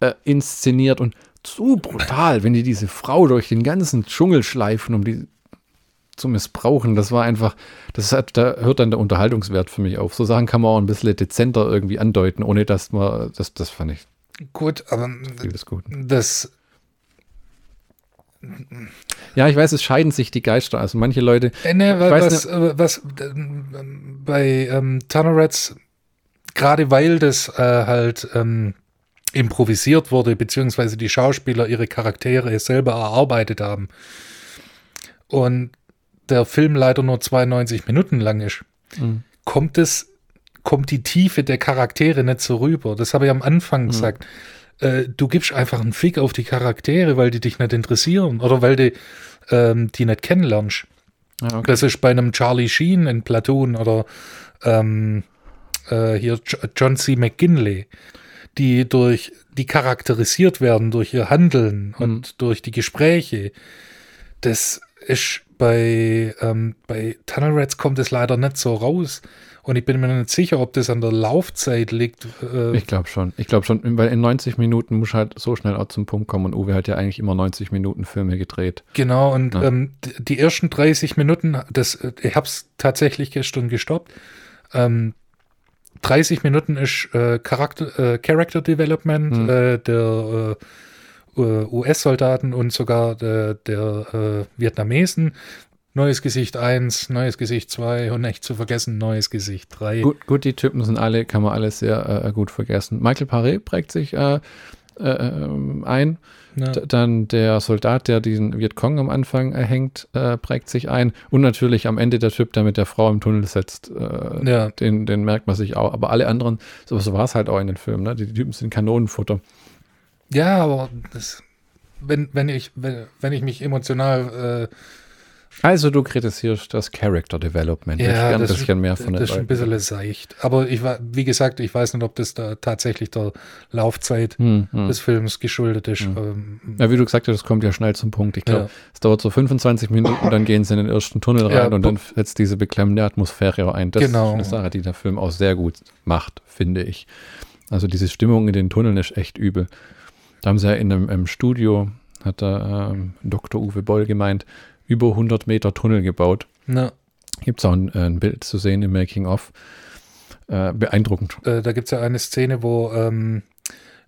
äh, inszeniert und zu brutal, wenn die diese Frau durch den ganzen Dschungel schleifen, um die zu missbrauchen. Das war einfach, das hat, da hört dann der Unterhaltungswert für mich auf. So Sachen kann man auch ein bisschen dezenter irgendwie andeuten, ohne dass man, das, das fand ich. Gut, aber das, gut. das ja, ich weiß, es scheiden sich die Geister. Also manche Leute. Äh, ne, was, was, was, bei ähm, Tunnel Rats, gerade weil das äh, halt ähm, improvisiert wurde, beziehungsweise die Schauspieler ihre Charaktere selber erarbeitet haben. Und der Film leider nur 92 Minuten lang ist, mhm. kommt es, kommt die Tiefe der Charaktere nicht so rüber. Das habe ich am Anfang mhm. gesagt. Äh, du gibst einfach einen Fick auf die Charaktere, weil die dich nicht interessieren oder weil du ähm, die nicht kennenlernst. Ah, okay. Das ist bei einem Charlie Sheen in Platoon oder ähm, äh, hier John C. McGinley, die durch die charakterisiert werden durch ihr Handeln mhm. und durch die Gespräche. Das ist bei, ähm, bei Tunnel Rats kommt es leider nicht so raus. Und ich bin mir nicht sicher, ob das an der Laufzeit liegt. Äh ich glaube schon. Ich glaube schon, weil in 90 Minuten muss halt so schnell auch zum Punkt kommen. Und Uwe hat ja eigentlich immer 90 Minuten Filme gedreht. Genau, und ja. ähm, die ersten 30 Minuten, das, ich habe es tatsächlich gestern gestoppt. Ähm, 30 Minuten ist äh, Charakter, äh, Character Development hm. äh, der äh, US-Soldaten und sogar der, der äh, Vietnamesen. Neues Gesicht 1, neues Gesicht 2 und nicht zu vergessen, neues Gesicht 3. Gut, gut, die Typen sind alle, kann man alles sehr äh, gut vergessen. Michael Paré prägt sich äh, äh, ähm, ein. Ja. Dann der Soldat, der diesen Vietcong am Anfang erhängt, äh, prägt sich ein. Und natürlich am Ende der Typ, der mit der Frau im Tunnel sitzt. Äh, ja. den, den merkt man sich auch. Aber alle anderen, so, so war es halt auch in den Filmen. Ne? Die, die Typen sind Kanonenfutter. Ja, aber das, wenn, wenn, ich, wenn, wenn ich mich emotional äh, also du kritisierst das Character Development. Ja, ich das ein bisschen ist, mehr von Das ist ein bisschen seicht. Aber ich war, wie gesagt, ich weiß nicht, ob das da tatsächlich der Laufzeit hm, hm. des Films geschuldet ist. Hm. Ähm, ja, wie du gesagt hast, das kommt ja schnell zum Punkt. Ich glaube, ja. es dauert so 25 Minuten, dann gehen sie in den ersten Tunnel rein ja, und dann setzt diese beklemmende Atmosphäre ein. Das genau. ist eine Sache, die der Film auch sehr gut macht, finde ich. Also diese Stimmung in den Tunneln ist echt übel. Da haben sie ja in einem, einem Studio, hat da ähm, Dr. Uwe Boll gemeint, über 100 Meter Tunnel gebaut. Ja. Gibt es auch ein, ein, Bild zu sehen im Making-of. Äh, beeindruckend. Äh, da gibt es ja eine Szene, wo ähm,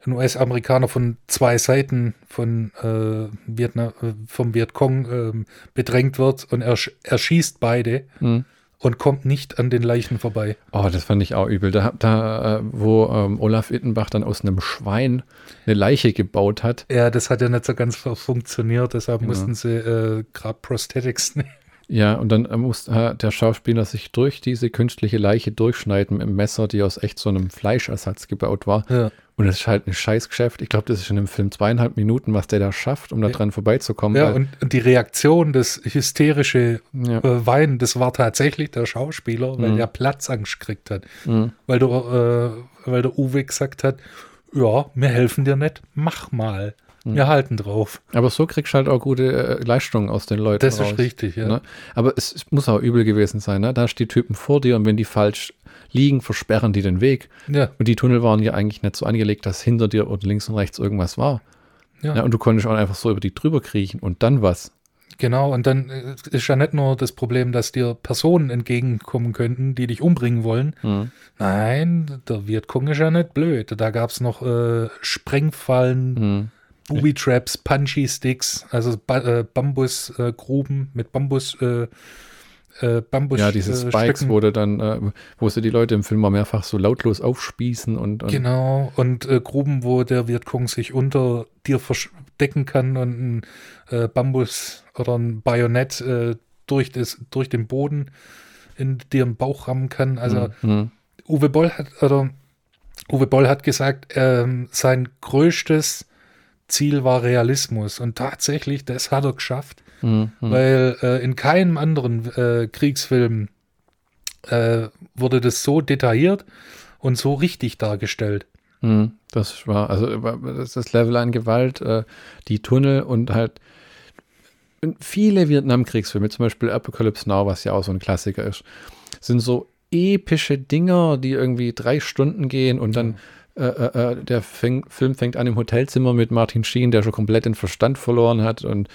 ein US-Amerikaner von zwei Seiten von äh, Vietnam, äh, vom Vietcong ähm, bedrängt wird und er, er schießt beide. Mhm und kommt nicht an den Leichen vorbei. Oh, das fand ich auch übel. Da, da äh, wo ähm, Olaf Ittenbach dann aus einem Schwein eine Leiche gebaut hat. Ja, das hat ja nicht so ganz funktioniert, deshalb genau. mussten sie äh, gerade Prosthetics nehmen. Ja, und dann äh, muss äh, der Schauspieler sich durch diese künstliche Leiche durchschneiden mit einem Messer, die aus echt so einem Fleischersatz gebaut war. Ja. Und das ist halt ein Scheißgeschäft. Ich glaube, das ist in dem Film zweieinhalb Minuten, was der da schafft, um da dran vorbeizukommen. Ja, und, und, die Reaktion, das hysterische ja. äh, Weinen, das war tatsächlich der Schauspieler, weil mhm. der Platzangst gekriegt hat. Mhm. Weil, der, äh, weil der Uwe gesagt hat, ja, wir helfen dir nicht, mach mal. Mhm. Wir halten drauf. Aber so kriegst du halt auch gute äh, Leistungen aus den Leuten. Das raus, ist richtig, ja. Ne? Aber es, es, muss auch übel gewesen sein. Ne? Da stehen Typen vor dir und wenn die falsch liegen, versperren die den Weg. Ja. Und die Tunnel waren ja eigentlich nicht so angelegt, dass hinter dir und links und rechts irgendwas war. Ja. ja und du konntest auch einfach so über die drüber kriechen und dann was. Genau, und dann äh, ist ja nicht nur das Problem, dass dir Personen entgegenkommen könnten, die dich umbringen wollen. Mhm. Nein, der Vietcong ist ja nicht blöd. Da gab es noch äh, Sprengfallen, mhm. Booby Traps, Punchy Sticks, also ba äh, Bambusgruben äh, mit Bambus äh, äh, Bambus. Ja, diese äh, Spikes, Stöcken. wo du dann, äh, wo sie die Leute im Film mal mehrfach so lautlos aufspießen und. und genau, und äh, Gruben, wo der Vietcong sich unter dir verstecken kann und ein äh, Bambus oder ein Bajonett äh, durch, das, durch den Boden in dir im Bauch rammen kann. Also mhm. Uwe Boll hat, oder Uwe Boll hat gesagt, ähm, sein größtes Ziel war Realismus und tatsächlich, das hat er geschafft. Mhm. Weil äh, in keinem anderen äh, Kriegsfilm äh, wurde das so detailliert und so richtig dargestellt. Mhm, das war, also das Level an Gewalt, äh, die Tunnel und halt viele Vietnamkriegsfilme, zum Beispiel Apocalypse Now, was ja auch so ein Klassiker ist, sind so epische Dinger, die irgendwie drei Stunden gehen und dann äh, äh, äh der Film fängt an im Hotelzimmer mit Martin Sheen, der schon komplett den Verstand verloren hat und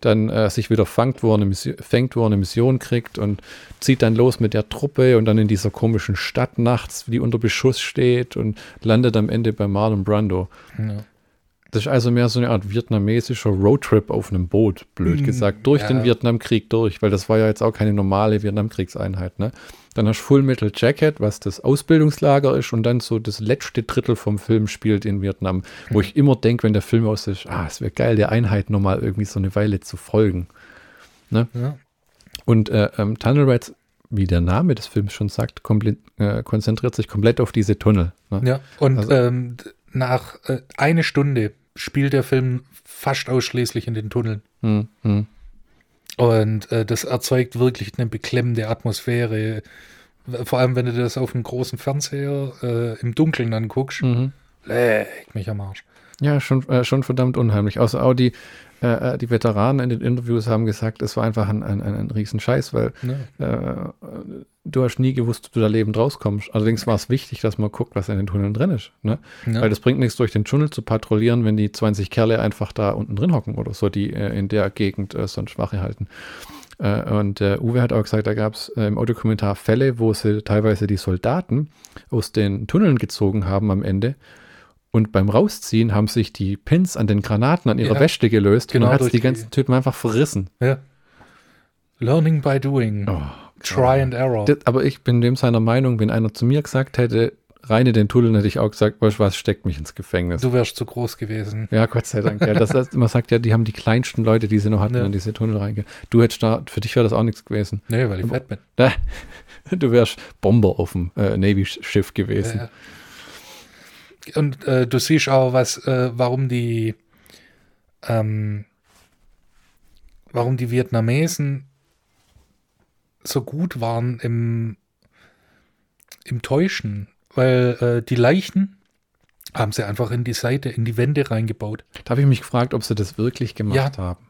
dann äh, sich wieder fangt, wo er eine Mission, fängt, wo er eine Mission kriegt und zieht dann los mit der Truppe und dann in dieser komischen Stadt nachts, die unter Beschuss steht und landet am Ende bei Marlon Brando. Ja. Das ist also mehr so eine Art vietnamesischer Roadtrip auf einem Boot, blöd mm, gesagt, durch ja. den Vietnamkrieg durch, weil das war ja jetzt auch keine normale Vietnamkriegseinheit, ne? Dann hast du Full Metal Jacket, was das Ausbildungslager ist und dann so das letzte Drittel vom Film spielt in Vietnam, wo mhm. ich immer denke, wenn der Film aus ist, ah, es wäre geil, der Einheit nochmal irgendwie so eine Weile zu folgen. Ne? Ja. Und äh, ähm, Tunnel Rats, wie der Name des Films schon sagt, äh, konzentriert sich komplett auf diese Tunnel. Ne? Ja, und also, ähm, nach äh, eine Stunde spielt der Film fast ausschließlich in den Tunneln. Hm, hm. Und äh, das erzeugt wirklich eine beklemmende Atmosphäre. Vor allem, wenn du das auf einem großen Fernseher äh, im Dunkeln anguckst. Mhm. Leck mich am Arsch. Ja, schon, äh, schon verdammt unheimlich. Außer auch die, äh, äh, die Veteranen in den Interviews haben gesagt, es war einfach ein, ein, ein, ein Riesenscheiß, weil Ne? äh, du hast nie gewusst, ob du da lebend rauskommst. Allerdings war es wichtig, dass man guckt, was in den Tunneln drin ist. Ne? Ja. Weil das bringt nichts, durch den Tunnel zu patrouillieren, wenn die 20 Kerle einfach da unten drin hocken oder so, die äh, in der Gegend äh, so ein Schwache halten. Äh, und äh, Uwe hat auch gesagt, da gab es äh, im Audiokommentar Fälle, wo sie teilweise die Soldaten aus den Tunneln gezogen haben am Ende. Und beim Rausziehen haben sich die Pins an den Granaten an ihrer Ja. Wäsche gelöst Genau, und hat die- ganzen Typen einfach verrissen. ja. Learning by doing. Oh, Try and error. Das, aber ich bin dem seiner Meinung, wenn einer zu mir gesagt hätte, rein in den Tunnel, hätte ich auch gesagt, weißt was, steckt mich ins Gefängnis. Du wärst zu groß gewesen. Ja, Gott sei Dank. Ja, das heißt, man sagt ja, die haben die kleinsten Leute, die sie noch hatten, Ja. in diese Tunnel reingehen. Du hättest da, für dich wäre das auch nichts gewesen. Nee, weil ich fett bin. Du wärst Bomber auf dem äh, Navy-Schiff gewesen. Ja. Und äh, du siehst auch, was, äh, warum die, ähm, warum die Vietnamesen so gut waren im, im Täuschen, weil äh, die Leichen haben sie einfach in die Seite, in die Wände reingebaut. Da habe ich mich gefragt, ob sie das wirklich gemacht Ja. haben.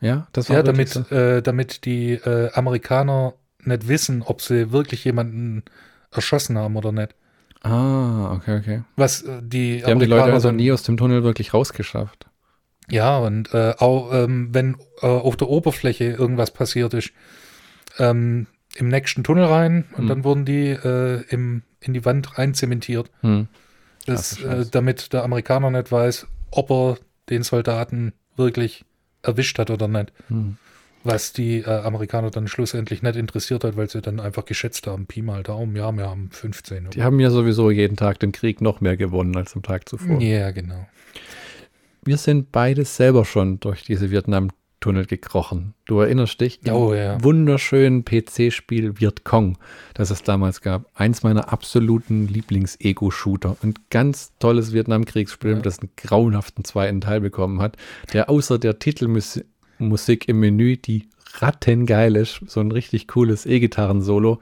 Ja, das war Ja, damit, so. äh, damit die äh, Amerikaner nicht wissen, ob sie wirklich jemanden erschossen haben oder nicht. Ah, okay, okay. Was äh, die, Die haben die Leute also nie aus dem Tunnel wirklich rausgeschafft. Ja, und äh, auch ähm, wenn äh, auf der Oberfläche irgendwas passiert ist, ähm, im nächsten Tunnel rein und Hm. dann wurden die äh, im, in die Wand rein zementiert. Hm. Das, Ach, äh, damit der Amerikaner nicht weiß, ob er den Soldaten wirklich erwischt hat oder nicht. Hm. Was die äh, Amerikaner dann schlussendlich nicht interessiert hat, weil sie dann einfach geschätzt haben, Pi mal Daumen, ja, wir haben 15. Die haben ja sowieso jeden Tag den Krieg noch mehr gewonnen als am Tag zuvor. ja, genau. Wir sind beide selber schon durch diese Vietnam-Tunnel gekrochen. Du erinnerst dich? Oh, ja. Wunderschönen PC-Spiel Vietcong, das es damals gab. Eins meiner absoluten Lieblings-Ego-Shooter. Ein ganz tolles Vietnamkriegsspiel, Ja. das einen grauenhaften zweiten Teil bekommen hat, der außer der Titelmusik Musik im Menü, die rattengeil ist, so ein richtig cooles E-Gitarren-Solo.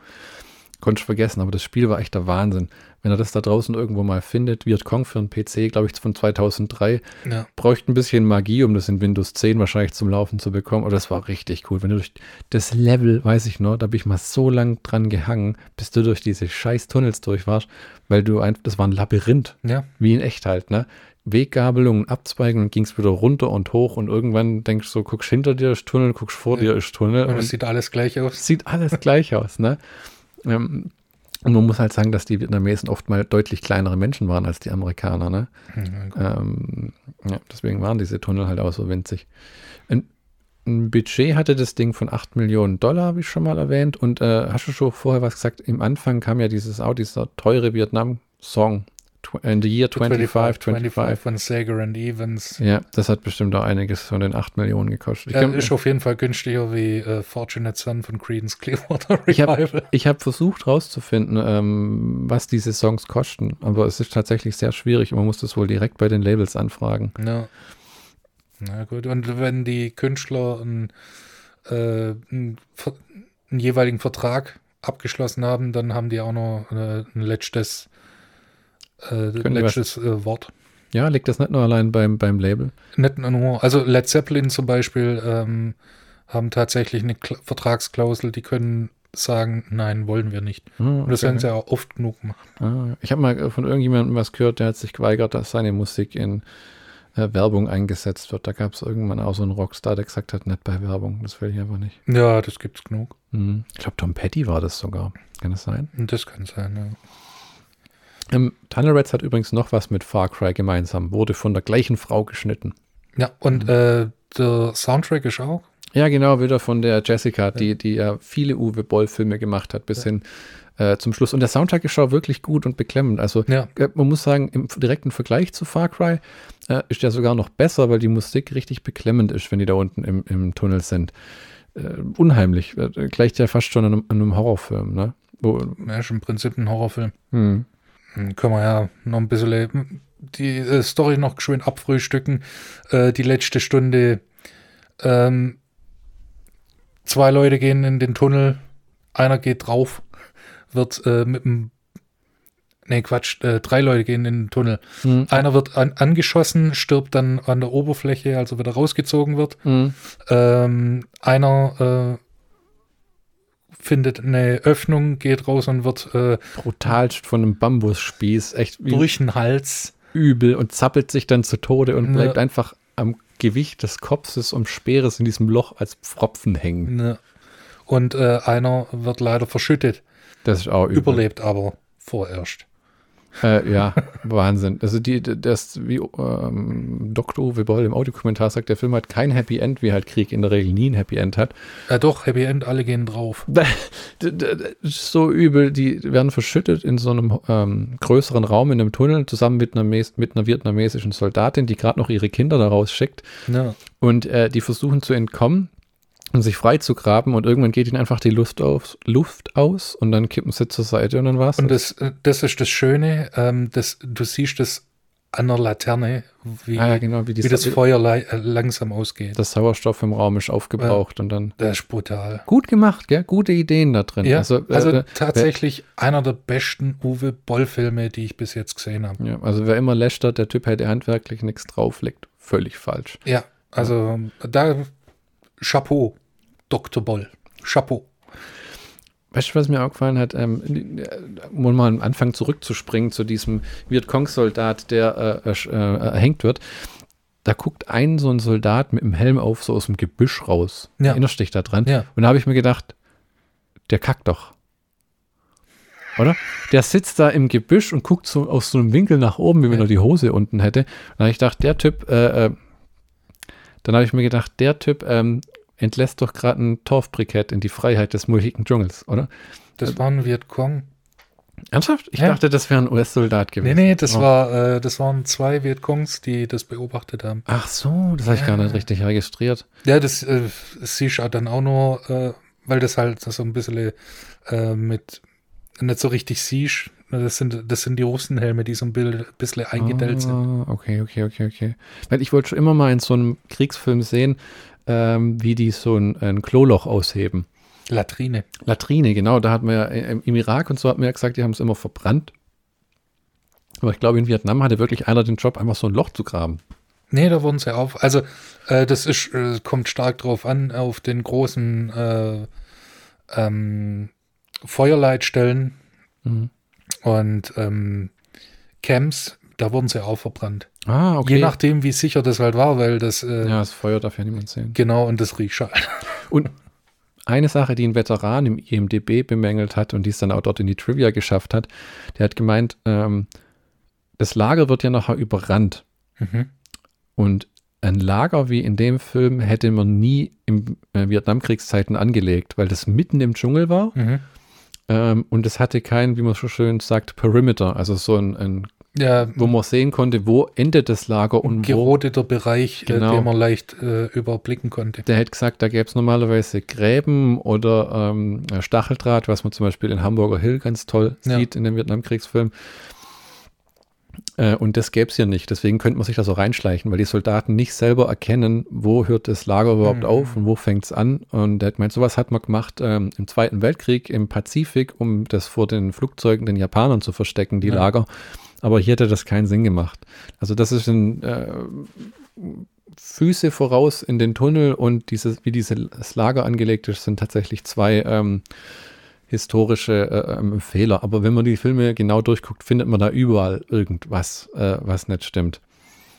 Konnte ich vergessen, aber das Spiel war echt der Wahnsinn. Wenn ihr das da draußen irgendwo mal findet, Vietcong für einen PC, glaube ich, von 2003, Ja. bräuchte ein bisschen Magie, um das in Windows 10 wahrscheinlich zum Laufen zu bekommen. Aber das war richtig cool. Wenn du durch das Level, weiß ich noch, da bin ich mal so lang dran gehangen, bis du durch diese scheiß Tunnels durch warst, weil du einfach, das war ein Labyrinth, Ja, wie in echt halt, ne? Weggabelungen, Abzweigen und ging es wieder runter und hoch und irgendwann denkst du so, guckst hinter dir ist Tunnel, guckst vor Ja. dir ist Tunnel und und es sieht alles gleich aus. sieht alles gleich aus, ne? Ähm, und man muss halt sagen, dass die Vietnamesen oft mal deutlich kleinere Menschen waren als die Amerikaner, ne? Mhm. Ähm, ja, deswegen waren diese Tunnel halt auch so winzig. Ein, ein Budget hatte das Ding von 8 Millionen Dollar, wie ich schon mal erwähnt. Und äh, hast du schon vorher was gesagt? Im Anfang kam ja dieses auch dieser teure Vietnam-Song. In the year 25, 25. 25 von Sager and Evans. Ja, das hat bestimmt auch einiges von den 8 Millionen gekostet. Ja, ist auf jeden Fall günstiger wie äh, Fortunate Son von Creedence Clearwater ich habe Revival. ich hab versucht rauszufinden, ähm, was diese Songs kosten. Aber es ist tatsächlich sehr schwierig und man muss das wohl direkt bei den Labels anfragen. Ja. Na gut, und wenn die Künstler einen, äh, einen, einen jeweiligen Vertrag abgeschlossen haben, dann haben die auch noch äh, ein letztes, äh, letztes äh, Wort. Ja, liegt das nicht nur allein beim, beim Label? Nicht nur, also Led Zeppelin zum Beispiel ähm, haben tatsächlich eine Kla Vertragsklausel, die können sagen, nein, wollen wir nicht. Ah, Und das okay. werden sie auch oft genug machen. Ah, ich habe mal von irgendjemandem was gehört, der hat sich geweigert, dass seine Musik in äh, Werbung eingesetzt wird. Da gab es irgendwann auch so einen Rockstar, der gesagt hat, nicht bei Werbung. Das will ich einfach nicht. Ja, das gibt's genug. Mhm. Ich glaube, Tom Petty war das sogar. Kann das sein? Das kann sein, ja. Ähm, Tunnel Rats hat übrigens noch was mit Far Cry gemeinsam. Wurde von der gleichen Frau geschnitten. Ja, und Mhm. äh, der Soundtrack ist auch. Ja, genau, wieder von der Jessica, die, die ja viele Uwe Boll-Filme gemacht hat, bis hin äh, zum Schluss. Und der Soundtrack ist auch wirklich gut und beklemmend. Also Ja. äh, man muss sagen, im direkten Vergleich zu Far Cry äh, ist der sogar noch besser, weil die Musik richtig beklemmend ist, wenn die da unten im, im Tunnel sind. Äh, unheimlich. Äh, gleicht ja fast schon an einem, einem Horrorfilm, ne? Wo, Ja, ist im Prinzip ein Horrorfilm. hm. Hm, Können wir ja noch ein bisschen äh, die äh, Story noch schön abfrühstücken. Äh, die letzte Stunde. Ähm, zwei Leute gehen in den Tunnel, einer geht drauf, wird äh, mit dem Nee, Quatsch, äh, drei Leute gehen in den Tunnel. Mhm. Einer wird an, angeschossen, stirbt dann an der Oberfläche, also wieder rausgezogen wird. Mhm. Ähm, einer äh, findet eine Öffnung, geht raus und wird äh, Brutalst von einem Bambusspieß, echt durch den Hals. übel und zappelt sich dann zu Tode und Ja. bleibt einfach am Gewicht des Kopfes und Speeres in diesem Loch als Pfropfen hängen. Ne. Und äh, einer wird leider verschüttet, Das ist auch übel. überlebt aber vorerst. Äh, ja, Wahnsinn. Also die, das, wie ähm, Dr. Uwe Boll im Audiokommentar sagt, der Film hat kein Happy End, wie halt Krieg in der Regel nie ein Happy End hat. Äh, doch, Happy End, alle gehen drauf. So übel, die werden verschüttet in so einem ähm, größeren Raum in einem Tunnel zusammen mit einer, mit einer vietnamesischen Soldatin, die gerade noch ihre Kinder da rausschickt. Ne. Und äh, die versuchen zu entkommen und sich freizugraben und irgendwann geht ihnen einfach die Luft, auf, Luft aus und dann kippen sie zur Seite und dann war's. Und das. das, äh, das ist das Schöne, ähm, das, du siehst das an der Laterne, wie, ah, ja, genau, wie, wie das Feuer lei- äh, langsam ausgeht. das Sauerstoff im Raum ist aufgebraucht und dann Das ist brutal. gut gemacht, gell? Gute Ideen da drin. Ja, also, also, äh, tatsächlich einer der besten Uwe Boll-Filme, die ich bis jetzt gesehen habe. Ja, also wer immer lästert, der Typ hätte handwerklich nichts drauflegt, völlig falsch. Ja, also da Chapeau, Dr. Boll. Chapeau. Weißt du, was mir auch gefallen hat, ähm, äh, um mal am Anfang zurückzuspringen zu diesem Vietcong-Soldat, der äh, äh, äh, erhängt wird. Da guckt ein so ein Soldat mit dem Helm auf, so aus dem Gebüsch raus. Ja. Erinnerst dich da dran? Ja. Und da habe ich mir gedacht, der kackt doch. Oder? Der sitzt da im Gebüsch und guckt so aus so einem Winkel nach oben, wie wenn Ja. er die Hose unten hätte. Und da habe ich gedacht, der Typ, äh, äh, dann habe ich mir gedacht, der Typ ähm, entlässt doch gerade ein Torfbrikett in die Freiheit des mulchigen Dschungels, oder? Das war ein Vietcong. Ernsthaft? Ich Ja. dachte, das wäre ein US-Soldat Nee, gewesen. nee, das, Oh. war, äh, das waren zwei Vietcongs, die das beobachtet haben. Ach so, das habe ich gar nicht Ja. richtig registriert. Ja, das äh, siehst du dann auch nur, äh, weil das halt so ein bisschen äh, mit nicht so richtig siehst. Das sind, das sind die Russenhelme, die so ein bi- bisschen eingedellt sind. Ah, okay, okay, okay, okay. Weil ich wollte schon immer mal in so einem Kriegsfilm sehen, ähm, wie die so ein, ein Kloloch ausheben. Latrine. Latrine, genau. Da hat man ja im, im Irak und so hat man ja gesagt, die haben es immer verbrannt. Aber ich glaube, in Vietnam hatte wirklich einer den Job, einfach so ein Loch zu graben. Nee, da wurden sie auf. Also, äh, das ist, äh, kommt stark drauf an, auf den großen äh, ähm, Feuerleitstellen Mhm. Und ähm, Camps, da wurden sie auch verbrannt. Ah, okay. Je nachdem, wie sicher das halt war, weil das, äh, ja, das Feuer darf ja niemand sehen. genau, und das riecht halt. Und eine Sache, die ein Veteran im IMDB bemängelt hat und die es dann auch dort in die Trivia geschafft hat, der hat gemeint, ähm, das Lager wird ja nachher überrannt. Mhm. Und ein Lager wie in dem Film hätte man nie im äh, Vietnamkriegszeiten angelegt, weil das mitten im Dschungel war Mhm. Ähm, und es hatte kein, wie man so schön sagt, Perimeter, also so ein, ein Ja, wo man sehen konnte, wo endet das Lager und wo. gerodeter Bereich, Genau. äh, den man leicht äh, überblicken konnte. Der hätte gesagt, da gäbe es normalerweise Gräben oder ähm, Stacheldraht, was man zum Beispiel in Hamburger Hill ganz toll Ja. sieht in dem Vietnamkriegsfilm. Äh, und das gäbe es hier nicht. Deswegen könnte man sich da so reinschleichen, weil die Soldaten nicht selber erkennen, wo hört das Lager überhaupt Mhm. auf und wo fängt es an. Und er hat gemeint, sowas hat man gemacht ähm, im Zweiten Weltkrieg im Pazifik, um das vor den Flugzeugen den Japanern zu verstecken, die Ja. Lager. Aber hier hätte das keinen Sinn gemacht. Also das ist ein äh, Füße voraus in den Tunnel und dieses, wie dieses Lager angelegt ist, sind tatsächlich zwei ähm, historische äh, ähm, Fehler. Aber wenn man die Filme genau durchguckt, findet man da überall irgendwas, äh, was nicht stimmt.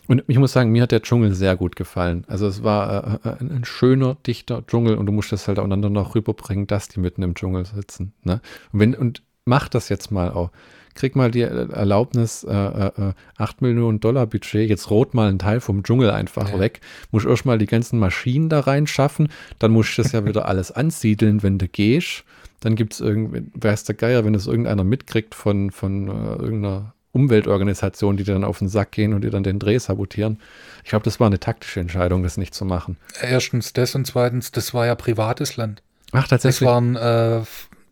Und ich muss sagen, mir hat der Dschungel sehr gut gefallen. Also es war äh, ein, ein schöner, dichter Dschungel und du musst das halt untereinander noch rüberbringen, dass die mitten im Dschungel sitzen. Ne? Und, wenn, und mach das jetzt mal auch. Krieg mal die äh, Erlaubnis, äh, äh, 8 Millionen Dollar Budget, jetzt rot mal einen Teil vom Dschungel einfach Ja. weg. Muss erst mal die ganzen Maschinen da reinschaffen, dann musst du das ja wieder alles ansiedeln, wenn du gehst. Dann gibt es irgendwie, weiß der Geier, wenn es irgendeiner mitkriegt von, von äh, irgendeiner Umweltorganisation, die dann auf den Sack gehen und dir dann den Dreh sabotieren. Ich glaube, das war eine taktische Entscheidung, das nicht zu machen. Erstens das und zweitens, das war ja privates Land. Ach, Das tatsächlich. waren äh,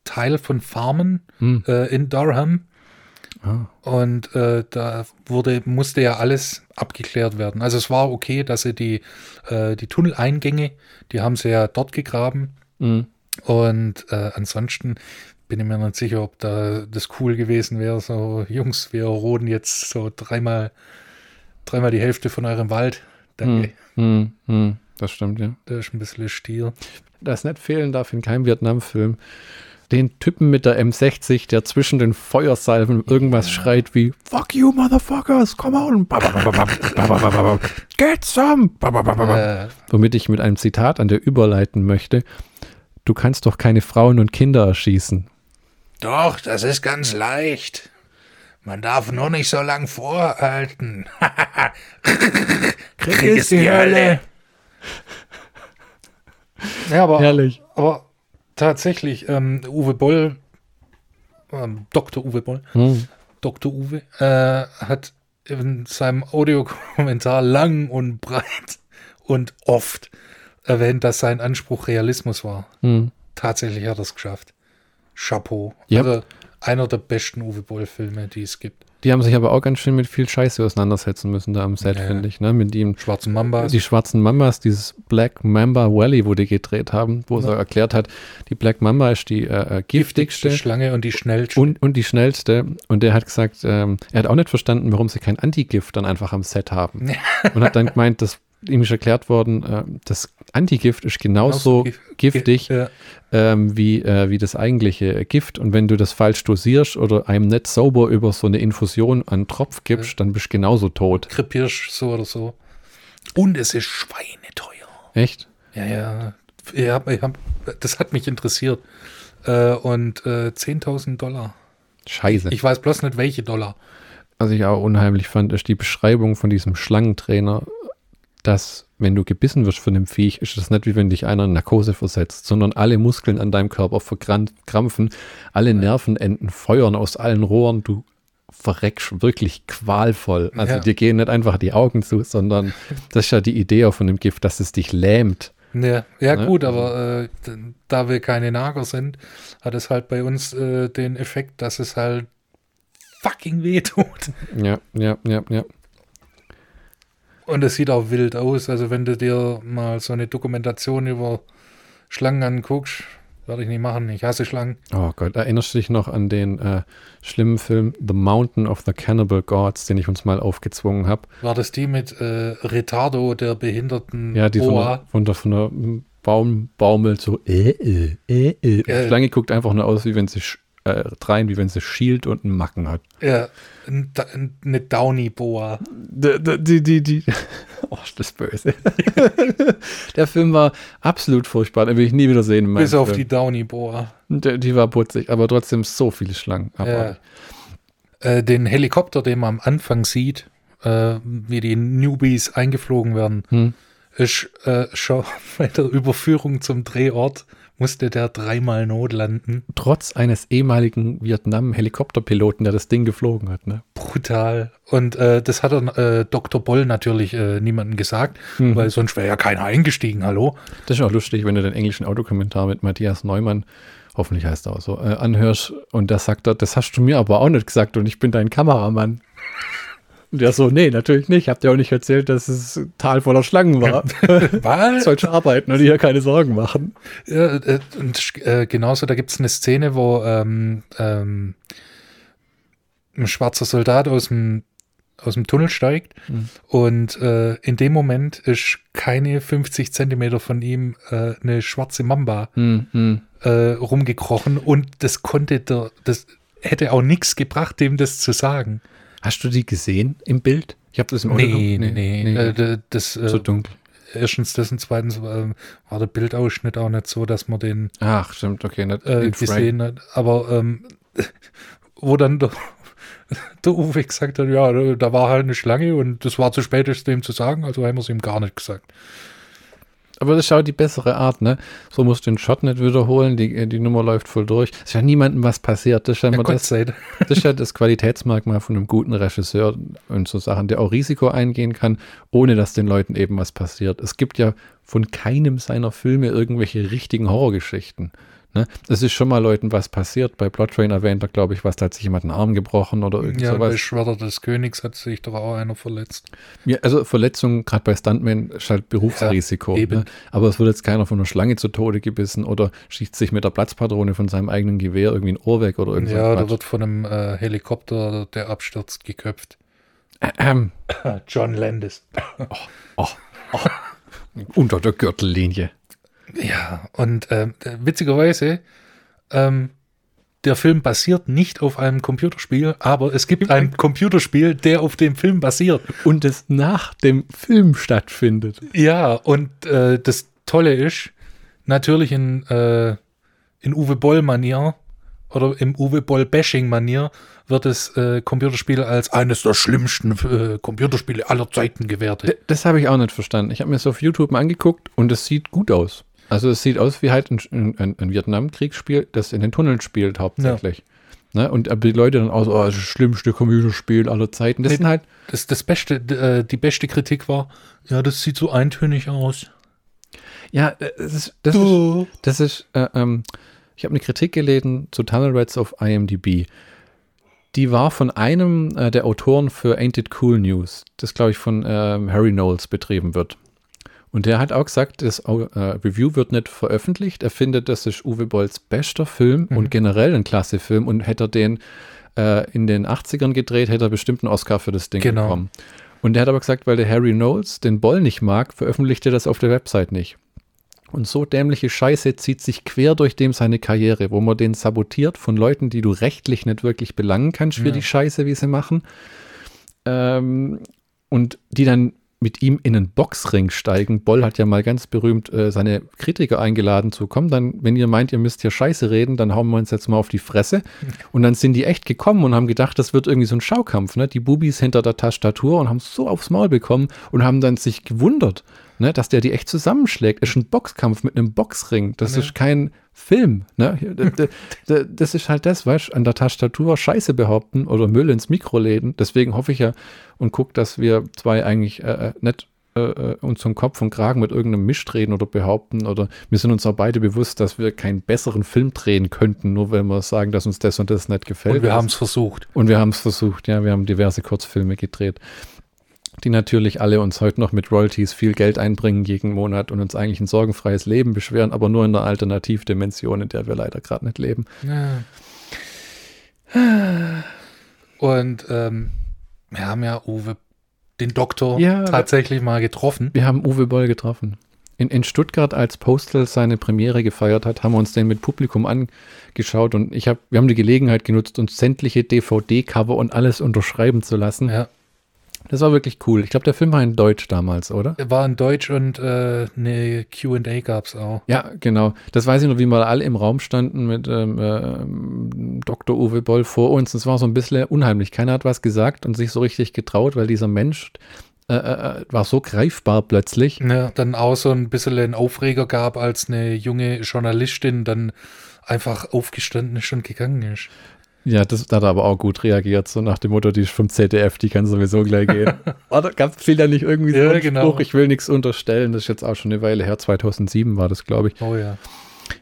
Teil von Farmen Hm. äh, in Durham. Ah. Und äh, da wurde, musste ja alles abgeklärt werden. Also es war okay, dass sie die, äh, die Tunneleingänge, die haben sie ja dort gegraben. Mhm. Und äh, ansonsten bin ich mir nicht sicher, ob da das cool gewesen wäre. So, Jungs, wir roden jetzt so dreimal, dreimal die Hälfte von eurem Wald. Danke. Hm, hm, das stimmt, ja. Da ist ein bisschen Stier. Das nicht fehlen darf in keinem Vietnam-Film. Den Typen mit der M60, der zwischen den Feuersalven irgendwas schreit wie Fuck you, motherfuckers, come on. Get some. Äh, Womit ich mit einem Zitat an der überleiten möchte. Du kannst doch keine Frauen und Kinder erschießen. Doch, das ist ganz leicht. Man darf nur nicht so lang vorhalten. Krieg ist die Hölle. Ja, aber, Herrlich. aber tatsächlich, ähm, Uwe Boll, ähm, Dr. Uwe Boll, Hm. Dr. Uwe, äh, hat in seinem Audiokommentar lang und breit und oft erwähnt, dass sein Anspruch Realismus war. Hm. Tatsächlich hat er es geschafft. Chapeau. Ja. Also einer der besten Uwe Boll-Filme, die es gibt. Die haben sich aber auch ganz schön mit viel Scheiße auseinandersetzen müssen da am Set, Ja. finde ich. Ne? Mit ihm Schwarzen Mambas. die schwarzen Mambas, dieses Black Mamba Valley, wo die gedreht haben, wo er erklärt hat, die Black Mamba ist die äh, äh, giftigste Schlange und die schnellste. und, und die schnellste. Und der hat gesagt, ähm, er hat auch nicht verstanden, warum sie kein Antigift dann einfach am Set haben. Und hat dann gemeint, dass ihm ist erklärt worden, äh, das Antigift ist genauso Genauso gif- giftig Ja, ähm, wie, äh, wie das eigentliche Gift. Und wenn du das falsch dosierst oder einem nicht sauber über so eine Infusion an Tropf gibst, dann bist du genauso tot. krepierst so oder so. Und es ist schweineteuer. Echt? Ja, ja. Hab, das hat mich interessiert. Äh, und äh, 10.000 Dollar. Scheiße. Ich weiß bloß nicht, welche Dollar. Was ich auch unheimlich fand, ist die Beschreibung von diesem Schlangentrainer, dass wenn du gebissen wirst von dem Viech, ist das nicht wie wenn dich einer in Narkose versetzt, sondern alle Muskeln an deinem Körper verkrampfen, alle Nervenenden feuern aus allen Rohren, du verreckst wirklich qualvoll. Also Ja. dir gehen nicht einfach die Augen zu, sondern das ist ja die Idee auch von dem Gift, dass es dich lähmt. Ja, ja Ne? gut, aber äh, d- da wir keine Nager sind, hat es halt bei uns äh, den Effekt, dass es halt fucking wehtut. Ja, ja, ja, ja. Und es sieht auch wild aus. Also wenn du dir mal so eine Dokumentation über Schlangen anguckst, werde ich nicht machen. Ich hasse Schlangen. Oh Gott, erinnerst du dich noch an den äh, schlimmen Film The Mountain of the Cannibal Gods, den ich uns mal aufgezwungen habe? War das die mit äh, Retardo, der behinderten Ja, die von Boa? der, von der, von der Baum baumelt so, äh, äh, äh, äh. Schlange guckt einfach nur aus, wie wenn sie sch- äh, rein, wie wenn sie schielt und einen Macken hat. Ja, eine Downy-Boa. Die, die, die, die. Oh, ist das böse. Der Film war absolut furchtbar, den will ich nie wieder sehen. Bis auf Film. die Downy-Boa. die. Die war putzig, aber trotzdem so viele Schlangen. Ja. Äh, den Helikopter, den man am Anfang sieht, äh, wie die Newbies eingeflogen werden, Hm. ist äh, schon bei der Überführung zum Drehort musste der dreimal notlanden. Trotz eines ehemaligen Vietnam-Helikopterpiloten, der das Ding geflogen hat. Ne? Brutal. Und äh, das hat er, äh, Dr. Boll natürlich äh, niemandem gesagt, Mhm. weil sonst wäre ja keiner eingestiegen, hallo? Das ist auch lustig, wenn du den englischen Autokommentar mit Matthias Neumann, hoffentlich heißt er auch so, äh, anhörst und da sagt er, das hast du mir aber auch nicht gesagt und ich bin dein Kameramann. Und der so, nee, natürlich nicht. Habt ihr auch nicht erzählt, dass es ein Tal voller Schlangen war. Was? Sollte arbeiten und dir keine Sorgen machen. Ja, äh, und äh, genauso, da gibt es eine Szene, wo ähm, ähm, ein schwarzer Soldat aus dem, aus dem Tunnel steigt Mhm. und äh, in dem Moment ist keine 50 Zentimeter von ihm äh, eine schwarze Mamba Hm, hm. äh, rumgekrochen und das konnte der, das hätte auch nichts gebracht, dem das zu sagen. Hast du die gesehen im Bild? Ich habe das im Auto Nee, nee, nee. Äh, d- das, äh, Zu dunkel. erstens das und zweitens äh, war der Bildausschnitt auch nicht so, dass man den Ach, stimmt, okay. Nicht äh, gesehen hat. Aber ähm, wo dann der, der Uwe gesagt hat, ja, da war halt eine Schlange und das war zu spät, es dem zu sagen, also haben wir es ihm gar nicht gesagt. Aber das ist auch die bessere Art, ne? So musst du den Shot nicht wiederholen, die, die Nummer läuft voll durch. Es ist ja niemandem was passiert. Das ist ja, Ja, das, das ist ja das Qualitätsmerkmal von einem guten Regisseur und so Sachen, der auch Risiko eingehen kann, ohne dass den Leuten eben was passiert. Es gibt ja von keinem seiner Filme irgendwelche richtigen Horrorgeschichten. Ne? Es ist schon mal Leuten was passiert. Bei Blood Train erwähnt er, glaube ich, was, da hat sich jemand einen Arm gebrochen oder irgend Ja, bei sowas. Schwerter des Königs hat sich doch auch einer verletzt. Ja, also Verletzungen, gerade bei Stuntmen, ist halt Berufsrisiko. Ja, ne? Aber es wird jetzt keiner von einer Schlange zu Tode gebissen oder schießt sich mit der Platzpatrone von seinem eigenen Gewehr irgendwie ein Ohr weg oder irgendwas. Ja, da wird von einem äh, Helikopter, der abstürzt, geköpft. ähm, John Landis. unter der Gürtellinie. Ja, und ähm, witzigerweise, ähm, der Film basiert nicht auf einem Computerspiel, aber es gibt ein Computerspiel, der auf dem Film basiert. Und es nach dem Film stattfindet. Ja, und äh, das Tolle ist, natürlich in, äh, in Uwe Boll-Manier oder im Uwe Boll-Bashing-Manier wird das äh, Computerspiel als eines der schlimmsten äh, Computerspiele aller Zeiten gewertet. D- Das habe ich auch nicht verstanden. Ich habe mir das auf YouTube mal angeguckt und es sieht gut aus. Also es sieht aus wie halt ein, ein, ein Vietnamkriegsspiel, das in den Tunneln spielt hauptsächlich. Ne? Und aber die Leute dann auch so, oh, das ist das schlimmste Computerspiel aller Zeiten. Das Nee. sind halt, Das, das beste, äh, die beste Kritik war, ja, das sieht so eintönig aus. ja, das ist, das ist, das ist äh, ähm, ich habe eine Kritik gelesen zu Tunnel Rats auf IMDb. Die war von einem äh, der Autoren für Ain't It Cool News, das glaube ich von ähm, Harry Knowles betrieben wird. Und der hat auch gesagt, das äh, Review wird nicht veröffentlicht. Er findet, das ist Uwe Bolls bester Film und generell ein klasse Film. Und hätte er den äh, in den 80ern gedreht, hätte er bestimmt einen Oscar für das Ding Genau. bekommen. Und der hat aber gesagt, weil der Harry Knowles den Boll nicht mag, veröffentlicht er das auf der Website nicht. Und so dämliche Scheiße zieht sich quer durch dem seine Karriere, wo man den sabotiert von Leuten, die du rechtlich nicht wirklich belangen kannst für Ja. die Scheiße, wie sie machen. Ähm, und die dann mit ihm in einen Boxring steigen. Boll hat ja mal ganz berühmt äh, seine Kritiker eingeladen zu kommen. Dann, wenn ihr meint, ihr müsst hier Scheiße reden, dann hauen wir uns jetzt mal auf die Fresse. Und dann sind die echt gekommen und haben gedacht, das wird irgendwie so ein Schaukampf. Ne? Die Bubis hinter der Tastatur und haben so aufs Maul bekommen und haben dann sich gewundert, ne? dass der die echt zusammenschlägt. Ist ein Boxkampf mit einem Boxring. Das Ja. ist kein Film. Ne? Das ist halt das, weißt du, an der Tastatur Scheiße behaupten oder Müll ins Mikro läden. Deswegen hoffe ich ja und gucke, dass wir zwei eigentlich äh, äh, nicht äh, äh, uns zum Kopf und Kragen mit irgendeinem Misch drehen oder behaupten oder wir sind uns auch beide bewusst, dass wir keinen besseren Film drehen könnten, nur wenn wir sagen, dass uns das und das nicht gefällt. Und wir haben es versucht. Und wir haben es versucht, ja, wir haben diverse Kurzfilme gedreht, die natürlich alle uns heute noch mit Royalties viel Geld einbringen jeden Monat und uns eigentlich ein sorgenfreies Leben beschweren, aber nur in der Alternativdimension, in der wir leider gerade nicht leben. Ja. Und ähm, wir haben ja Uwe, den Doktor, Ja, tatsächlich mal getroffen. Wir haben Uwe Boll getroffen. In, in Stuttgart, als Postal seine Premiere gefeiert hat, haben wir uns den mit Publikum angeschaut und ich hab, wir haben die Gelegenheit genutzt, uns sämtliche DVD-Cover und alles unterschreiben zu lassen. Ja, Das war wirklich cool. Ich glaube, der Film war in Deutsch damals, oder? er war in Deutsch und äh, eine QA gab es auch. Ja, genau. Das weiß ich noch, wie wir alle im Raum standen mit ähm, ähm, Dr. Uwe Boll vor uns. Es war so ein bisschen unheimlich. Keiner hat was gesagt und sich so richtig getraut, weil dieser Mensch äh, äh, war so greifbar plötzlich. Ja, dann auch so ein bisschen einen Aufreger gab, als eine junge Journalistin dann einfach aufgestanden ist und gegangen ist. Ja, das da hat er aber auch gut reagiert, so nach dem Motto, die ist vom ZDF, die kann sowieso gleich gehen. Oder gab es da nicht irgendwie so Ja, einen genau. Spruch, ich will nichts unterstellen, das ist jetzt auch schon eine Weile her, 2007 war das, glaube ich. Oh ja.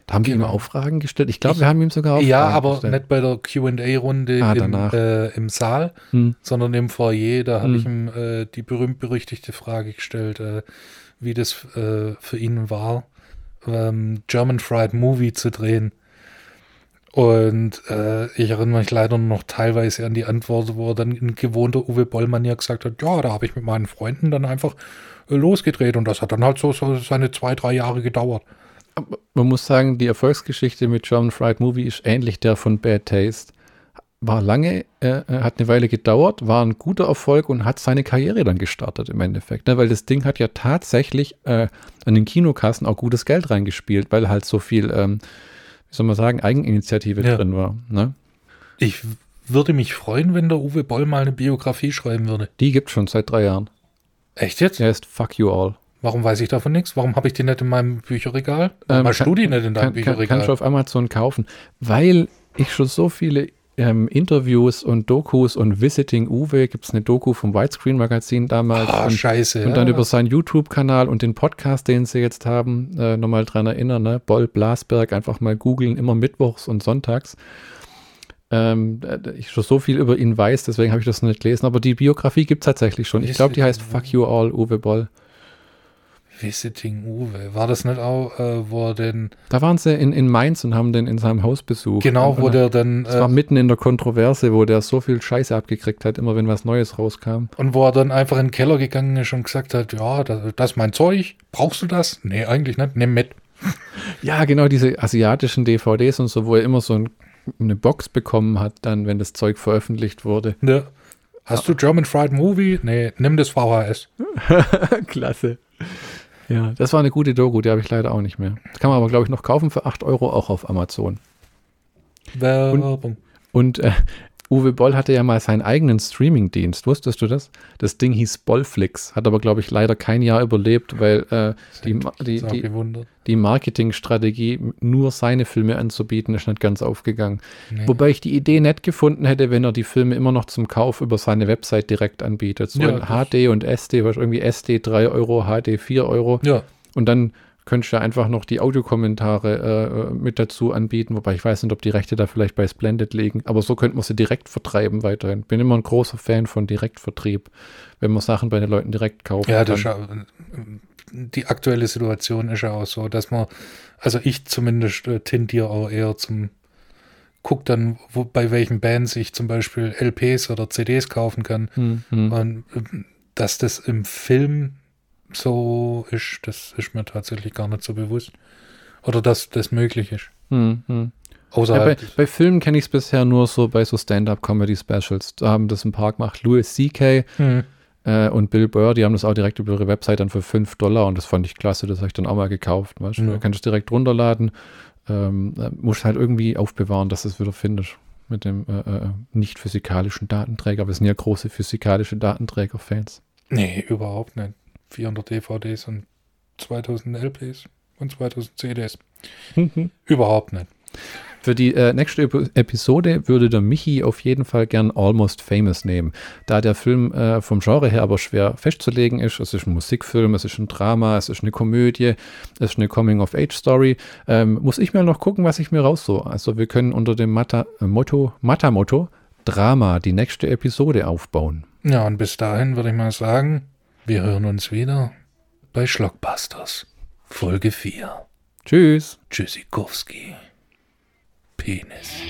Da haben wir ihm Genau. auch Fragen gestellt. Ich glaube, wir haben ihm sogar auch ja, Fragen aber gestellt. nicht bei der QA-Runde Ah, im, äh, im Saal, Hm. sondern im Foyer. Da habe Hm. ich ihm äh, die berühmt-berüchtigte Frage gestellt, äh, wie das äh, für ihn war, ähm, German Fried Movie zu drehen. Und äh, ich erinnere mich leider noch teilweise an die Antwort, wo er dann in gewohnter Uwe Bollmann ja gesagt hat, ja, da habe ich mit meinen Freunden dann einfach äh, losgedreht und das hat dann halt so, so seine zwei, drei Jahre gedauert. Man muss sagen, die Erfolgsgeschichte mit German Fried Movie ist ähnlich der von Bad Taste. War lange, äh, hat eine Weile gedauert, war ein guter Erfolg und hat seine Karriere dann gestartet im Endeffekt. Ne? Weil das Ding hat ja tatsächlich äh, an den Kinokassen auch gutes Geld reingespielt, weil halt so viel, ähm, wie soll man sagen, Eigeninitiative Ja. drin war. Ne? Ich würde mich freuen, wenn der Uwe Boll mal eine Biografie schreiben würde. Die gibt schon seit drei Jahren. Echt jetzt? Der ist Fuck You All. Warum weiß ich davon nichts? Warum habe ich die nicht in meinem Bücherregal? Warum Ähm, hast du die nicht in deinem Kann, kann, Bücherregal? kannst du auf Amazon kaufen, weil ich schon so viele ähm, Interviews und Dokus und Visiting Uwe gibt es eine Doku vom Widescreen Magazin damals. Ah, und, scheiße. und dann ja. über seinen YouTube-Kanal und den Podcast, den sie jetzt haben, äh, nochmal dran erinnern, ne? Boll Blasberg, einfach mal googeln, immer mittwochs und sonntags. Ähm, äh, ich schon so viel über ihn weiß, deswegen habe ich das noch nicht gelesen, aber die Biografie gibt es tatsächlich schon. Ich glaube, die heißt Fuck You All, Uwe Boll. Visiting Uwe. War das nicht auch, äh, wo er denn, Da waren sie in, in Mainz und haben den in seinem Haus besucht. genau, wo der dann, Das war äh, mitten in der Kontroverse, wo der so viel Scheiße abgekriegt hat, immer wenn was Neues rauskam. und wo er dann einfach in den Keller gegangen ist und gesagt hat, ja, das, das ist mein Zeug, brauchst du das? Nee, eigentlich nicht, nimm mit. Ja, genau, diese asiatischen DVDs und so, wo er immer so ein, eine Box bekommen hat, dann, wenn das Zeug veröffentlicht wurde. Ne? Hast du German Fried Movie? Nee, nimm das VHS. Klasse. Ja, das war eine gute Doku, die habe ich leider auch nicht mehr. Das kann man aber, glaube ich, noch kaufen für 8 Euro auch auf Amazon. Werbung. Und äh, Uwe Boll hatte ja mal seinen eigenen Streaming-Dienst. Wusstest du das? Das Ding hieß Bollflix. Hat aber, glaube ich, leider kein Jahr überlebt, weil äh, die, die, die, die Marketingstrategie, nur seine Filme anzubieten, ist nicht ganz aufgegangen. Nee. Wobei ich die Idee nett gefunden hätte, wenn er die Filme immer noch zum Kauf über seine Website direkt anbietet. So Ja, in HD und SD, was irgendwie SD 3 Euro, HD 4 Euro. Ja, Und dann könntest du einfach noch die Audiokommentare äh, mit dazu anbieten, wobei ich weiß nicht, ob die Rechte da vielleicht bei Splendid liegen, aber so könnte man sie direkt vertreiben weiterhin. Bin immer ein großer Fan von Direktvertrieb, wenn man Sachen bei den Leuten direkt kaufen ja, kann. das ist ja, die aktuelle Situation ist ja auch so, dass man, also ich zumindest äh, tendiere auch eher zum, guck dann, wo, bei welchen Bands ich zum Beispiel LPs oder CDs kaufen kann. Hm, hm. Und ähm, dass das im Film so ist, das ist mir tatsächlich gar nicht so bewusst. Oder dass das möglich ist. Hm, hm. Ja, bei, bei Filmen kenne ich es bisher nur so bei so Stand-up-Comedy-Specials. Da haben das ein paar gemacht. Louis C.K. Hm. Äh, und Bill Burr, die haben das auch direkt über ihre Website dann für 5 Dollar und das fand ich klasse, das habe ich dann auch mal gekauft. Weißt? du? Ja. Du kannst es direkt runterladen, ähm, äh, musst halt irgendwie aufbewahren, dass du es wieder findest mit dem äh, äh, nicht physikalischen Datenträger. Wir sind ja große physikalische Datenträger-Fans. Nee, überhaupt nicht. 400 DVDs und 2000 LPs und 2000 CDs. Überhaupt nicht. Für die äh, nächste Epi- Episode würde der Michi auf jeden Fall gern Almost Famous nehmen. Da der Film äh, vom Genre her aber schwer festzulegen ist, es ist ein Musikfilm, es ist ein Drama, es ist eine Komödie, es ist eine Coming-of-Age-Story, ähm, muss ich mal noch gucken, was ich mir raussuche. Also wir können unter dem Mata, äh, Motto, Mata-Motto Drama die nächste Episode aufbauen. Ja, und bis dahin würde ich mal sagen, wir hören uns wieder bei Schlockbusters. Folge 4. Tschüss! Tschüssikowski. Penis.